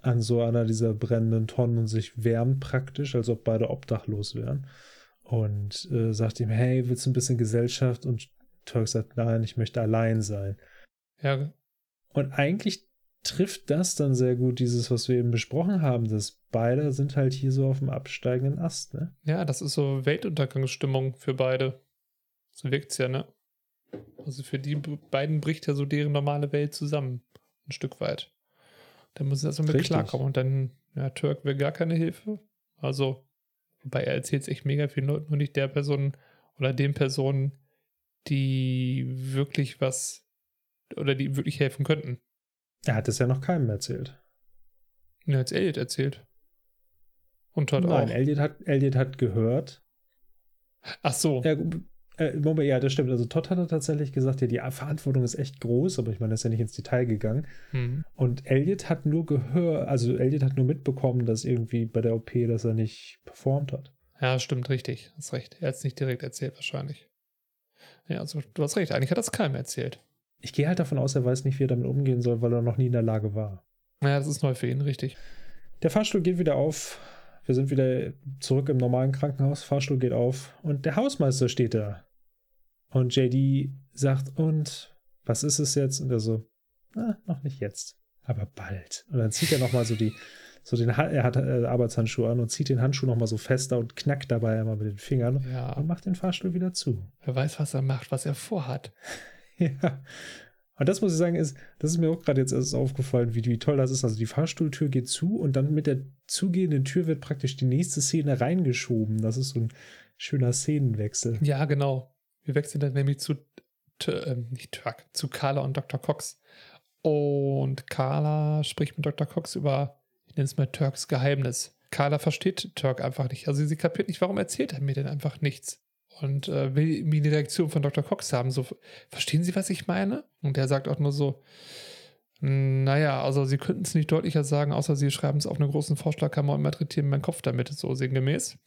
an so einer dieser brennenden Tonnen und sich wärmt praktisch, als ob beide obdachlos wären. Und äh, sagt ihm, hey, willst du ein bisschen Gesellschaft? Und Turk sagt, nein, ich möchte allein sein. Ja. Und eigentlich trifft das dann sehr gut, dieses, was wir eben besprochen haben, dass beide sind halt hier so auf dem absteigenden Ast, ne? Ja, das ist so Weltuntergangsstimmung für beide. So wirkt es ja, ne? Also für die beiden bricht ja so deren normale Welt zusammen. Ein Stück weit. Da müssen sie erstmal mit Richtig. klarkommen. Und dann, ja, Turk will gar keine Hilfe. Also, wobei er erzählt es echt mega viel, nur nicht der Person oder den Personen, die wirklich was oder die wirklich helfen könnten. Er hat es ja noch keinem erzählt. Er hat es Elliot erzählt. Und hat Nein, auch. Elliot hat, Elliot hat gehört. Ach so. Er, Äh, Moment, ja, das stimmt. Also Todd hat tatsächlich gesagt, ja, die Verantwortung ist echt groß, aber ich meine, er ist ja nicht ins Detail gegangen. Hm. Und Elliot hat nur gehört, also Elliot hat nur mitbekommen, dass irgendwie bei der OP, dass er nicht performt hat. Ja, stimmt, richtig. Hast recht. Er hat es nicht direkt erzählt, wahrscheinlich. Ja, also du hast recht. Eigentlich hat das keinem erzählt. Ich gehe halt davon aus, er weiß nicht, wie er damit umgehen soll, weil er noch nie in der Lage war. Ja, das ist neu für ihn, richtig. Der Fahrstuhl geht wieder auf. Wir sind wieder zurück im normalen Krankenhaus. Fahrstuhl geht auf und der Hausmeister steht da. Und JD sagt, und was ist es jetzt? Und er so, na, noch nicht jetzt, aber bald. Und dann zieht er nochmal so die, so den, er hat äh, Arbeitshandschuhe an und zieht den Handschuh nochmal so fester und knackt dabei einmal mit den Fingern Ja. und macht den Fahrstuhl wieder zu. Wer weiß, was er macht, was er vorhat. Ja. Und das muss ich sagen, ist, das ist mir auch gerade jetzt erst aufgefallen, wie, wie toll das ist. Also die Fahrstuhltür geht zu und dann mit der zugehenden Tür wird praktisch die nächste Szene reingeschoben. Das ist so ein schöner Szenenwechsel. Ja, genau. Wir wechseln dann nämlich zu, ähm, nicht Turk, zu Carla und Dr. Cox. Und Carla spricht mit Dr. Cox über, ich nenne es mal Turks Geheimnis. Carla versteht Turk einfach nicht. Also sie kapiert nicht, warum erzählt er mir denn einfach nichts. Und äh, will irgendwie eine Reaktion von Dr. Cox haben. So, verstehen Sie, was ich meine? Und der sagt auch nur so, naja, also Sie könnten es nicht deutlicher sagen, außer Sie schreiben es auf einer großen Vorschlagkammer und malträtieren meinen Kopf damit, so sinngemäß.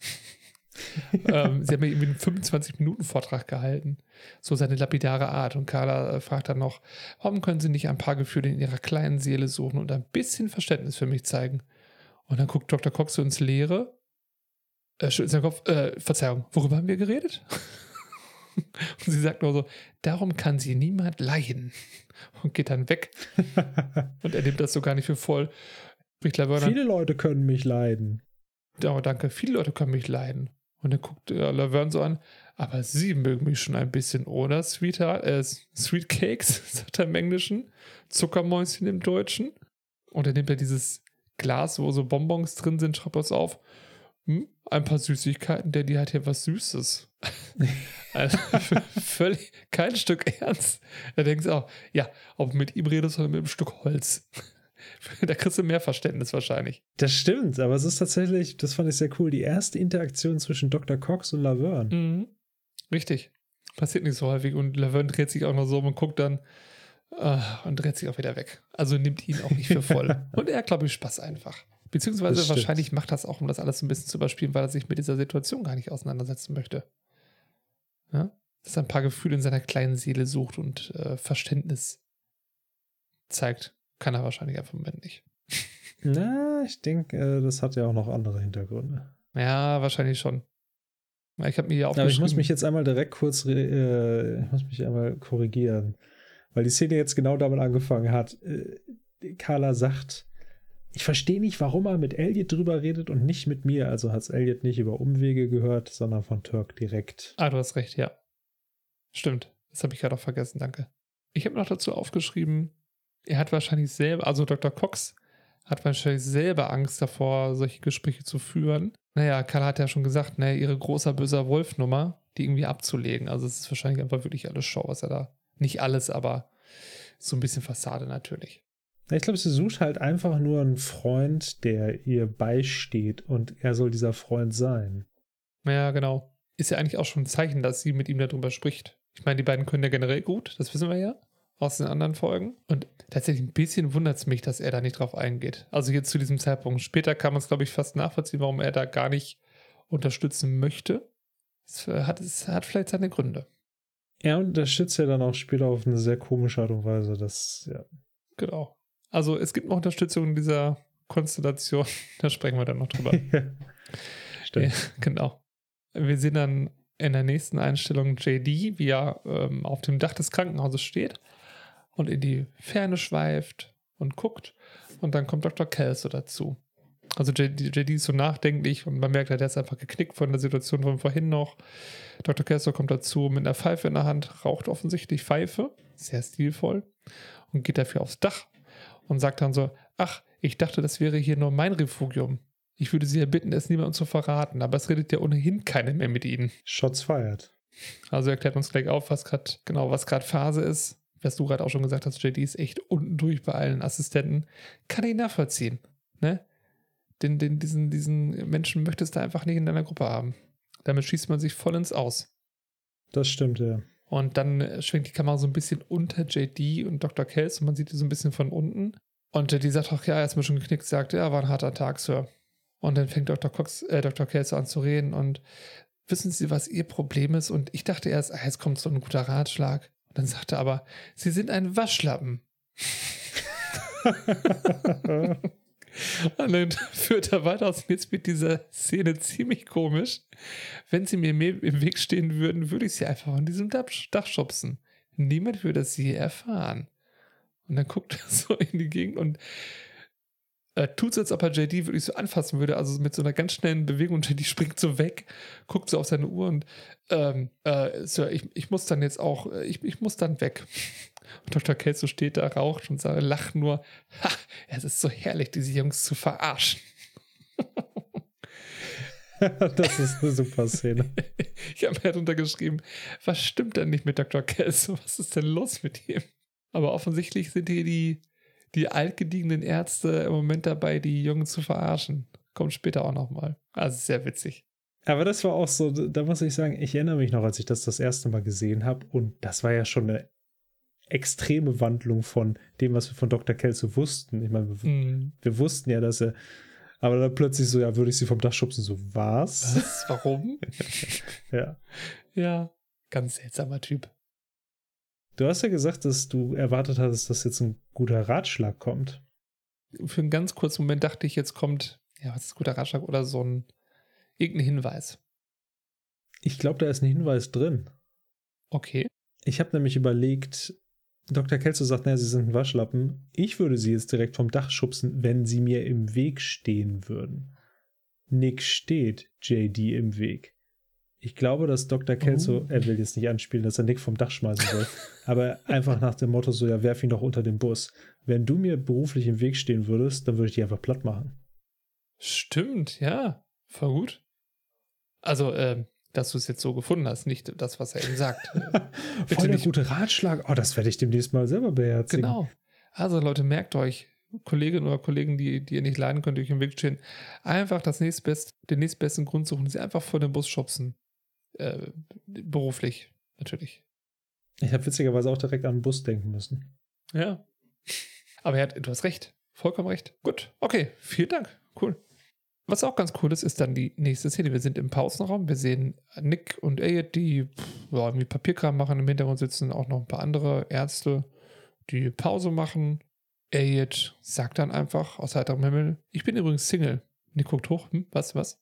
ähm, sie haben irgendwie einen 25-Minuten-Vortrag gehalten. So seine lapidare Art. Und Carla äh, fragt dann noch, warum können Sie nicht ein paar Gefühle in Ihrer kleinen Seele suchen und ein bisschen Verständnis für mich zeigen? Und dann guckt Dr. Cox so ins Leere, äh, schüttelt seinen Kopf, äh, Verzeihung, worüber haben wir geredet? und sie sagt nur so, darum kann sie niemand leiden. Und geht dann weg. Und er nimmt das so gar nicht für voll. An, Viele Leute können mich leiden. Oh, danke. Viele Leute können mich leiden. Und dann guckt äh, Laverne so an. Aber Sie mögen mich schon ein bisschen, oder? Sweetheart, äh, Sweet Cakes, sagt er im Englischen. Zuckermäuschen im Deutschen. Und dann nimmt er dieses Glas, wo so Bonbons drin sind, schreibt das auf. Hm, ein paar Süßigkeiten, der die hat hier was Süßes. also, völlig kein Stück ernst. Da denkst du auch, ja, ob mit ihm redest oder mit einem Stück Holz. da kriegst du mehr Verständnis wahrscheinlich. Das stimmt, aber es ist tatsächlich, das fand ich sehr cool, die erste Interaktion zwischen Dr. Cox und Laverne. Mhm. Richtig. Passiert nicht so häufig. Und Laverne dreht sich auch noch so um und guckt dann äh, und dreht sich auch wieder weg. Also nimmt ihn auch nicht für voll. und er glaube ich, Spaß einfach. Beziehungsweise Das stimmt. wahrscheinlich macht das auch, um das alles ein bisschen zu überspielen, weil er sich mit dieser Situation gar nicht auseinandersetzen möchte. Ja? Dass er ein paar Gefühle in seiner kleinen Seele sucht und äh, Verständnis zeigt. Kann er wahrscheinlich einfach im Moment nicht. Na, ich denke, äh, das hat ja auch noch andere Hintergründe. Ja, wahrscheinlich schon. Ich habe mir hier Aber aufgeschrieben. ich muss mich jetzt einmal direkt kurz, äh, ich muss mich einmal korrigieren, weil die Szene jetzt genau damit angefangen hat. Äh, Carla sagt, ich verstehe nicht, warum er mit Elliot drüber redet und nicht mit mir. Also hat es Elliot nicht über Umwege gehört, sondern von Turk direkt. Ah, du hast recht, ja. Stimmt. Das habe ich gerade auch vergessen, danke. Ich habe noch dazu aufgeschrieben, er hat wahrscheinlich selber, also Dr. Cox hat wahrscheinlich selber Angst davor, solche Gespräche zu führen. Naja, Karl hat ja schon gesagt, ne, ihre großer böser Wolf-Nummer, die irgendwie abzulegen. Also es ist wahrscheinlich einfach wirklich alles Show, was er da. Nicht alles, aber so ein bisschen Fassade natürlich. Ich glaube, sie sucht halt einfach nur einen Freund, der ihr beisteht und er soll dieser Freund sein. Ja, genau. Ist ja eigentlich auch schon ein Zeichen, dass sie mit ihm darüber spricht. Ich meine, die beiden können ja generell gut, das wissen wir ja aus den anderen Folgen. Und tatsächlich ein bisschen wundert es mich, dass er da nicht drauf eingeht. Also jetzt zu diesem Zeitpunkt. Später kann man es, glaube ich, fast nachvollziehen, warum er da gar nicht unterstützen möchte. Es äh, hat, es hat vielleicht seine Gründe. Er unterstützt ja dann auch später auf eine sehr komische Art und Weise. Das, ja. Genau. Also es gibt noch Unterstützung in dieser Konstellation. Da sprechen wir dann noch drüber. Stimmt. Ja, genau. Wir sehen dann in der nächsten Einstellung JD, wie er ähm, auf dem Dach des Krankenhauses steht und in die Ferne schweift und guckt. Und dann kommt Dr. Kelso dazu. Also JD, JD ist so nachdenklich und man merkt, der ist einfach geknickt von der Situation von vorhin noch. Dr. Kelso kommt dazu mit einer Pfeife in der Hand, raucht offensichtlich Pfeife, sehr stilvoll, und geht dafür aufs Dach und sagt dann so: Ach, ich dachte, das wäre hier nur mein Refugium. Ich würde Sie ja bitten, es niemandem zu verraten, aber es redet ja ohnehin keiner mehr mit Ihnen. Shots fired. Also erklärt uns gleich auf, was gerade genau, was gerade Phase ist. Was du gerade auch schon gesagt hast, JD ist echt unten durch bei allen Assistenten. Kann ich nachvollziehen. Ne? Den, den, diesen, diesen Menschen möchtest du einfach nicht in deiner Gruppe haben. Damit schießt man sich voll ins Aus. Das stimmt, ja. Und dann schwenkt die Kamera so ein bisschen unter JD und Dr. Kells und man sieht die so ein bisschen von unten. Und JD sagt auch, ja, er ist mir schon geknickt, sagt, ja, war ein harter Tag, Sir. Und dann fängt Dr. Cox, äh, Dr. Kells an zu reden und wissen Sie, was Ihr Problem ist? Und ich dachte erst, ah, jetzt kommt so ein guter Ratschlag. Und dann sagte er aber, Sie sind ein Waschlappen. Und dann führt er weiter aus. Jetzt wird diese Szene ziemlich komisch. Wenn sie mir im Weg stehen würden, würde ich sie einfach von diesem Dach schubsen. Niemand würde es je erfahren. Und dann guckt er so in die Gegend und äh, tut so, als ob er JD wirklich so anfassen würde, also mit so einer ganz schnellen Bewegung. Und JD springt so weg, guckt so auf seine Uhr und ähm, äh, Sir, ich, ich muss dann jetzt auch, äh, ich, ich muss dann weg. Und Dr. Kelso steht da, raucht und sagt, lacht nur, ha, es ist so herrlich, diese Jungs zu verarschen. das ist eine super Szene. ich habe mir darunter geschrieben, was stimmt denn nicht mit Dr. Kelso? Was ist denn los mit ihm? Aber offensichtlich sind hier die, die altgediegenen Ärzte im Moment dabei, die Jungen zu verarschen. Kommt später auch nochmal. Also sehr witzig. Aber das war auch so, da muss ich sagen, ich erinnere mich noch, als ich das das erste Mal gesehen habe. Und das war ja schon eine extreme Wandlung von dem, was wir von Dr. Kelso wussten. Ich meine, wir, mm. wir, wussten ja, dass er, aber dann plötzlich so, ja, würde ich sie vom Dach schubsen, so, was? Was? Warum? ja. Ja, ganz seltsamer Typ. Du hast ja gesagt, dass du erwartet hattest, dass jetzt ein guter Ratschlag kommt. Für einen ganz kurzen Moment dachte ich, jetzt kommt, ja, was ist ein guter Ratschlag oder so ein, irgendein Hinweis. Ich glaube, da ist ein Hinweis drin. Okay. Ich habe nämlich überlegt, Dr. Kelso sagt, naja, sie sind ein Waschlappen. Ich würde sie jetzt direkt vom Dach schubsen, wenn sie mir im Weg stehen würden. Nick steht JD im Weg. Ich glaube, dass Dr. Kelso, oh. er will jetzt nicht anspielen, dass er Nick vom Dach schmeißen soll, aber einfach nach dem Motto so, ja, werf ihn doch unter den Bus. Wenn du mir beruflich im Weg stehen würdest, dann würde ich dich einfach platt machen. Stimmt, ja, voll gut. Also, ähm, dass du es jetzt so gefunden hast, nicht das, was er eben sagt. Voll der gute Ratschlag. Oh, das werde ich demnächst mal selber beherzigen. Genau. Also Leute, merkt euch, Kolleginnen oder Kollegen, die, die ihr nicht leiden könnt, durch den Weg stehen, einfach das nächstbest, den nächstbesten Grund suchen, sie einfach vor den Bus schubsen. Äh, beruflich, natürlich. Ich habe witzigerweise auch direkt an den Bus denken müssen. Ja. Aber hat, du hast recht. Vollkommen recht. Gut. Okay. Vielen Dank. Cool. Was auch ganz cool ist, ist dann die nächste Szene. Wir sind im Pausenraum. Wir sehen Nick und Elliot, die ja, irgendwie Papierkram machen. Im Hintergrund sitzen auch noch ein paar andere Ärzte, die Pause machen. Elliot sagt dann einfach aus heiterem Himmel: Ich bin übrigens Single. Nick guckt hoch. Hm, was, was?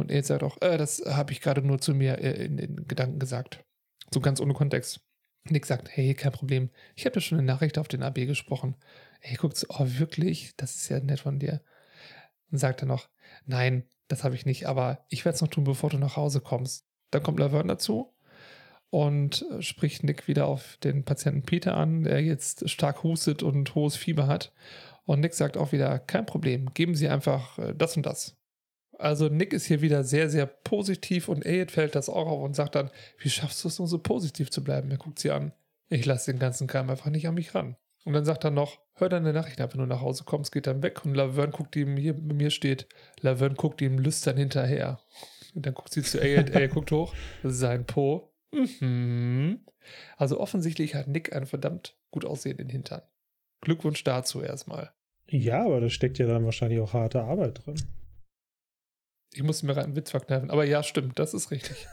Und Elliot sagt auch: äh, Das habe ich gerade nur zu mir äh, in den Gedanken gesagt. So ganz ohne Kontext. Nick sagt: Hey, kein Problem. Ich habe ja schon eine Nachricht auf den AB gesprochen. Ey, guckt so: Oh, wirklich? Das ist ja nett von dir. Und sagt er noch, nein, das habe ich nicht, aber ich werde es noch tun, bevor du nach Hause kommst. Dann kommt Laverne dazu und äh, spricht Nick wieder auf den Patienten Peter an, der jetzt stark hustet und hohes Fieber hat. Und Nick sagt auch wieder, kein Problem, geben Sie einfach äh, das und das. Also Nick ist hier wieder sehr, sehr positiv und Elliot fällt das auch auf und sagt dann, wie schaffst du es nur so positiv zu bleiben? Er guckt sie an. Ich lasse den ganzen Kram einfach nicht an mich ran. Und dann sagt er noch, hör deine Nachricht ab, wenn du nach Hause kommst, geht dann weg. Und Laverne guckt ihm, hier bei mir steht, Laverne guckt ihm lüstern hinterher. Und dann guckt sie zu Elliot, er guckt hoch, sein Po. Mhm. Also offensichtlich hat Nick einen verdammt gut aussehenden Hintern. Glückwunsch dazu erstmal. Ja, aber da steckt ja dann wahrscheinlich auch harte Arbeit drin. Ich muss mir einen Witz verkneifen. Aber ja, stimmt, das ist richtig.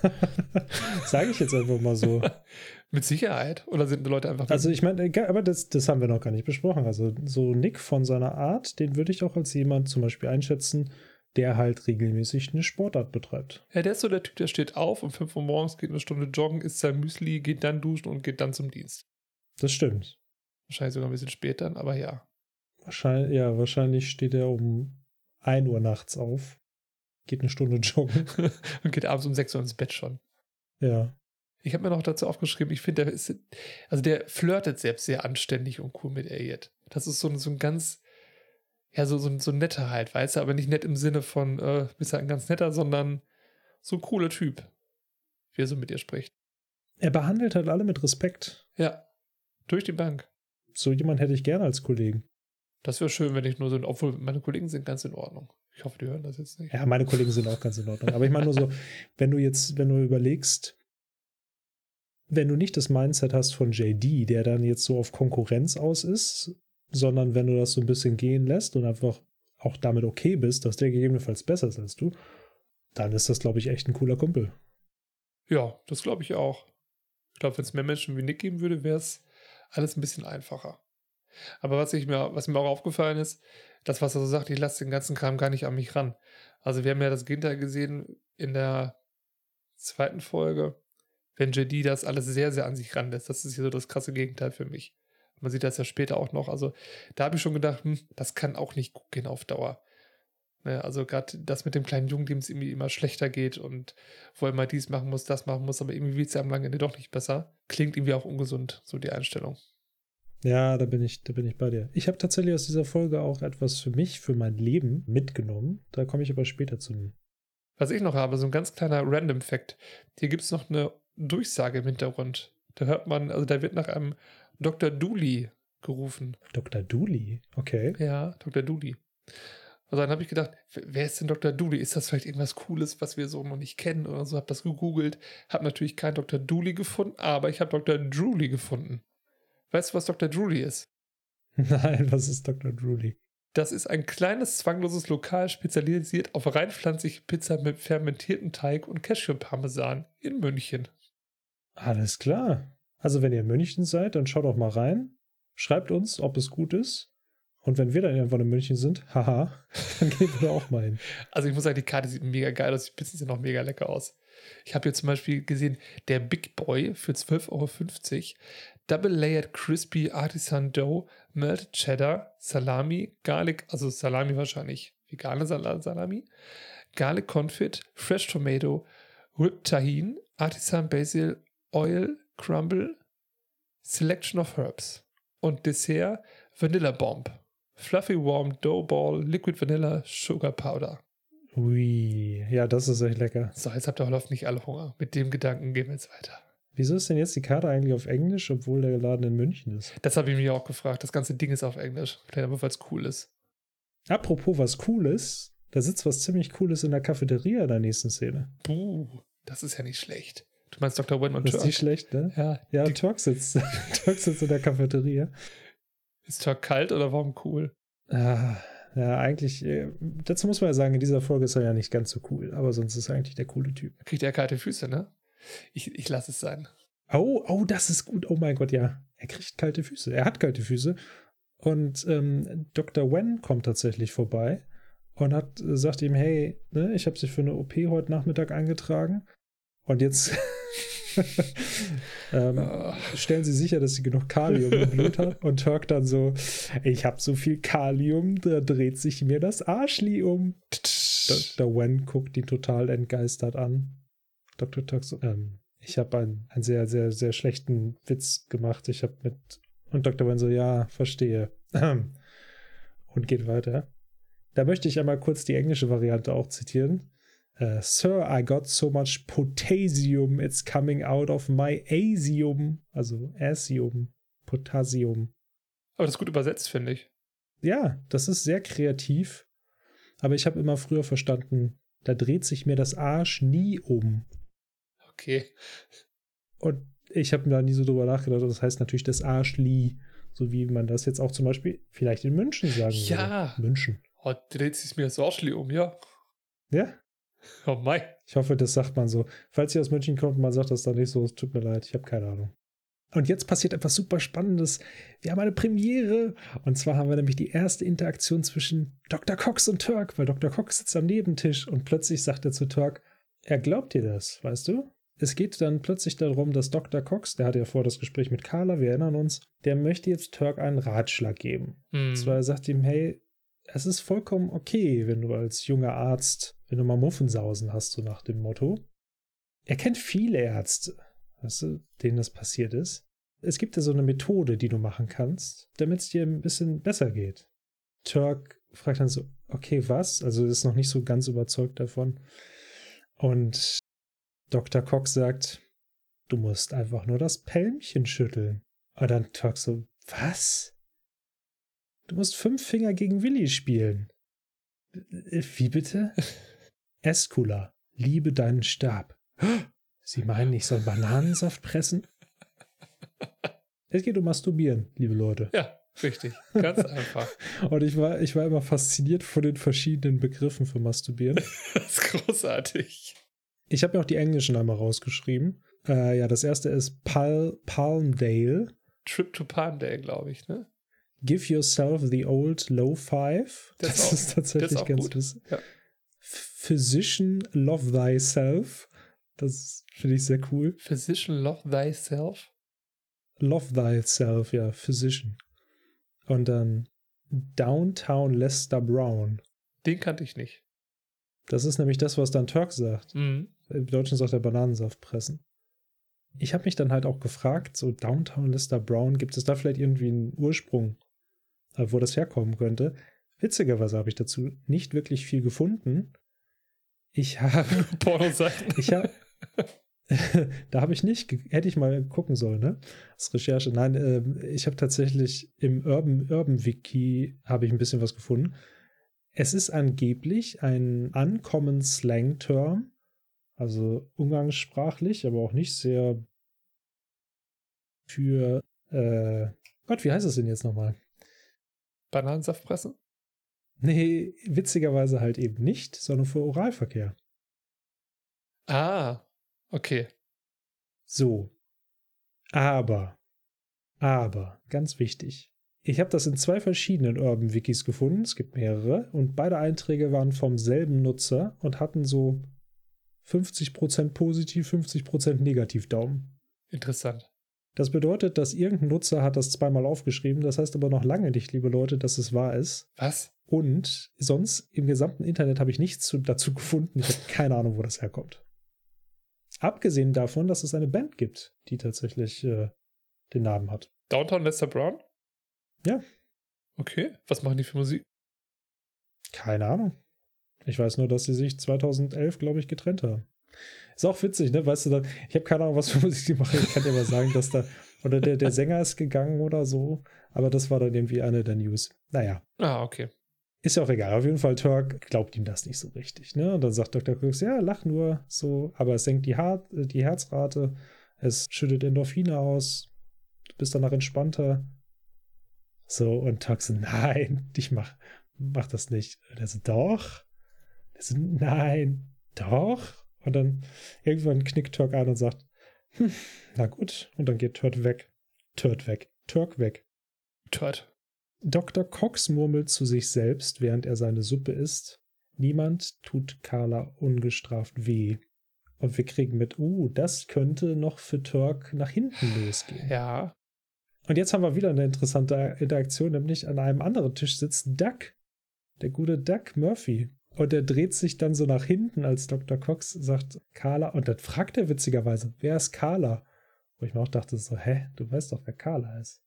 Sage ich jetzt einfach mal so. Mit Sicherheit. Oder sind die Leute einfach. Also, ich meine, aber das, das haben wir noch gar nicht besprochen. Also, so Nick von seiner Art, den würde ich auch als jemand zum Beispiel einschätzen, der halt regelmäßig eine Sportart betreibt. Ja, der ist so der Typ, der steht auf um 5 Uhr morgens, geht eine Stunde joggen, isst sein Müsli, geht dann duschen und geht dann zum Dienst. Das stimmt. Wahrscheinlich sogar ein bisschen später, aber ja. Wahrscheinlich, ja, wahrscheinlich steht er um 1 Uhr nachts auf geht eine Stunde joggen. und geht abends um 6 Uhr ins Bett schon. Ja. Ich habe mir noch dazu aufgeschrieben, ich finde, der ist, also der flirtet selbst sehr anständig und cool mit Elliot. Das ist so, so ein ganz, ja, so, so, so ein netter halt, weißt du, aber nicht nett im Sinne von, äh, bist halt ein ganz netter, sondern so ein cooler Typ, wie er so mit ihr spricht. Er behandelt halt alle mit Respekt. Ja, durch die Bank. So jemand hätte ich gerne als Kollegen. Das wäre schön, wenn ich nur so, obwohl meine Kollegen sind ganz in Ordnung. Ich hoffe, die hören das jetzt nicht. Ja, meine Kollegen sind auch ganz in Ordnung. Aber ich meine nur so, wenn du jetzt, wenn du überlegst, wenn du nicht das Mindset hast von JD, der dann jetzt so auf Konkurrenz aus ist, sondern wenn du das so ein bisschen gehen lässt und einfach auch damit okay bist, dass der gegebenenfalls besser ist als du, dann ist das, glaube ich, echt ein cooler Kumpel. Ja, das glaube ich auch. Ich glaube, wenn es mehr Menschen wie Nick geben würde, wäre es alles ein bisschen einfacher. Aber was, ich mir, was mir auch aufgefallen ist, das, was er so sagt, ich lasse den ganzen Kram gar nicht an mich ran. Also wir haben ja das Gegenteil gesehen in der zweiten Folge, wenn JD das alles sehr, sehr an sich ranlässt. Das ist hier so das krasse Gegenteil für mich. Man sieht das ja später auch noch. Also da habe ich schon gedacht, hm, das kann auch nicht gut gehen auf Dauer. Ne, also gerade das mit dem kleinen Jungen, dem es irgendwie immer schlechter geht und wo er mal dies machen muss, das machen muss, aber irgendwie wird es ja am langen Ende doch nicht besser. Klingt irgendwie auch ungesund, so die Einstellung. Ja, da bin ich, da bin ich bei dir. Ich habe tatsächlich aus dieser Folge auch etwas für mich, für mein Leben mitgenommen. Da komme ich aber später zu. Was ich noch habe, so ein ganz kleiner Random-Fact. Hier gibt es noch eine Durchsage im Hintergrund. Da hört man, also da wird nach einem Dr. Dooley gerufen. Dr. Dooley? Okay. Ja, Dr. Dooley. Also dann habe ich gedacht, wer ist denn Dr. Dooley? Ist das vielleicht irgendwas Cooles, was wir so noch nicht kennen oder so? Habe das gegoogelt, habe natürlich keinen Dr. Dooley gefunden, aber ich habe Dr. Drooly gefunden. Weißt du, was Dr. Drooly ist? Nein, was ist Dr. Drooly? Das ist ein kleines, zwangloses Lokal spezialisiert auf rein pflanzliche Pizza mit fermentierten Teig und Cashew-Parmesan in München. Alles klar. Also, wenn ihr in München seid, dann schaut doch mal rein. Schreibt uns, ob es gut ist. Und wenn wir dann irgendwann in München sind, haha, dann gehen wir da auch mal hin. Also ich muss sagen, die Karte sieht mega geil aus, die Pizzen sehen auch mega lecker aus. Ich habe hier zum Beispiel gesehen, der Big Boy für 12,50 Euro. Double Layered Crispy Artisan Dough, Melted Cheddar, Salami, Garlic, also Salami wahrscheinlich, vegane Sal Salami, Garlic Confit, Fresh Tomato, Whipped Tahin, Artisan Basil Oil, Crumble, Selection of Herbs und Dessert Vanilla Bomb. Fluffy Warm Dough Ball, Liquid Vanilla, Sugar Powder. Ui, ja, das ist echt lecker. So, jetzt habt ihr hoffentlich alle Hunger. Mit dem Gedanken gehen wir jetzt weiter. Wieso ist denn jetzt die Karte eigentlich auf Englisch, obwohl der Laden in München ist? Das habe ich mich auch gefragt. Das ganze Ding ist auf Englisch. Vielleicht aber, weil es cool ist. Apropos was Cooles, da sitzt was ziemlich Cooles in der Cafeteria in der nächsten Szene. Buh, das ist ja nicht schlecht. Du meinst Dr. Wen und Das Turk? ist nicht schlecht, ne? Ja, Ja, die, Turk sitzt, Turk sitzt in der Cafeteria. ist Turk kalt oder warum cool? Ah, ja, eigentlich, äh, dazu muss man ja sagen, in dieser Folge ist er ja nicht ganz so cool, aber sonst ist er eigentlich der coole Typ. Kriegt er kalte Füße, ne? Ich, ich lasse es sein. Oh, oh, das ist gut. Oh mein Gott, ja. Er kriegt kalte Füße. Er hat kalte Füße. Und ähm, Dr. Wen kommt tatsächlich vorbei und hat, äh, sagt ihm, hey, ne, ich habe sie für eine OP heute Nachmittag eingetragen. Und jetzt ähm, Ah. stellen sie sicher, dass sie genug Kalium im Blut hat. Und Turk dann so, ich habe so viel Kalium, da dreht sich mir das Arschli um. Dr. Wen guckt ihn total entgeistert an. Dr. So, ähm, ich habe einen, einen sehr, sehr, sehr schlechten Witz gemacht. Ich habe mit. Und Dr. Wen so, ja, verstehe. Und geht weiter. Da möchte ich einmal kurz die englische Variante auch zitieren. Uh, Sir, I got so much potassium, it's coming out of my asium. Also Asium, Potassium. Aber das ist gut übersetzt, finde ich. Ja, das ist sehr kreativ. Aber ich habe immer früher verstanden, da dreht sich mir das Arsch nie um. Okay. Und ich habe mir da nie so drüber nachgedacht. Das heißt natürlich das Arschli. So wie man das jetzt auch zum Beispiel vielleicht in München sagen Ja. würde. München. Oh, dreht sich mir das Arschli um, ja. Ja, Oh mein. ich hoffe, das sagt man so. Falls ihr aus München kommt man sagt das dann nicht so, es tut mir leid, ich habe keine Ahnung. Und jetzt passiert etwas super Spannendes. Wir haben eine Premiere. Und zwar haben wir nämlich die erste Interaktion zwischen Dr. Cox und Turk, weil Dr. Cox sitzt am Nebentisch und plötzlich sagt er zu Turk, er glaubt dir das, weißt du? Es geht dann plötzlich darum, dass Dr. Cox, der hatte ja vor das Gespräch mit Carla, wir erinnern uns, der möchte jetzt Turk einen Ratschlag geben. Hm. Und zwar sagt ihm, hey, es ist vollkommen okay, wenn du als junger Arzt, wenn du mal Muffensausen hast, so nach dem Motto. Er kennt viele Ärzte, weißt du, denen das passiert ist. Es gibt ja so eine Methode, die du machen kannst, damit es dir ein bisschen besser geht. Turk fragt dann so, okay, was? Also ist noch nicht so ganz überzeugt davon. Und Dr. Cox sagt, du musst einfach nur das Pälmchen schütteln. Und dann Turk so, was? Du musst fünf Finger gegen Willi spielen. Äh, Wie bitte? Escula, liebe deinen Stab. Sie meinen, ich soll Bananensaft pressen? Es geht um Masturbieren, liebe Leute. Ja, richtig. Ganz einfach. Und ich war, ich war immer fasziniert von den verschiedenen Begriffen für Masturbieren. das ist großartig. Ich habe mir auch die englischen einmal rausgeschrieben. Äh, ja, das erste ist Pal Palmdale. Trip to Palmdale, glaube ich, ne? Give yourself the old low five. Das Das, ist auch- ist tatsächlich das ist ganz gut. Ja. Physician love thyself. Das finde ich sehr cool. Physician love thyself. Love thyself, ja, Physician. Und dann Downtown Lester Brown. Den kannte ich nicht. Das ist nämlich das, was dann Turk sagt. Mhm. Im Deutschen sagt er Bananensaft pressen. Ich habe mich dann halt auch gefragt, so Downtown Lester Brown, gibt es da vielleicht irgendwie einen Ursprung, äh, wo das herkommen könnte? Witzigerweise habe ich dazu nicht wirklich viel gefunden. Ich habe, Pornoseiten. ich habe, da habe ich nicht, hätte ich mal gucken sollen, ne? Als Recherche. Nein, ähm, ich habe tatsächlich im Urban, Urban Wiki habe ich ein bisschen was gefunden. Es ist angeblich ein Uncommon Slang Term, also umgangssprachlich, aber auch nicht sehr für, äh, Gott, wie heißt es denn jetzt nochmal? Bananensaft pressen? Nee, witzigerweise halt eben nicht, sondern für Oralverkehr. Ah, okay. So. Aber, aber, ganz wichtig. Ich habe das in zwei verschiedenen Urban Wikis gefunden. Es gibt mehrere. Und beide Einträge waren vom selben Nutzer und hatten so 50% positiv, 50% negativ Daumen. Interessant. Das bedeutet, dass irgendein Nutzer hat das zweimal aufgeschrieben. Das heißt aber noch lange nicht, liebe Leute, dass es wahr ist. Was? Und sonst im gesamten Internet habe ich nichts zu, dazu gefunden. Ich habe keine Ahnung, wo das herkommt. Abgesehen davon, dass es eine Band gibt, die tatsächlich äh, den Namen hat. Downtown Lester Brown? Ja. Okay. Was machen die für Musik? Keine Ahnung. Ich weiß nur, dass sie sich 2011, glaube ich, getrennt haben. Ist auch witzig, ne? Weißt du, dann, ich habe keine Ahnung, was für Musik die machen. Ich kann dir mal sagen, dass da, oder der, der Sänger ist gegangen oder so. Aber das war dann irgendwie eine der News. Naja, Ah, okay. ist ja auch egal. Auf jeden Fall, Turk glaubt ihm das nicht so richtig, ne? Und dann sagt Dr. Cooks, ja, lach nur so, aber es senkt die, Har die Herzrate, es schüttet Endorphine aus, du bist danach entspannter. So, und Turk so, nein, ich mach, mach das nicht. Und er so, doch. So, nein, doch. Und dann irgendwann knickt Turk ein und sagt, hm, na gut. Und dann geht Turk weg. Turk weg. Turk weg. Turd. Dr. Cox murmelt zu sich selbst, während er seine Suppe isst. Niemand tut Carla ungestraft weh. Und wir kriegen mit, uh, das könnte noch für Turk nach hinten losgehen. Ja. Und jetzt haben wir wieder eine interessante Interaktion, nämlich an einem anderen Tisch sitzt Duck. Der gute Duck Murphy. Und er dreht sich dann so nach hinten, als Dr. Cox sagt, Carla. Und dann fragt er witzigerweise, wer ist Carla? Wo ich mir auch dachte, so, hä, du weißt doch, wer Carla ist.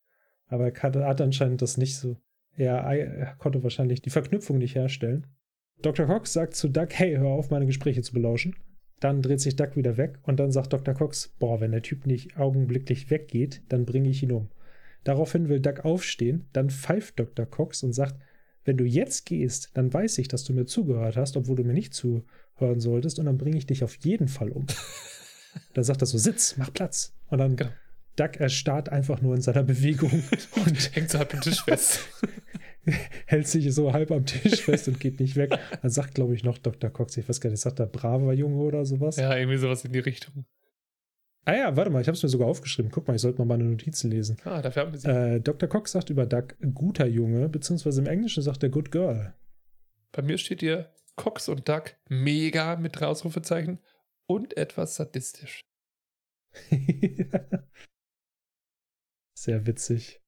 Aber er hat anscheinend das nicht so. Er, er konnte wahrscheinlich die Verknüpfung nicht herstellen. Dr. Cox sagt zu Duck, hey, hör auf, meine Gespräche zu belauschen. Dann dreht sich Duck wieder weg und dann sagt Dr. Cox, boah, wenn der Typ nicht augenblicklich weggeht, dann bringe ich ihn um. Daraufhin will Duck aufstehen, dann pfeift Dr. Cox und sagt, wenn du jetzt gehst, dann weiß ich, dass du mir zugehört hast, obwohl du mir nicht zuhören solltest, und dann bringe ich dich auf jeden Fall um. dann sagt er so, sitz, mach Platz. Und dann Genau. Duck erstarrt einfach nur in seiner Bewegung und Hängt so halb im Tisch fest. hält sich so halb am Tisch fest und geht nicht weg. Dann sagt, glaube ich, noch Dr. Cox, ich weiß gar nicht, sagt er braver Junge oder sowas? ja, irgendwie sowas in die Richtung. Ah ja, warte mal, ich habe es mir sogar aufgeschrieben. Guck mal, ich sollte mal meine Notizen lesen. Ah, dafür haben wir sie. Äh, Dr. Cox sagt über Duck guter Junge, beziehungsweise im Englischen sagt er good girl. Bei mir steht hier Cox und Duck mega mit drei Ausrufezeichen und etwas sadistisch. Sehr witzig.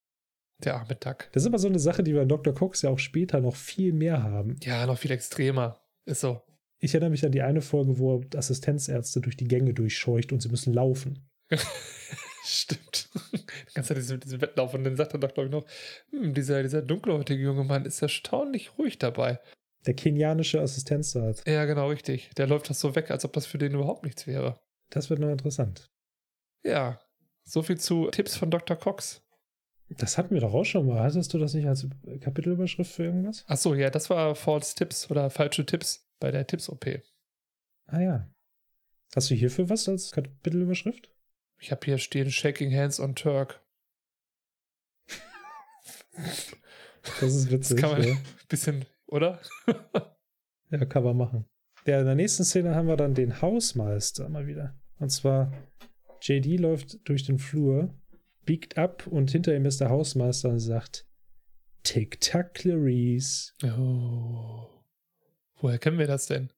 Der arme Duck. Das ist aber so eine Sache, die wir in Dr. Cox ja auch später noch viel mehr haben. Ja, noch viel extremer. Ist so. Ich erinnere mich an die eine Folge, wo er Assistenzärzte durch die Gänge durchscheucht und sie müssen laufen. Stimmt. Die ganze Zeit diesen, diesen Wettlauf und dann sagt er doch, glaube ich, noch, hm, dieser, dieser dunkelhäutige junge Mann ist erstaunlich ruhig dabei. Der kenianische Assistenzarzt. Ja, genau, richtig. Der läuft das so weg, als ob das für den überhaupt nichts wäre. Das wird noch interessant. Ja, so viel zu Tipps von Dr. Cox. Das hatten wir doch auch schon mal. Hattest du das nicht als Kapitelüberschrift für irgendwas? Achso, ja, das war False Tipps oder falsche Tipps bei der Tipps-OP. Ah ja. Hast du hierfür was als Kapitelüberschrift? Ich habe hier stehen Shaking Hands on Turk. Das ist witzig. Das kann man ja. ein bisschen, oder? Ja, kann man machen. Ja, in der nächsten Szene haben wir dann den Hausmeister mal wieder. Und zwar, JD läuft durch den Flur, biegt ab und hinter ihm ist der Hausmeister und sagt: Tic-Tac, Clarice. Oh. Woher kennen wir das denn?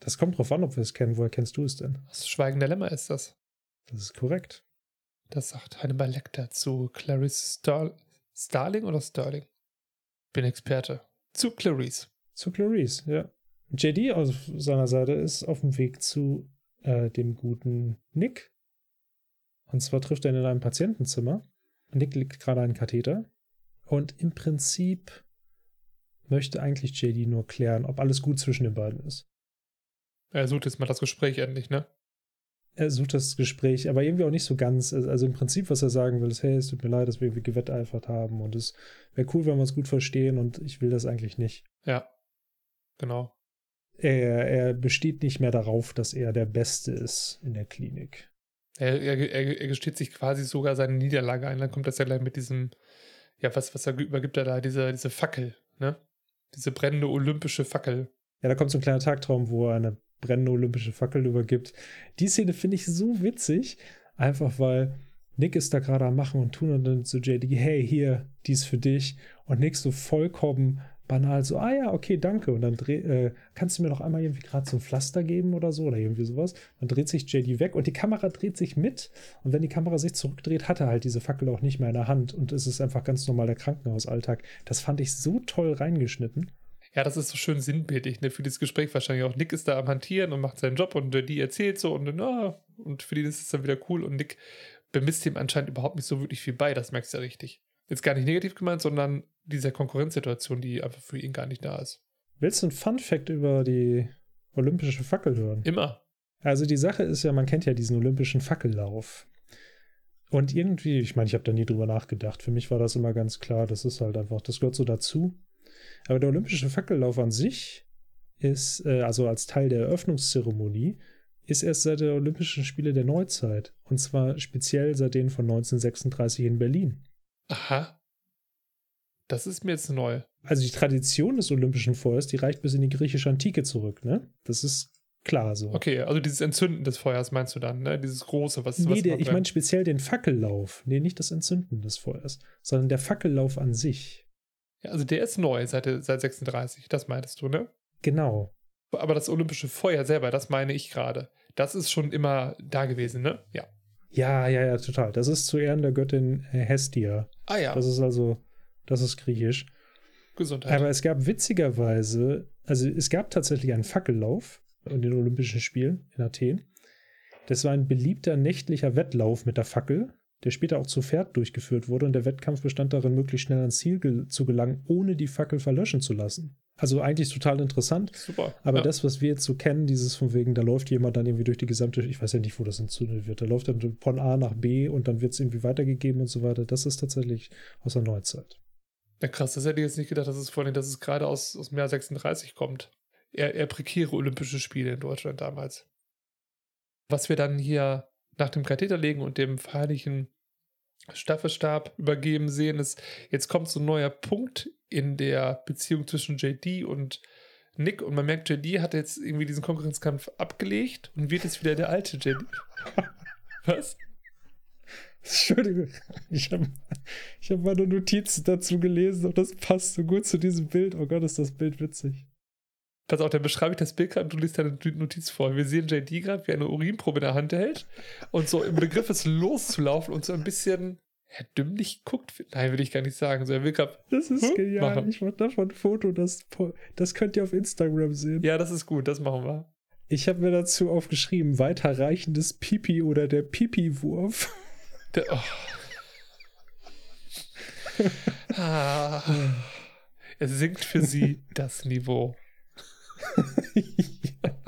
Das kommt drauf an, ob wir es kennen. Woher kennst du es denn? Aus Schweigen der Lämmer ist das. Das ist korrekt. Das sagt Hannibal Lecter zu Clarice Star Starling oder Sterling? Bin Experte. Zu Clarice. Zu Clarice, ja. JD auf seiner Seite ist auf dem Weg zu äh, dem guten Nick. Und zwar trifft er ihn in einem Patientenzimmer. Nick liegt gerade einen Katheter. Und im Prinzip möchte eigentlich JD nur klären, ob alles gut zwischen den beiden ist. Er sucht jetzt mal das Gespräch endlich, ne? Er sucht das Gespräch, aber irgendwie auch nicht so ganz. Also im Prinzip, was er sagen will, ist, hey, es tut mir leid, dass wir irgendwie gewetteifert haben und es wäre cool, wenn wir uns gut verstehen und ich will das eigentlich nicht. Ja. Genau. Er, er besteht nicht mehr darauf, dass er der Beste ist in der Klinik. Er, er, er, gesteht sich quasi sogar seine Niederlage ein. Dann kommt das ja gleich mit diesem, ja, was, was er übergibt er da, diese, diese Fackel, ne? Diese brennende olympische Fackel. Ja, da kommt so ein kleiner Tagtraum, wo er eine brennende olympische Fackel übergibt. Die Szene finde ich so witzig, einfach weil Nick ist da gerade am Machen und tun und dann zu JD, hey, hier, die ist für dich. Und Nick so vollkommen banal so, ah ja, okay, danke. Und dann dreh, äh, kannst du mir noch einmal irgendwie gerade so ein Pflaster geben oder so oder irgendwie sowas. Dann dreht sich JD weg und die Kamera dreht sich mit. Und wenn die Kamera sich zurückdreht, hat er halt diese Fackel auch nicht mehr in der Hand. Und es ist einfach ganz normal der Krankenhausalltag. Das fand ich so toll reingeschnitten. Ja, das ist so schön sinnbildlich, ne, für dieses Gespräch wahrscheinlich auch. Nick ist da am Hantieren und macht seinen Job und äh, die erzählt so und, äh, und für die ist es dann wieder cool und Nick bemisst ihm anscheinend überhaupt nicht so wirklich viel bei, das merkst du ja richtig. Jetzt gar nicht negativ gemeint, sondern dieser Konkurrenzsituation, die einfach für ihn gar nicht da ist. Willst du einen Fun-Fact über die olympische Fackel hören? Immer. Also die Sache ist ja, man kennt ja diesen olympischen Fackellauf. Und irgendwie, ich meine, ich habe da nie drüber nachgedacht. Für mich war das immer ganz klar, das ist halt einfach, das gehört so dazu. Aber der olympische Fackellauf an sich ist, äh, also als Teil der Eröffnungszeremonie, ist erst seit der Olympischen Spiele der Neuzeit. Und zwar speziell seit denen von 1936 in Berlin. Aha. Das ist mir jetzt neu. Also die Tradition des Olympischen Feuers, die reicht bis in die griechische Antike zurück, ne? Das ist klar so. Okay, also dieses Entzünden des Feuers meinst du dann, ne? Dieses große, was, Nee, was der, ich meine speziell den Fackellauf. Nee, nicht das Entzünden des Feuers, sondern der Fackellauf an sich. Ja, also der ist neu seit, seit 36, das meintest du, ne? Genau. Aber das olympische Feuer selber, das meine ich gerade. Das ist schon immer da gewesen, ne? Ja. Ja, ja, ja, total. Das ist zu Ehren der Göttin äh, Hestia. Ah ja, Das ist also, das ist griechisch. Gesundheit. Aber es gab witzigerweise, also es gab tatsächlich einen Fackellauf in den Olympischen Spielen in Athen. Das war ein beliebter nächtlicher Wettlauf mit der Fackel, der später auch zu Pferd durchgeführt wurde und der Wettkampf bestand darin, möglichst schnell ans Ziel gel zu gelangen, ohne die Fackel verlöschen zu lassen. Also eigentlich total interessant. Super. Aber ja. das, was wir jetzt so kennen, dieses von wegen, da läuft jemand dann irgendwie durch die gesamte, ich weiß ja nicht, wo das entzündet wird, da läuft dann von A nach B und dann wird es irgendwie weitergegeben und so weiter. Das ist tatsächlich aus der Neuzeit. Ja, krass, das hätte ich jetzt nicht gedacht, dass es vor allem, dass es gerade aus, aus dem Jahr 36 kommt. Eher, eher prekäre Olympische Spiele in Deutschland damals. Was wir dann hier nach dem Katheter legen und dem feierlichen Staffelstab übergeben sehen, ist, jetzt kommt so ein neuer Punkt in der Beziehung zwischen JD und Nick und man merkt, JD hat jetzt irgendwie diesen Konkurrenzkampf abgelegt und wird jetzt wieder der alte JD. Was? Entschuldigung, ich habe ich hab meine Notizen dazu gelesen und das passt so gut zu diesem Bild. Oh Gott, ist das Bild witzig. Pass auf, dann beschreibe ich das Bild gerade und du liest deine Notiz vor. Wir sehen JD gerade, wie er eine Urinprobe in der Hand hält und so im Begriff ist, loszulaufen und so ein bisschen ja, dümmlich guckt. Nein, will ich gar nicht sagen. So, er will grad, Das ist Hm? genial. Machen. Ich mache davon ein Foto, das, das könnt ihr auf Instagram sehen. ja, das ist gut, das machen wir. Ich habe mir dazu aufgeschrieben, weiterreichendes Pipi oder der Pipi-Wurf. Der, oh. ah, es sinkt für sie das Niveau. Schön.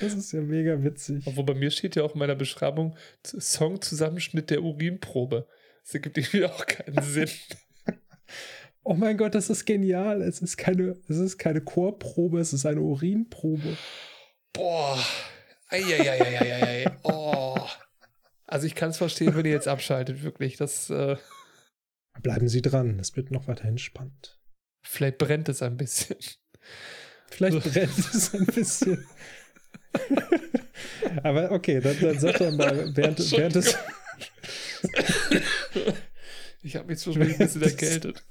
Das ist ja mega witzig. Obwohl bei mir steht ja auch in meiner Beschreibung Songzusammenschnitt der Urinprobe. Das ergibt irgendwie auch keinen Sinn. Oh mein Gott, das ist genial. Es ist keine, es ist keine Chorprobe, es ist eine Urinprobe. Boah. Eieieiei. Oh. Also ich kann es verstehen, wenn ihr jetzt abschaltet, wirklich. Das, äh, Bleiben Sie dran, es wird noch weiterhin spannend. Vielleicht brennt es ein bisschen. Vielleicht brennt es ein bisschen. Aber okay, dann, dann sag doch mal, während, während des. ich habe mich zwischendurch ein bisschen erkältet.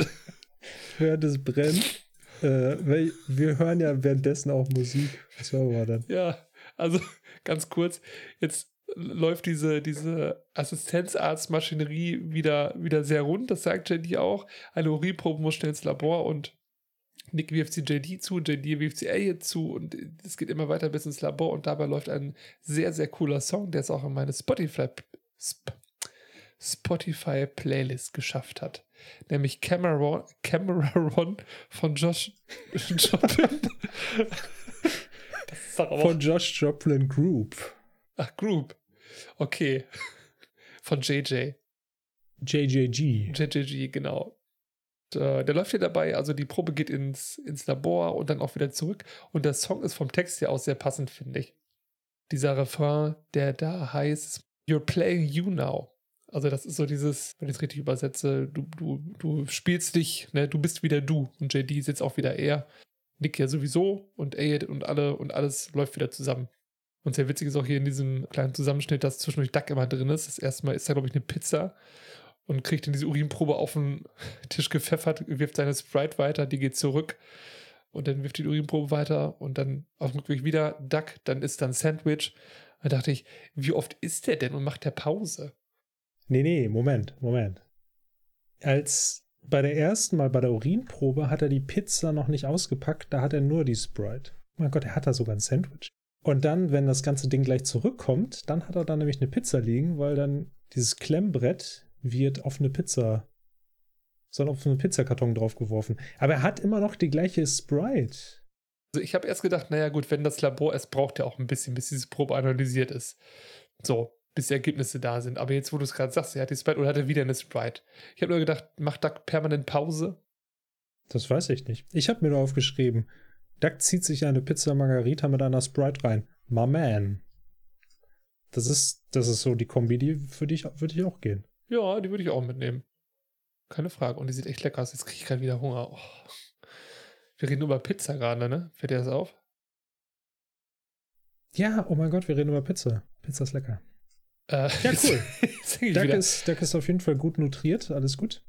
Während es brennt. Äh, wir hören ja währenddessen auch Musik. Was hören wir dann? Ja, also ganz kurz, jetzt läuft diese, diese Assistenzarztmaschinerie wieder, wieder sehr rund, das sagt JD auch. Eine Urinprobe muss schnell ins Labor und Nick wirft sie JD zu, JD wirft sie Elliot zu und es geht immer weiter bis ins Labor und dabei läuft ein sehr, sehr cooler Song, der es auch in meine Spotify, Sp Spotify Playlist geschafft hat. Nämlich Cameron, Cameron von Josh Joplin. von Josh Joplin Group. Ach, Group. Okay. Von JJ. JJG. JJG, genau. Äh, der läuft hier dabei, also die Probe geht ins, ins Labor und dann auch wieder zurück. Und der Song ist vom Text her auch sehr passend, finde ich. Dieser Refrain, der da heißt, You're playing you now. Also das ist so dieses, wenn ich es richtig übersetze, du, du, du spielst dich, ne, du bist wieder du. Und JD ist jetzt auch wieder er. Nick ja sowieso und Ayed und alle und alles läuft wieder zusammen. Und sehr witzig ist auch hier in diesem kleinen Zusammenschnitt, dass zwischendurch Duck immer drin ist. Das erste Mal ist da, glaube ich, eine Pizza und kriegt dann diese Urinprobe auf den Tisch gepfeffert, wirft seine Sprite weiter, die geht zurück und dann wirft die Urinprobe weiter und dann auf dem Rückweg wieder Duck, dann ist dann Sandwich. Da dachte ich, wie oft ist der denn und macht der Pause? Nee, nee, Moment, Moment. Als bei der ersten Mal bei der Urinprobe hat er die Pizza noch nicht ausgepackt, da hat er nur die Sprite. Mein Gott, er hat da sogar ein Sandwich. Und dann, wenn das ganze Ding gleich zurückkommt, dann hat er da nämlich eine Pizza liegen, weil dann dieses Klemmbrett wird auf eine Pizza, sondern auf einen Pizzakarton draufgeworfen. Aber er hat immer noch die gleiche Sprite. Also ich habe erst gedacht, naja gut, wenn das Labor es braucht ja auch ein bisschen, bis diese Probe analysiert ist. So, bis die Ergebnisse da sind. Aber jetzt, wo du es gerade sagst, er hat die Sprite oder hat er wieder eine Sprite? Ich habe nur gedacht, macht Duck permanent Pause? Das weiß ich nicht. Ich habe mir nur aufgeschrieben, Duck zieht sich eine Pizza Margarita mit einer Sprite rein. My man. Das ist, das ist so die Kombi, die für dich würde ich auch gehen. Ja, die würde ich auch mitnehmen. Keine Frage. Und die sieht echt lecker aus. Jetzt kriege ich gerade wieder Hunger. Oh. Wir reden über Pizza gerade, ne? Fällt dir das auf? Ja, oh mein Gott, wir reden über Pizza. Pizza ist lecker. Äh, ja, cool. Duck ist, Duck ist auf jeden Fall gut nutriert. Alles gut.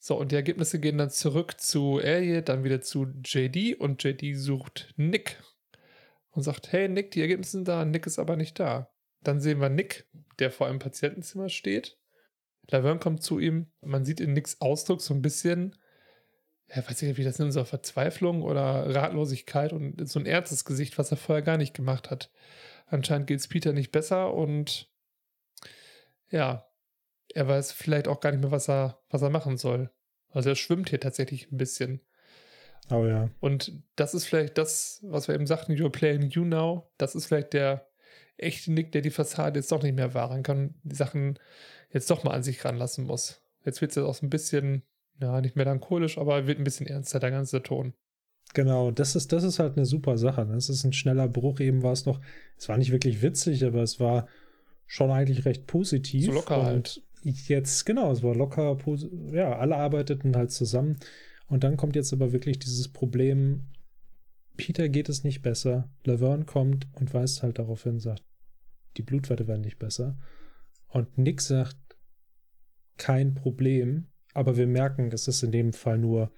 So, und die Ergebnisse gehen dann zurück zu Elliot, dann wieder zu JD und JD sucht Nick und sagt, hey Nick, die Ergebnisse sind da, Nick ist aber nicht da. Dann sehen wir Nick, der vor einem Patientenzimmer steht. Laverne kommt zu ihm, man sieht in Nicks Ausdruck so ein bisschen, ja, weiß ich nicht, wie das nennt, so Verzweiflung oder Ratlosigkeit und so ein ernstes Gesicht, was er vorher gar nicht gemacht hat. Anscheinend geht es Peter nicht besser und ja, er weiß vielleicht auch gar nicht mehr, was er, was er machen soll. Also er schwimmt hier tatsächlich ein bisschen. Oh ja. Und das ist vielleicht das, was wir eben sagten, you're playing you now. Das ist vielleicht der echte Nick, der die Fassade jetzt doch nicht mehr wahren kann, die Sachen jetzt doch mal an sich ranlassen muss. Jetzt wird es jetzt auch so ein bisschen, ja, nicht melancholisch, aber wird ein bisschen ernster, der ganze Ton. Genau, das ist, das ist halt eine super Sache. Das ist ein schneller Bruch. Eben war es noch, es war nicht wirklich witzig, aber es war schon eigentlich recht positiv. So locker halt jetzt, genau, es war locker, ja, alle arbeiteten halt zusammen. Und dann kommt jetzt aber wirklich dieses Problem, Peter geht es nicht besser, Laverne kommt und weist halt darauf hin, sagt, die Blutwerte werden nicht besser. Und Nick sagt, kein Problem, aber wir merken, es ist in dem Fall nur,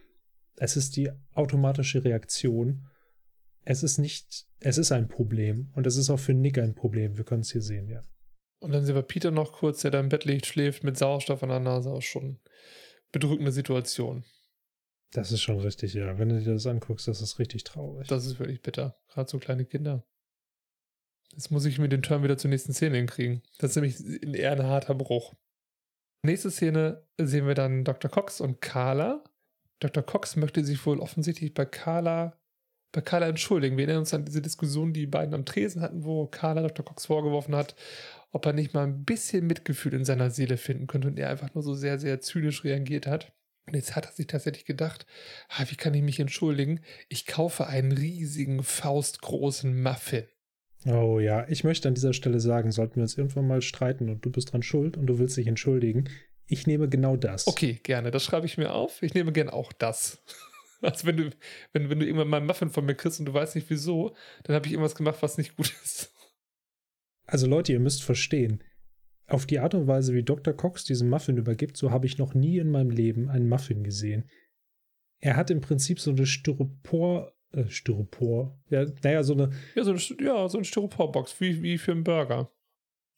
es ist die automatische Reaktion. Es ist nicht, es ist ein Problem und es ist auch für Nick ein Problem. Wir können es hier sehen, ja. Und dann sehen wir Peter noch kurz, der da im Bett liegt, schläft mit Sauerstoff an der Nase. Auch schon bedrückende Situation. Das ist schon richtig, ja. Wenn du dir das anguckst, das ist richtig traurig. Das ist wirklich bitter. Gerade so kleine Kinder. Jetzt muss ich mir den Turn wieder zur nächsten Szene hinkriegen. Das ist nämlich eher ein harter Bruch. Nächste Szene sehen wir dann Dr. Cox und Carla. Dr. Cox möchte sich wohl offensichtlich bei Carla, bei Carla entschuldigen. Wir erinnern uns an diese Diskussion, die, beiden am Tresen hatten, wo Carla Dr. Cox vorgeworfen hat, ob er nicht mal ein bisschen Mitgefühl in seiner Seele finden könnte und er einfach nur so sehr, sehr zynisch reagiert hat. Und jetzt hat er sich tatsächlich gedacht, ah, wie kann ich mich entschuldigen? Ich kaufe einen riesigen, faustgroßen Muffin. Oh ja, ich möchte an dieser Stelle sagen, sollten wir uns irgendwann mal streiten und du bist dran schuld und du willst dich entschuldigen, Ich nehme genau das. Okay, gerne. Das schreibe ich mir auf. Ich nehme gerne auch das. Also wenn du, wenn, wenn du irgendwann mal einen Muffin von mir kriegst und du weißt nicht wieso, dann habe ich irgendwas gemacht, was nicht gut ist. Also Leute, ihr müsst verstehen, auf die Art und Weise, wie Dr. Cox diesen Muffin übergibt, so habe ich noch nie in meinem Leben einen Muffin gesehen. Er hat im Prinzip so eine Styropor, äh, Styropor, ja, naja, so eine. Ja, so eine, ja, so eine Styroporbox, wie, wie für einen Burger.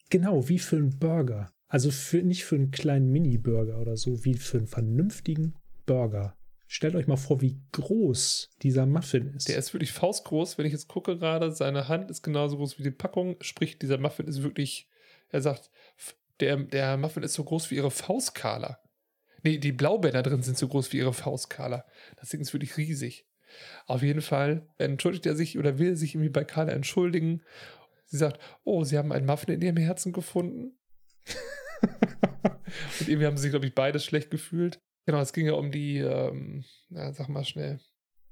Genau, wie für einen Burger. Also für, nicht für einen kleinen Mini-Burger oder so, wie für einen vernünftigen Burger. Stellt euch mal vor, wie groß dieser Muffin ist. Der ist wirklich faustgroß. Wenn ich jetzt gucke gerade, seine Hand ist genauso groß wie die Packung. Sprich, dieser Muffin ist wirklich, er sagt, der, der Muffin ist so groß wie ihre Faust, Carla. Nee, die Blaubeeren da drin sind so groß wie ihre Faust, Carla. Das Ding ist wirklich riesig. Auf jeden Fall entschuldigt er sich oder will sich irgendwie bei Carla entschuldigen. Sie sagt, oh, sie haben einen Muffin in ihrem Herzen gefunden. Und irgendwie haben sie sich, glaube ich, beide schlecht gefühlt. Genau, es ging ja um die, ähm, na, sag mal schnell.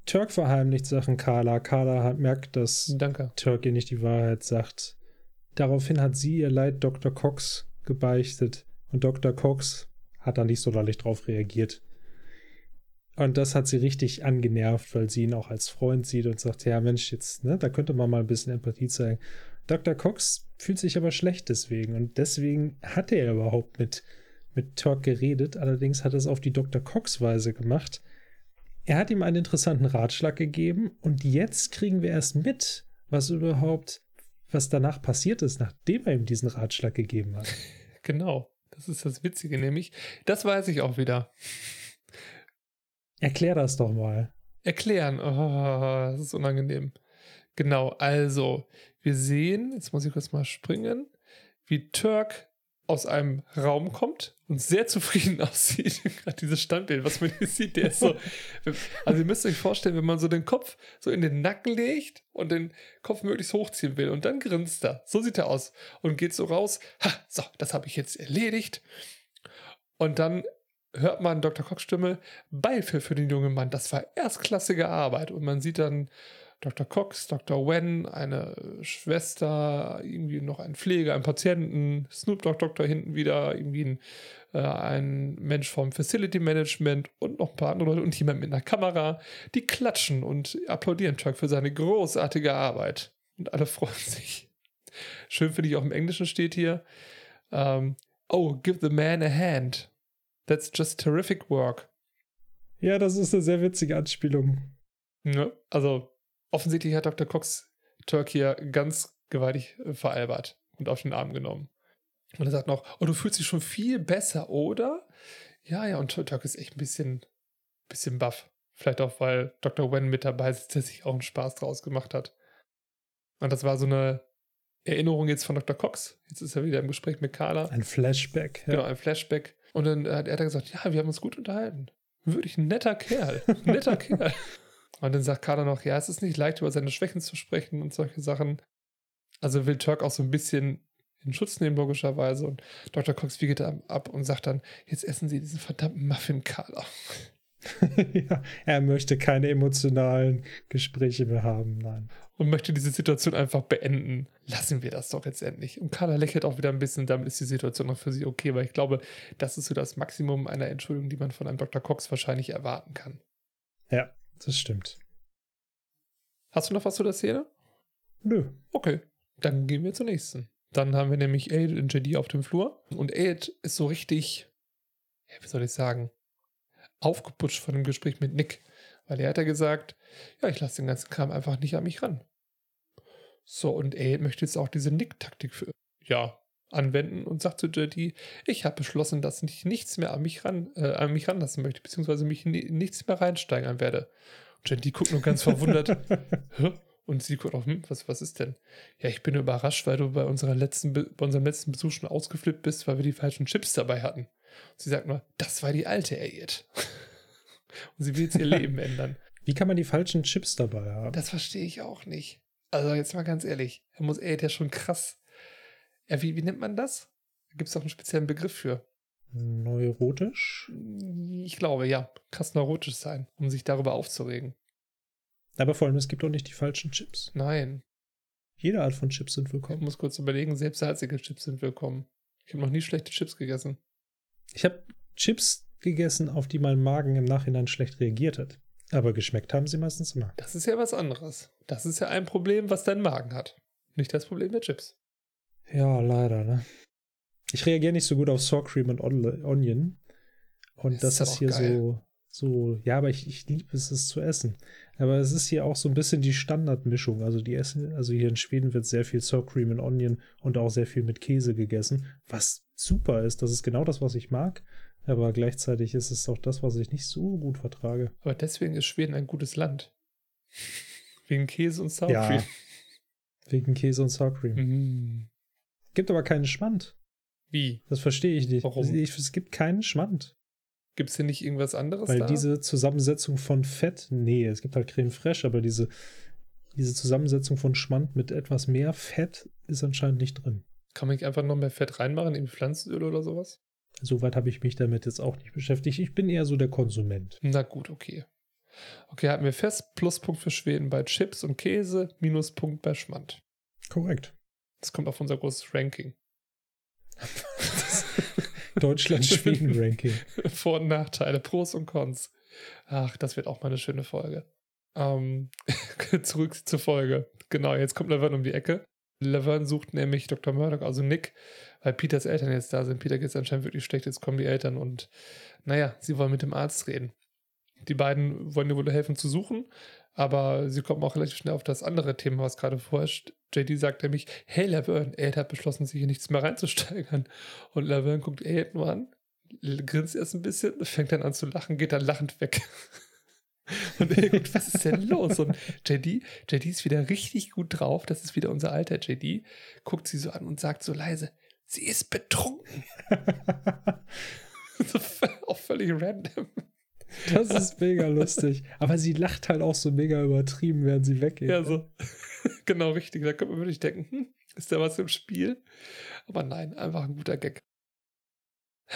Turk verheimlicht Sachen Carla. Carla hat, merkt, dass Danke. Turk ihr nicht die Wahrheit sagt. Daraufhin hat sie ihr Leid Dr. Cox gebeichtet. Und Dr. Cox hat da nicht so lallig drauf reagiert. Und das hat sie richtig angenervt, weil sie ihn auch als Freund sieht und sagt, ja Mensch, jetzt, ne, da könnte man mal ein bisschen Empathie zeigen. Dr. Cox fühlt sich aber schlecht deswegen und deswegen hat er überhaupt mit mit Turk geredet, allerdings hat er es auf die Dr. Cox-Weise gemacht. Er hat ihm einen interessanten Ratschlag gegeben und jetzt kriegen wir erst mit, was überhaupt, was danach passiert ist, nachdem er ihm diesen Ratschlag gegeben hat. Genau, das ist das Witzige, nämlich, das weiß ich auch wieder. Erklär das doch mal. Erklären, oh, das ist unangenehm. Genau, also, wir sehen, jetzt muss ich kurz mal springen, wie Turk aus einem Raum kommt und sehr zufrieden aussieht. Gerade dieses Standbild, was man hier sieht, der ist so. Also, ihr müsst euch vorstellen, wenn man so den Kopf so in den Nacken legt und den Kopf möglichst hochziehen will und dann grinst er. So sieht er aus und geht so raus. Ha, so, das habe ich jetzt erledigt. Und dann hört man Dr. Cox Stimme Beifall für den jungen Mann. Das war erstklassige Arbeit. Und man sieht dann Dr. Cox, Dr. Wen, eine Schwester, irgendwie noch ein Pfleger, ein Patienten, Snoop Dogg Doktor hinten wieder, irgendwie ein, äh, ein Mensch vom Facility Management und noch ein paar andere Leute und jemand mit einer Kamera, die klatschen und applaudieren Chuck für seine großartige Arbeit. Und alle freuen sich. Schön finde ich auch im Englischen steht hier, ähm, oh, give the man a hand. That's just terrific work. Ja, das ist eine sehr witzige Anspielung. Ja, also offensichtlich hat Dr. Cox Turk hier ganz gewaltig äh, veralbert und auf den Arm genommen. Und er sagt noch, oh, du fühlst dich schon viel besser, oder? Ja, ja, und Turk ist echt ein bisschen, bisschen baff. Vielleicht auch, weil Dr. Wen mit dabei ist, der sich auch einen Spaß draus gemacht hat. Und das war so eine Erinnerung jetzt von Dr. Cox. Jetzt ist er wieder im Gespräch mit Carla. Ein Flashback. Ja. Genau, ein Flashback. Und dann hat er gesagt, ja, wir haben uns gut unterhalten. Wirklich ein netter Kerl. netter Kerl. Und dann sagt Carter noch, ja, es ist nicht leicht, über seine Schwächen zu sprechen und solche Sachen. Also will Turk auch so ein bisschen in Schutz nehmen, logischerweise. Und Dr. Cox wiegelt ab und sagt dann, jetzt essen Sie diesen verdammten Muffin, Carla. ja, er möchte keine emotionalen Gespräche mehr haben, nein. Und möchte diese Situation einfach beenden. Lassen wir das doch jetzt endlich. Und Carla lächelt auch wieder ein bisschen, damit ist die Situation noch für sie okay, weil ich glaube, das ist so das Maximum einer Entschuldigung, die man von einem Dr. Cox wahrscheinlich erwarten kann. Ja, das stimmt. Hast du noch was zu der Szene? Nö. Okay, dann gehen wir zur nächsten. Dann haben wir nämlich Aid und JD auf dem Flur. Und Aid ist so richtig, ja, wie soll ich sagen, aufgeputscht von dem Gespräch mit Nick. Weil er hat ja gesagt, ja, ich lasse den ganzen Kram einfach nicht an mich ran. So, und Aid möchte jetzt auch diese Nick-Taktik für, ja, anwenden und sagt zu JD, ich habe beschlossen, dass ich nichts mehr an mich, ran, äh, an mich ranlassen möchte, beziehungsweise mich in nichts mehr reinsteigern werde. Und JD guckt nur ganz verwundert. Und sie guckt auch, hm, was, was ist denn? Ja, ich bin überrascht, weil du bei, unserer letzten, bei unserem letzten Besuch schon ausgeflippt bist, weil wir die falschen Chips dabei hatten. Sie sagt nur, das war die alte Elliot. und sie will jetzt ihr Leben ändern. Wie kann man die falschen Chips dabei haben? Das verstehe ich auch nicht. Also jetzt mal ganz ehrlich, er muss Elliot ja schon krass ja, wie, wie nennt man das? Da gibt es doch einen speziellen Begriff für. Neurotisch? Ich glaube, ja. Krass neurotisch sein, um sich darüber aufzuregen. Aber vor allem, es gibt auch nicht die falschen Chips. Nein. Jede Art von Chips sind willkommen. Ich muss kurz überlegen, selbst salzige Chips sind willkommen. Ich habe noch nie schlechte Chips gegessen. Ich habe Chips gegessen, auf die mein Magen im Nachhinein schlecht reagiert hat. Aber geschmeckt haben sie meistens immer. Das ist ja was anderes. Das ist ja ein Problem, was dein Magen hat. Nicht das Problem der Chips. Ja, leider, ne? Ich reagiere nicht so gut auf Sour Cream und Onion. Und das, das ist, ist hier geil. so, so, ja, aber ich, ich liebe es, es zu essen. Aber es ist hier auch so ein bisschen die Standardmischung. Also die Essen, also hier in Schweden wird sehr viel Sour Cream und Onion und auch sehr viel mit Käse gegessen, was super ist. Das ist genau das, was ich mag. Aber gleichzeitig ist es auch das, was ich nicht so gut vertrage. Aber deswegen ist Schweden ein gutes Land. Wegen Käse und Sour Cream. Ja, wegen Käse und Sour Cream. Mhm. Gibt aber keinen Schmand. Wie? Das verstehe ich nicht. Warum? Es gibt keinen Schmand. Gibt es hier nicht irgendwas anderes? Weil da? diese Zusammensetzung von Fett, nee, es gibt halt Creme Fraiche, aber diese, diese Zusammensetzung von Schmand mit etwas mehr Fett ist anscheinend nicht drin. Kann man nicht einfach noch mehr Fett reinmachen, in Pflanzenöl oder sowas? Soweit habe ich mich damit jetzt auch nicht beschäftigt. Ich bin eher so der Konsument. Na gut, okay. Okay, hatten wir fest, Pluspunkt für Schweden bei Chips und Käse, Minuspunkt bei Schmand. Korrekt. Das kommt auf unser großes Ranking. Deutschland-Schweden-Ranking. Vor- und Nachteile, Pros und Cons. Ach, das wird auch mal eine schöne Folge. Ähm, zurück zur Folge. Genau, jetzt kommt Laverne um die Ecke. Laverne sucht nämlich Dr. Murdoch, also Nick, weil Peters Eltern jetzt da sind. Peter geht es anscheinend wirklich schlecht, jetzt kommen die Eltern und naja, sie wollen mit dem Arzt reden. Die beiden wollen ihr wohl helfen zu suchen, aber sie kommen auch relativ schnell auf das andere Thema, was gerade vorherrscht. JD sagt nämlich, hey Laverne, Ed hat beschlossen, sich hier nichts mehr reinzusteigern. Und Laverne guckt Ed nur an, grinst erst ein bisschen, fängt dann an zu lachen, geht dann lachend weg. Und er guckt, was ist denn los? Und JD, JD ist wieder richtig gut drauf. Das ist wieder unser alter JD. Guckt sie so an und sagt so leise, sie ist betrunken. auch völlig random. Das ist mega lustig. Aber sie lacht halt auch so mega übertrieben, während sie weggeht. Ja, so. genau richtig. Da könnte man wirklich denken, hm, ist da was im Spiel? Aber nein, einfach ein guter Gag.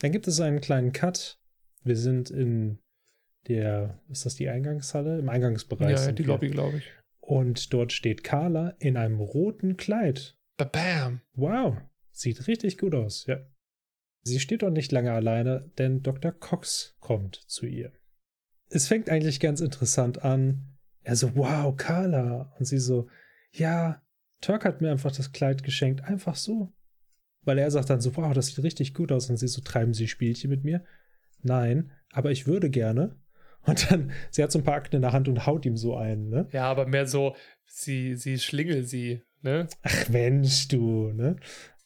Dann gibt es einen kleinen Cut. Wir sind in der, ist das die Eingangshalle? Im Eingangsbereich. Ja, die wir. Lobby, glaube ich. Und dort steht Carla in einem roten Kleid. Bam! Wow, sieht richtig gut aus, ja. Sie steht dort nicht lange alleine, denn Dr. Cox kommt zu ihr. Es fängt eigentlich ganz interessant an. Er so, wow, Carla. Und sie so, ja, Turk hat mir einfach das Kleid geschenkt, einfach so. Weil er sagt dann so, wow, das sieht richtig gut aus. Und sie so, treiben Sie Spielchen mit mir? Nein, aber ich würde gerne. Und dann, sie hat so ein paar Akten in der Hand und haut ihm so ein, ne? Ja, aber mehr so, sie, sie schlingel sie, ne? Ach Mensch, du, ne?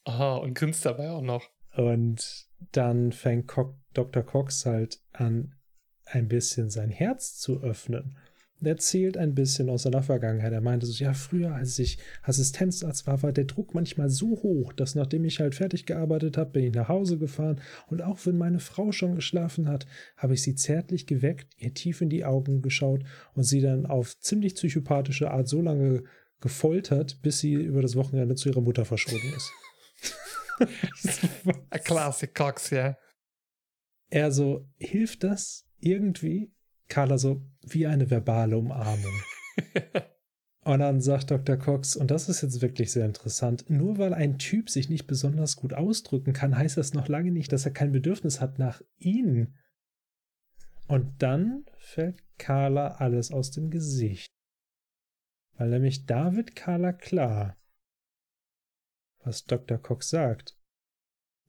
Aha, und grinst dabei auch noch. Und dann fängt Co Dr. Cox halt an, ein bisschen sein Herz zu öffnen. Er erzählt ein bisschen aus seiner Vergangenheit. Er meinte so, ja, früher, als ich Assistenzarzt war, war der Druck manchmal so hoch, dass nachdem ich halt fertig gearbeitet habe, bin ich nach Hause gefahren und auch wenn meine Frau schon geschlafen hat, habe ich sie zärtlich geweckt, ihr tief in die Augen geschaut und sie dann auf ziemlich psychopathische Art so lange gefoltert, bis sie über das Wochenende zu ihrer Mutter verschwunden ist. A classic Cox, ja. Er so, hilft das irgendwie? Carla so, wie eine verbale Umarmung. und dann sagt Dr. Cox, und das ist jetzt wirklich sehr interessant, nur weil ein Typ sich nicht besonders gut ausdrücken kann, heißt das noch lange nicht, dass er kein Bedürfnis hat nach ihnen. Und dann fällt Carla alles aus dem Gesicht. Weil nämlich da wird Carla klar was Dr. Cox sagt.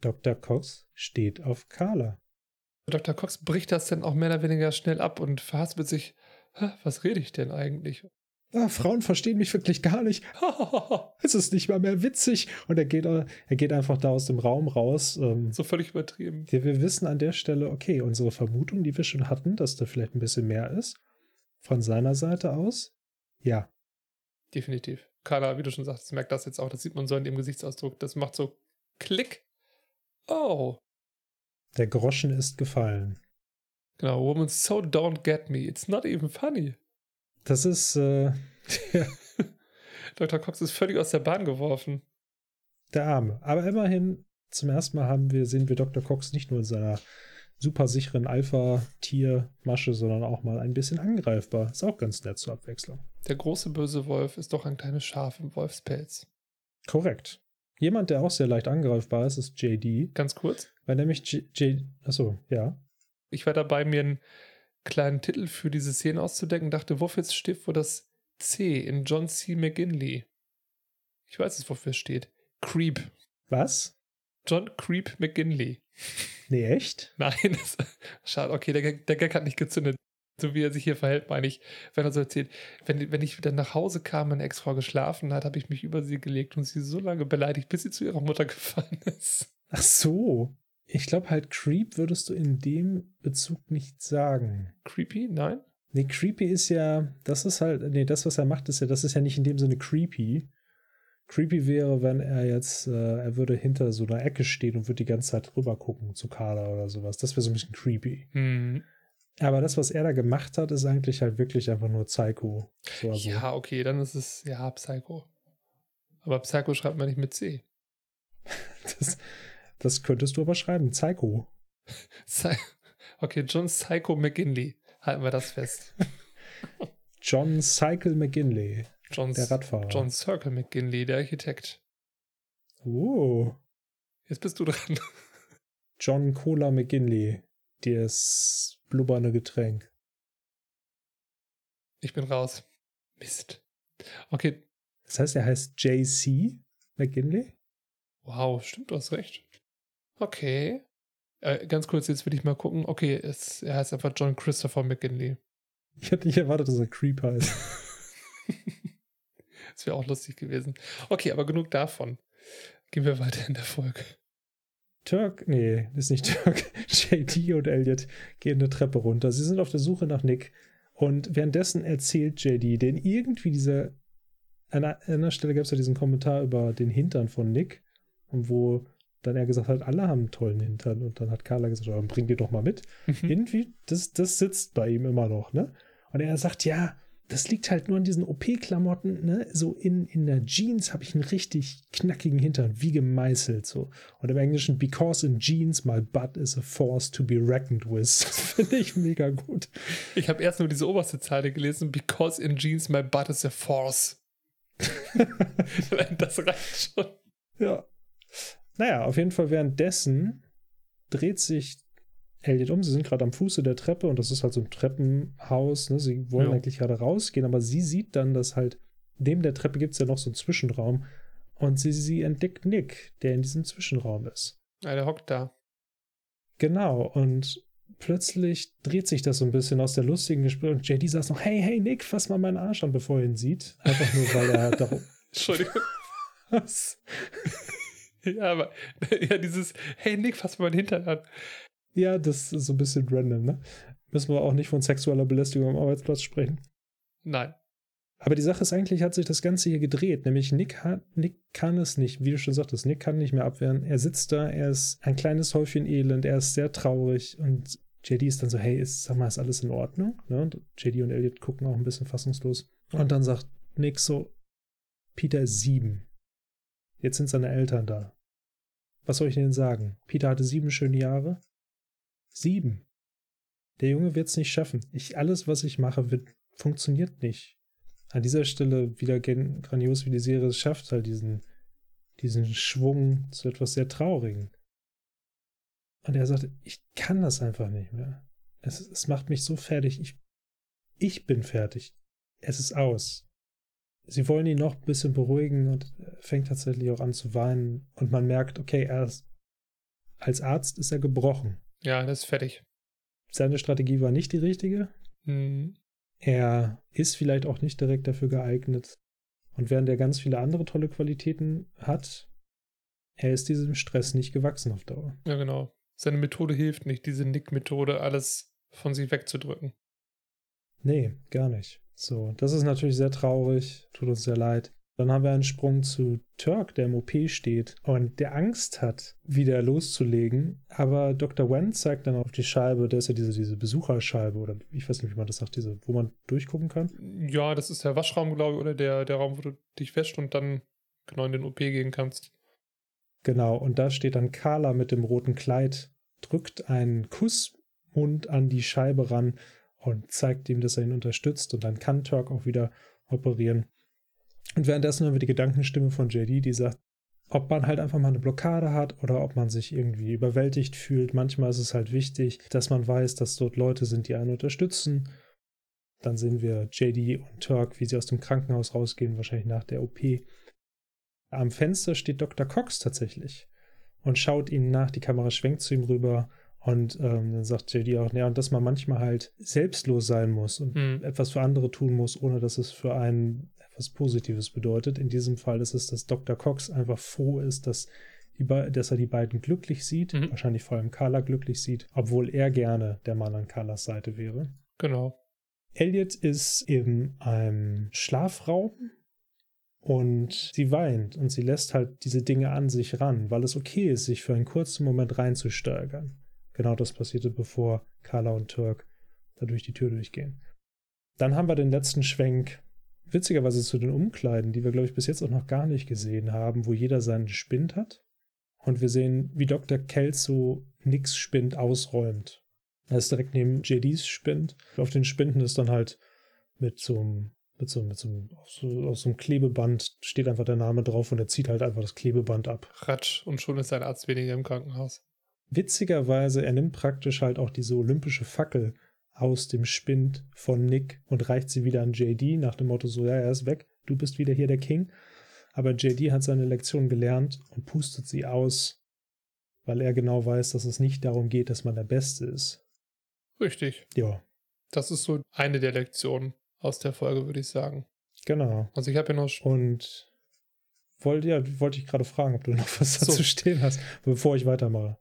Dr. Cox steht auf Carla. Dr. Cox bricht das dann auch mehr oder weniger schnell ab und verhaspelt sich. Was rede ich denn eigentlich? Ah, Frauen verstehen mich wirklich gar nicht. es ist nicht mal mehr witzig. Und er geht, er geht einfach da aus dem Raum raus. Ähm, so völlig übertrieben. Wir, wir wissen an der Stelle, okay, unsere Vermutung, die wir schon hatten, dass da vielleicht ein bisschen mehr ist, von seiner Seite aus, ja. Definitiv. Carla, wie du schon sagst, merkt das jetzt auch. Das sieht man so in dem Gesichtsausdruck. Das macht so Klick. Oh. Der Groschen ist gefallen. Genau, woman so don't get me. It's not even funny. Das ist, äh, ja. Dr. Cox ist völlig aus der Bahn geworfen. Der Arme. Aber immerhin, zum ersten Mal haben wir, sehen wir Dr. Cox nicht nur in seiner super sicheren Alpha-Tier-Masche, sondern auch mal ein bisschen angreifbar. Ist auch ganz nett zur Abwechslung. Der große böse Wolf ist doch ein kleines Schaf im Wolfspelz. Korrekt. Jemand, der auch sehr leicht angreifbar ist, ist JD. Ganz kurz. Weil nämlich J. J achso, ja. Ich war dabei, mir einen kleinen Titel für diese Szene auszudenken, dachte, wofür steht wo das C in John C. McGinley? Ich weiß es, wofür es steht. Creep. Was? John Creep McGinley. Nee, echt? Nein, das, schade. Okay, der, der Gag hat nicht gezündet. So wie er sich hier verhält, meine ich, wenn er so erzählt. Wenn, wenn ich wieder nach Hause kam, meine Ex-Frau geschlafen hat, habe ich mich über sie gelegt und sie so lange beleidigt, bis sie zu ihrer Mutter gefallen ist. Ach so. Ich glaube halt, Creep würdest du in dem Bezug nicht sagen. Creepy? Nein? Nee, creepy ist ja, das ist halt, nee, das, was er macht, ist ja, das ist ja nicht in dem Sinne creepy. Creepy wäre, wenn er jetzt, äh, er würde hinter so einer Ecke stehen und würde die ganze Zeit rüber gucken zu Carla oder sowas. Das wäre so ein bisschen creepy. Hm. Aber das, was er da gemacht hat, ist eigentlich halt wirklich einfach nur Psycho. So, also, Ja, okay, dann ist es, ja, Psycho. Aber Psycho schreibt man nicht mit C. das, das könntest du aber schreiben. Psycho. Psy okay, John Psycho McGinley. Halten wir das fest. John Cycle McGinley, John, der Radfahrer. John Circle McGinley, der Architekt. Oh. Jetzt bist du dran. John Cola McGinley. Das blubbernde Getränk. Ich bin raus. Mist. Okay, Das heißt, er heißt JC McGinley? wow, stimmt, du hast recht. Okay. Äh, ganz kurz, jetzt will ich mal gucken. Okay, es, er heißt einfach John Christopher McGinley. Ich hatte nicht erwartet, dass er Creep heißt. Das wäre auch lustig gewesen. Okay, aber genug davon. Gehen wir weiter in der Folge. Turk, nee, ist nicht Turk. JD und Elliot gehen eine Treppe runter. Sie sind auf der Suche nach Nick. Und währenddessen erzählt JD, den irgendwie dieser. An einer, Stelle gab es ja diesen Kommentar über den Hintern von Nick. Und wo dann er gesagt hat, alle haben einen tollen Hintern. Und dann hat Carla gesagt, "Ja, dann bring die doch mal mit. Mhm. irgendwie, das, das sitzt bei ihm immer noch, ne? Und er sagt, ja, das liegt halt nur an diesen OP-Klamotten, ne? So in, in der Jeans habe ich einen richtig knackigen Hintern, wie gemeißelt, so. Und im Englischen, because in jeans my butt is a force to be reckoned with. Das finde ich mega gut. Ich habe erst nur diese oberste Zeile gelesen. Because in jeans my butt is a force. das reicht schon. Ja. Naja, auf jeden Fall währenddessen dreht sich Elliot um. Sie sind gerade am Fuße der Treppe und das ist halt so ein Treppenhaus. Ne? Sie wollen Ja. eigentlich gerade rausgehen, aber sie sieht dann, dass halt neben der Treppe gibt es ja noch so einen Zwischenraum und sie, sie entdeckt Nick, der in diesem Zwischenraum ist. Ja, der hockt da. Genau, und plötzlich dreht sich das so ein bisschen aus der lustigen Gespräch und JD sagt noch, hey, hey Nick, fass mal meinen Arsch an, bevor er ihn sieht. Einfach nur, weil er darum... Entschuldigung. Was? Ja, aber ja, dieses, hey Nick, fass mal meinen Hintern an. Ja, das ist so ein bisschen random, ne? Müssen wir auch nicht von sexueller Belästigung am Arbeitsplatz sprechen. Nein. Aber die Sache ist eigentlich, hat sich das Ganze hier gedreht. Nämlich Nick, hat, Nick kann es nicht, wie du schon sagtest, Nick kann nicht mehr abwehren. Er sitzt da, er ist ein kleines Häufchen Elend, er ist sehr traurig und JD ist dann so, hey, ist, sag mal, ist alles in Ordnung? Ne? Und JD und Elliot gucken auch ein bisschen fassungslos. Und dann sagt Nick so, Peter ist sieben. Jetzt sind seine Eltern da. Was soll ich denn sagen? Peter hatte sieben schöne Jahre. Sieben. Der Junge wird es nicht schaffen. Ich, alles, was ich mache, wird, funktioniert nicht. An dieser Stelle wieder grandios, wie die Serie es schafft, halt diesen, diesen Schwung zu etwas sehr Traurigen. Und er sagt, ich kann das einfach nicht mehr. Es, es macht mich so fertig. Ich, ich bin fertig. Es ist aus. Sie wollen ihn noch ein bisschen beruhigen und fängt tatsächlich auch an zu weinen. Und man merkt, okay, er ist, als Arzt ist er gebrochen. Ja, das ist fertig. Seine Strategie war nicht die richtige. Hm. Er ist vielleicht auch nicht direkt dafür geeignet. Und während er ganz viele andere tolle Qualitäten hat, er ist diesem Stress nicht gewachsen auf Dauer. Ja, genau. Seine Methode hilft nicht, diese Nick-Methode, alles von sich wegzudrücken. Nee, gar nicht. So, das ist natürlich sehr traurig, tut uns sehr leid. Dann haben wir einen Sprung zu Turk, der im OP steht und der Angst hat, wieder loszulegen. Aber Dr. Wen zeigt dann auf die Scheibe, da ist ja diese, diese Besucherscheibe oder ich weiß nicht, wie man das sagt, diese, wo man durchgucken kann. Ja, das ist der Waschraum, glaube ich, oder der, der Raum, wo du dich wäschst und dann genau in den OP gehen kannst. Genau, und da steht dann Carla mit dem roten Kleid, drückt einen Kussmund an die Scheibe ran und zeigt ihm, dass er ihn unterstützt. Und dann kann Turk auch wieder operieren. Und währenddessen haben wir die Gedankenstimme von JD, die sagt, ob man halt einfach mal eine Blockade hat oder ob man sich irgendwie überwältigt fühlt. Manchmal ist es halt wichtig, dass man weiß, dass dort Leute sind, die einen unterstützen. Dann sehen wir JD und Turk, wie sie aus dem Krankenhaus rausgehen, wahrscheinlich nach der OP. Am Fenster steht Dr. Cox tatsächlich und schaut ihnen nach. Die Kamera schwenkt zu ihm rüber und ähm, dann sagt JD auch, ja, und dass man manchmal halt selbstlos sein muss und mhm. etwas für andere tun muss, ohne dass es für einen etwas Positives bedeutet. In diesem Fall ist es, dass Dr. Cox einfach froh ist, dass, die dass er die beiden glücklich sieht, mhm. wahrscheinlich vor allem Carla glücklich sieht, obwohl er gerne der Mann an Carlas Seite wäre. Genau. Elliot ist in einem Schlafraum und sie weint und sie lässt halt diese Dinge an sich ran, weil es okay ist, sich für einen kurzen Moment reinzusteigern. Genau das passierte, bevor Carla und Turk da durch die Tür durchgehen. Dann haben wir den letzten Schwenk witzigerweise zu den Umkleiden, die wir, glaube ich, bis jetzt auch noch gar nicht gesehen haben, wo jeder seinen Spind hat. Und wir sehen, wie Dr. Kelso Nix Spind ausräumt. Er ist direkt neben JDs Spind. Auf den Spinden ist dann halt mit so einem, mit so, mit so, einem, so, aus so einem Klebeband steht einfach der Name drauf und er zieht halt einfach das Klebeband ab. Ratsch, und schon ist sein Arzt weniger im Krankenhaus. Witzigerweise, er nimmt praktisch halt auch diese olympische Fackel aus dem Spind von Nick und reicht sie wieder an JD nach dem Motto so, ja, er ist weg, du bist wieder hier der King. Aber JD hat seine Lektion gelernt und pustet sie aus, weil er genau weiß, dass es nicht darum geht, dass man der Beste ist. Richtig. Ja. Das ist so eine der Lektionen aus der Folge, würde ich sagen. Genau. Also ich habe ja noch... Und wollte, ja, wollte ich gerade fragen, ob du noch was dazu so. stehen hast, bevor ich weitermache.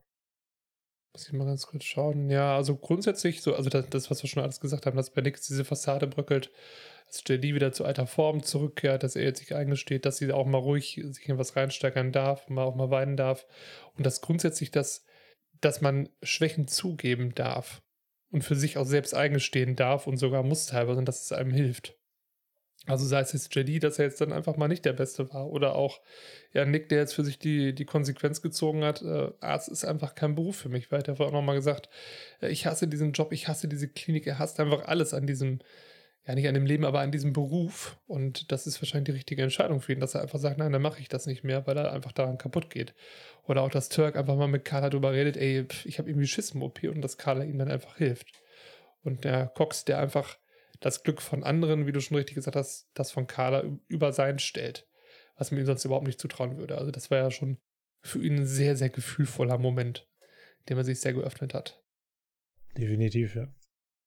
Muss ich mal ganz kurz schauen. Ja, also grundsätzlich, so, also das, das, was wir schon alles gesagt haben, dass bei Nix diese Fassade bröckelt, dass JD wieder zu alter Form zurückkehrt, dass er jetzt sich eingesteht, dass sie auch mal ruhig sich in was reinsteigern darf, mal auch mal weinen darf. Und dass grundsätzlich das, dass man Schwächen zugeben darf und für sich auch selbst eingestehen darf und sogar muss teilweise dass es einem hilft. Also sei es jetzt JD, dass er jetzt dann einfach mal nicht der Beste war. Oder auch ja, Nick, der jetzt für sich die, die Konsequenz gezogen hat, äh, Arzt ist einfach kein Beruf für mich. Weil er hat auch nochmal gesagt, äh, ich hasse diesen Job, ich hasse diese Klinik, er hasst einfach alles an diesem, ja nicht an dem Leben, aber an diesem Beruf. Und das ist wahrscheinlich die richtige Entscheidung für ihn, dass er einfach sagt, nein, dann mache ich das nicht mehr, weil er einfach daran kaputt geht. Oder auch, dass Turk einfach mal mit Carla drüber redet, ey, ich habe irgendwie Schiss im OP und dass Carla ihm dann einfach hilft. Und der Cox, der einfach das Glück von anderen, wie du schon richtig gesagt hast, das von Carla über sein stellt, was man ihm sonst überhaupt nicht zutrauen würde. Also das war ja schon für ihn ein sehr, sehr gefühlvoller Moment, dem er sich sehr geöffnet hat. Definitiv, ja.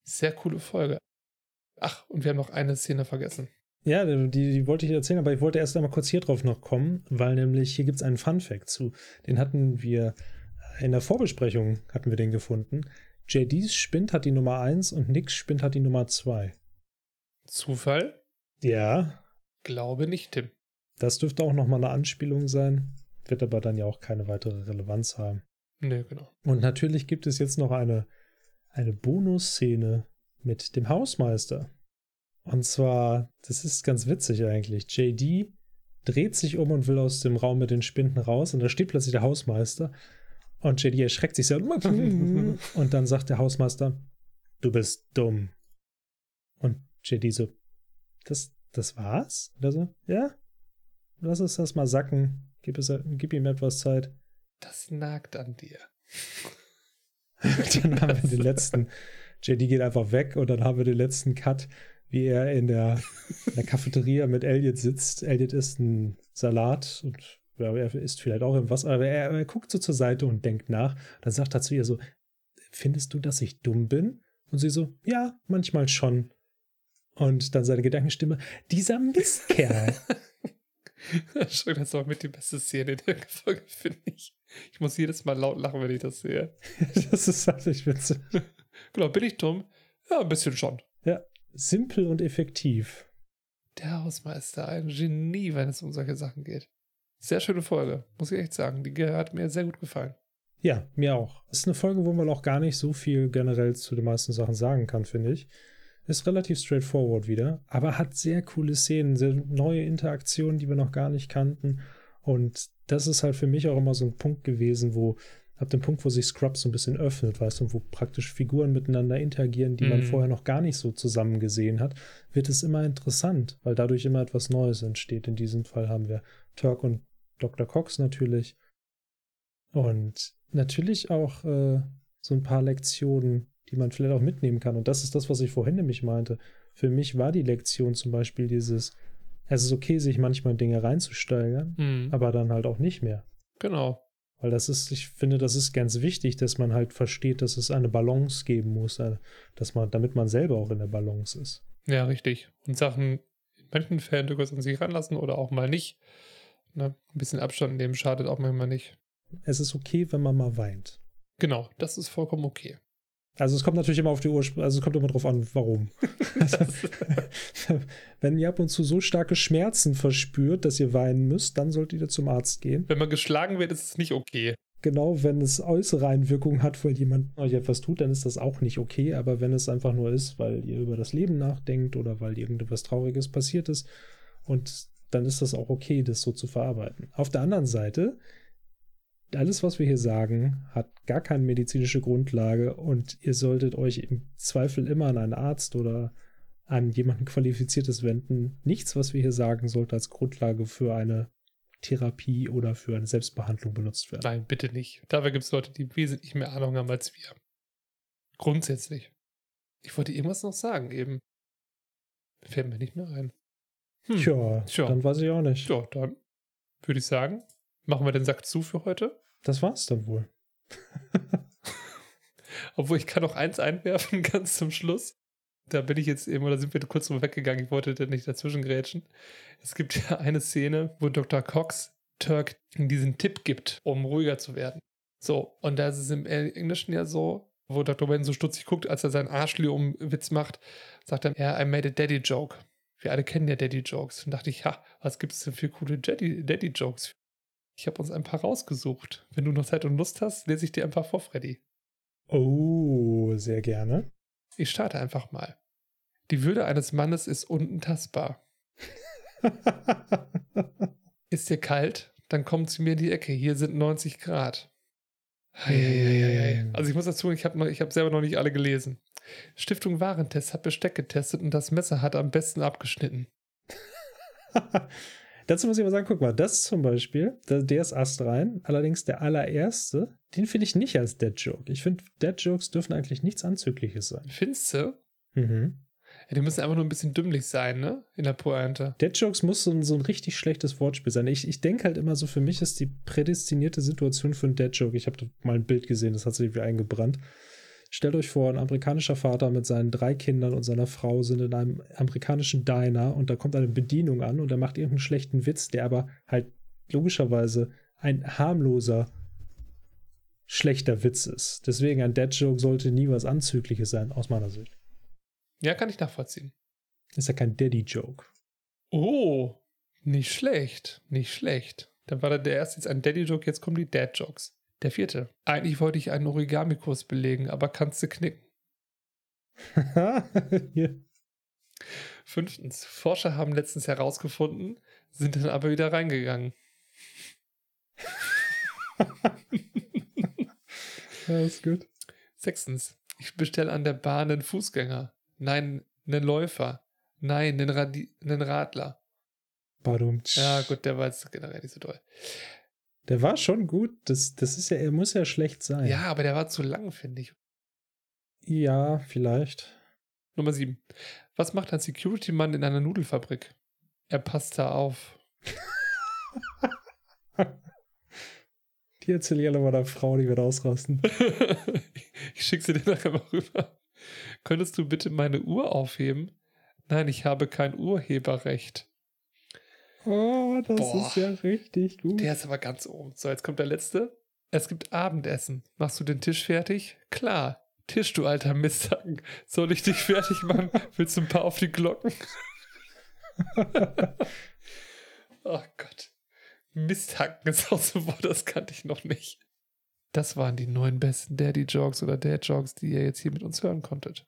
Sehr coole Folge. Ach, und wir haben noch eine Szene vergessen. Ja, die, die wollte ich erzählen, aber ich wollte erst einmal kurz hier drauf noch kommen, weil nämlich hier gibt es einen Fun Fact zu. Den hatten wir in der Vorbesprechung hatten wir den gefunden. JDs Spind hat die Nummer 1 und Nicks Spind hat die Nummer 2. Zufall? Ja. Glaube nicht, Tim. Das dürfte auch nochmal eine Anspielung sein, wird aber dann ja auch keine weitere Relevanz haben. Nee, genau. Und natürlich gibt es jetzt noch eine, eine Bonusszene mit dem Hausmeister. Und zwar, das ist ganz witzig eigentlich. JD dreht sich um und will aus dem Raum mit den Spinden raus und da steht plötzlich der Hausmeister und JD erschreckt sich sehr und dann sagt der Hausmeister, du bist dumm. Und JD so, das, das war's? Oder so, ja? Lass es das mal sacken. Gib, es, gib ihm etwas Zeit. Das nagt an dir. dann haben wir den letzten. JD geht einfach weg und dann haben wir den letzten Cut, wie er in der, in der Cafeteria mit Elliot sitzt. Elliot isst einen Salat und ja, er isst vielleicht auch irgendwas, aber er, er, guckt so zur Seite und denkt nach. Dann sagt er zu ihr so: Findest du, dass ich dumm bin? Und sie so: Ja, manchmal schon. Und dann seine Gedankenstimme, dieser Mistkerl. Schon, das war mit die beste Szene der Folge, finde ich. Ich muss jedes Mal laut lachen, wenn ich das sehe. das ist wirklich witzig. Genau, bin ich dumm? Ja, ein bisschen schon. Ja, simpel und effektiv. Der Hausmeister, ein Genie, wenn es um solche Sachen geht. Sehr schöne Folge, muss ich echt sagen. Die hat mir sehr gut gefallen. Ja, mir auch. Es ist eine Folge, wo man auch gar nicht so viel generell zu den meisten Sachen sagen kann, finde ich. Ist relativ straightforward wieder, aber hat sehr coole Szenen, sehr neue Interaktionen, die wir noch gar nicht kannten. Und das ist halt für mich auch immer so ein Punkt gewesen, wo ab dem Punkt, wo sich Scrubs so ein bisschen öffnet, weißt du, wo praktisch Figuren miteinander interagieren, die mm. man mhm. vorher noch gar nicht so zusammen gesehen hat, wird es immer interessant, weil dadurch immer etwas Neues entsteht. In diesem Fall haben wir Turk und Dr. Cox natürlich. Und natürlich auch äh, so ein paar Lektionen, die man vielleicht auch mitnehmen kann. Und das ist das, was ich vorhin nämlich meinte. Für mich war die Lektion zum Beispiel dieses, es ist okay, sich manchmal Dinge reinzusteigern, Mhm. aber dann halt auch nicht mehr. Genau. Weil das ist, ich finde, das ist ganz wichtig, dass man halt versteht, dass es eine Balance geben muss, äh, dass man, damit man selber auch in der Balance ist. Ja, richtig. Und Sachen in manchen Fällen durchaus an sich ranlassen oder auch mal nicht. Ne? Ein bisschen Abstand nehmen schadet auch manchmal nicht. Es ist okay, wenn man mal weint. Genau, das ist vollkommen okay. Also es kommt natürlich immer auf die Ursprung, also es kommt immer drauf an, warum. Also, wenn ihr ab und zu so starke Schmerzen verspürt, dass ihr weinen müsst, dann solltet ihr zum Arzt gehen. Wenn man geschlagen wird, ist es nicht okay. Genau, wenn es äußere Einwirkungen hat, weil jemand euch etwas tut, dann ist das auch nicht okay. Aber wenn es einfach nur ist, weil ihr über das Leben nachdenkt oder weil irgendetwas Trauriges passiert ist, und dann ist das auch okay, das so zu verarbeiten. Auf der anderen Seite, alles, was wir hier sagen, hat gar keine medizinische Grundlage und ihr solltet euch im Zweifel immer an einen Arzt oder an jemanden Qualifiziertes wenden. Nichts, was wir hier sagen, sollte als Grundlage für eine Therapie oder für eine Selbstbehandlung benutzt werden. Nein, bitte nicht. Dafür gibt es Leute, die wesentlich mehr Ahnung haben als wir. Grundsätzlich. Ich wollte irgendwas noch sagen eben. Fällt mir nicht mehr ein. Hm. Tja, Tja. dann weiß ich auch nicht. Ja, dann würde ich sagen, machen wir den Sack zu für heute. Das war's dann wohl. Obwohl ich kann noch eins einwerfen, ganz zum Schluss. Da bin ich jetzt eben, oder sind wir kurz drüber weggegangen, ich wollte da nicht dazwischen grätschen. Es gibt ja eine Szene, wo Dr. Cox Turk diesen Tipp gibt, um ruhiger zu werden. So, und da ist es im Englischen ja so, wo Dr. Wayne so stutzig guckt, als er seinen Arschli-Um-Witz macht, sagt er, ja, I made a daddy joke. Wir alle kennen ja Daddy-Jokes. Und dachte ich, ja, was gibt es denn für coole Daddy- Daddy-Jokes? Ich habe uns ein paar rausgesucht. Wenn du noch Zeit und Lust hast, lese ich dir ein paar vor, Freddy. Oh, sehr gerne. Ich starte einfach mal. Die Würde eines Mannes ist unentastbar. Ist dir kalt? Dann komm zu mir in die Ecke. Hier sind 90 Grad. Eieieiei. Also ich muss dazu, ich habe hab selber noch nicht alle gelesen. Stiftung Warentest hat Besteck getestet und das Messer hat am besten abgeschnitten. Dazu muss ich aber sagen, guck mal, das zum Beispiel, der, ist astrein. Allerdings der allererste, den finde ich nicht als Dead Joke. Ich finde, Dead Jokes dürfen eigentlich nichts Anzügliches sein. Findest du? Mhm. Ja, die müssen einfach nur ein bisschen dümmlich sein, ne? In der Pointe. Dead Jokes muss so ein, so ein richtig schlechtes Wortspiel sein. Ich, ich denke halt immer so, für mich ist die prädestinierte Situation für einen Dead Joke. Ich habe da mal ein Bild gesehen, das hat sich wie eingebrannt. Stellt euch vor, ein amerikanischer Vater mit seinen drei Kindern und seiner Frau sind in einem amerikanischen Diner und da kommt eine Bedienung an und er macht irgendeinen schlechten Witz, der aber halt logischerweise ein harmloser, schlechter Witz ist. Deswegen ein Dead Joke sollte nie was Anzügliches sein, aus meiner Sicht. Ja, kann ich nachvollziehen. Ist ja kein Daddy Joke. Oh, nicht schlecht, nicht schlecht. Dann war da der erste jetzt ein Daddy-Joke, jetzt kommen die Dad-Jokes. Der vierte. Eigentlich wollte ich einen Origami-Kurs belegen, aber kannst du knicken. Hier. Fünftens. Forscher haben letztens herausgefunden, sind dann aber wieder reingegangen. Ja, ist gut. Sechstens. Ich bestelle an der Bahn einen Fußgänger. Nein, einen Läufer. Nein, einen, Radi einen Radler. Badum. Ja, gut, der war jetzt generell nicht so toll. Der war schon gut. Das, das ist ja, er muss ja schlecht sein. Ja, aber der war zu lang, finde ich. Ja, vielleicht. Nummer sieben. Was macht ein Security-Mann in einer Nudelfabrik? Er passt da auf. Die erzähle ich alle meiner Frau, die wird ausrasten. ich schicke sie dir nachher mal rüber. Könntest du bitte meine Uhr aufheben? Nein, ich habe kein Urheberrecht. Oh, das Boah. ist ja richtig gut. Der ist aber ganz oben. So, jetzt kommt der letzte. Es gibt Abendessen. Machst du den Tisch fertig? Klar. Tisch, du alter Misthacken. Soll ich dich fertig machen? Willst du ein paar auf die Glocken? oh Gott. Misthacken ist auch so ein Wort, das kannte ich noch nicht. Das waren die neun besten Daddy-Jokes oder Dad-Jokes, die ihr jetzt hier mit uns hören konntet.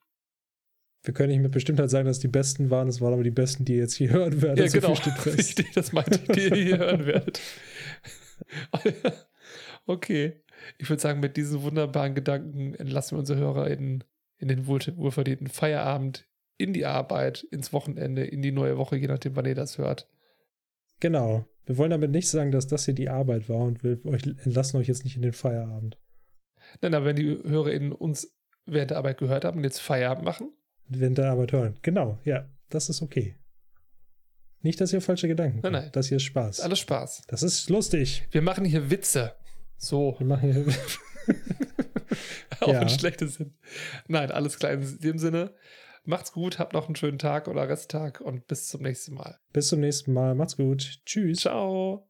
Wir können nicht mit Bestimmtheit sagen, dass die besten waren. Es waren aber die besten, die ihr jetzt hier hören werdet. Ja, So genau. Richtig, das meinte ich, die ihr hier hören werdet. okay. Ich würde sagen, mit diesen wunderbaren Gedanken entlassen wir unsere Hörer in, in den wohl, wohlverdienten Feierabend, in die Arbeit, ins Wochenende, in die neue Woche, je nachdem, wann ihr das hört. Genau. Wir wollen damit nicht sagen, dass das hier die Arbeit war und wir euch, entlassen euch jetzt nicht in den Feierabend. Nein, aber wenn die HörerInnen uns während der Arbeit gehört haben und jetzt Feierabend machen, Arbeit hören. Genau, ja, das ist okay. Nicht, dass ihr falsche Gedanken Nein, habt. nein. Das hier ist Spaß. ist alles Spaß. Das ist lustig. Wir machen hier Witze. So, Wir machen hier auch Ja. in schlechtes Sinn. Nein, alles klar in dem Sinne. Macht's gut, habt noch einen schönen Tag oder Resttag und bis zum nächsten Mal. Bis zum nächsten Mal. Macht's gut. Tschüss. Ciao.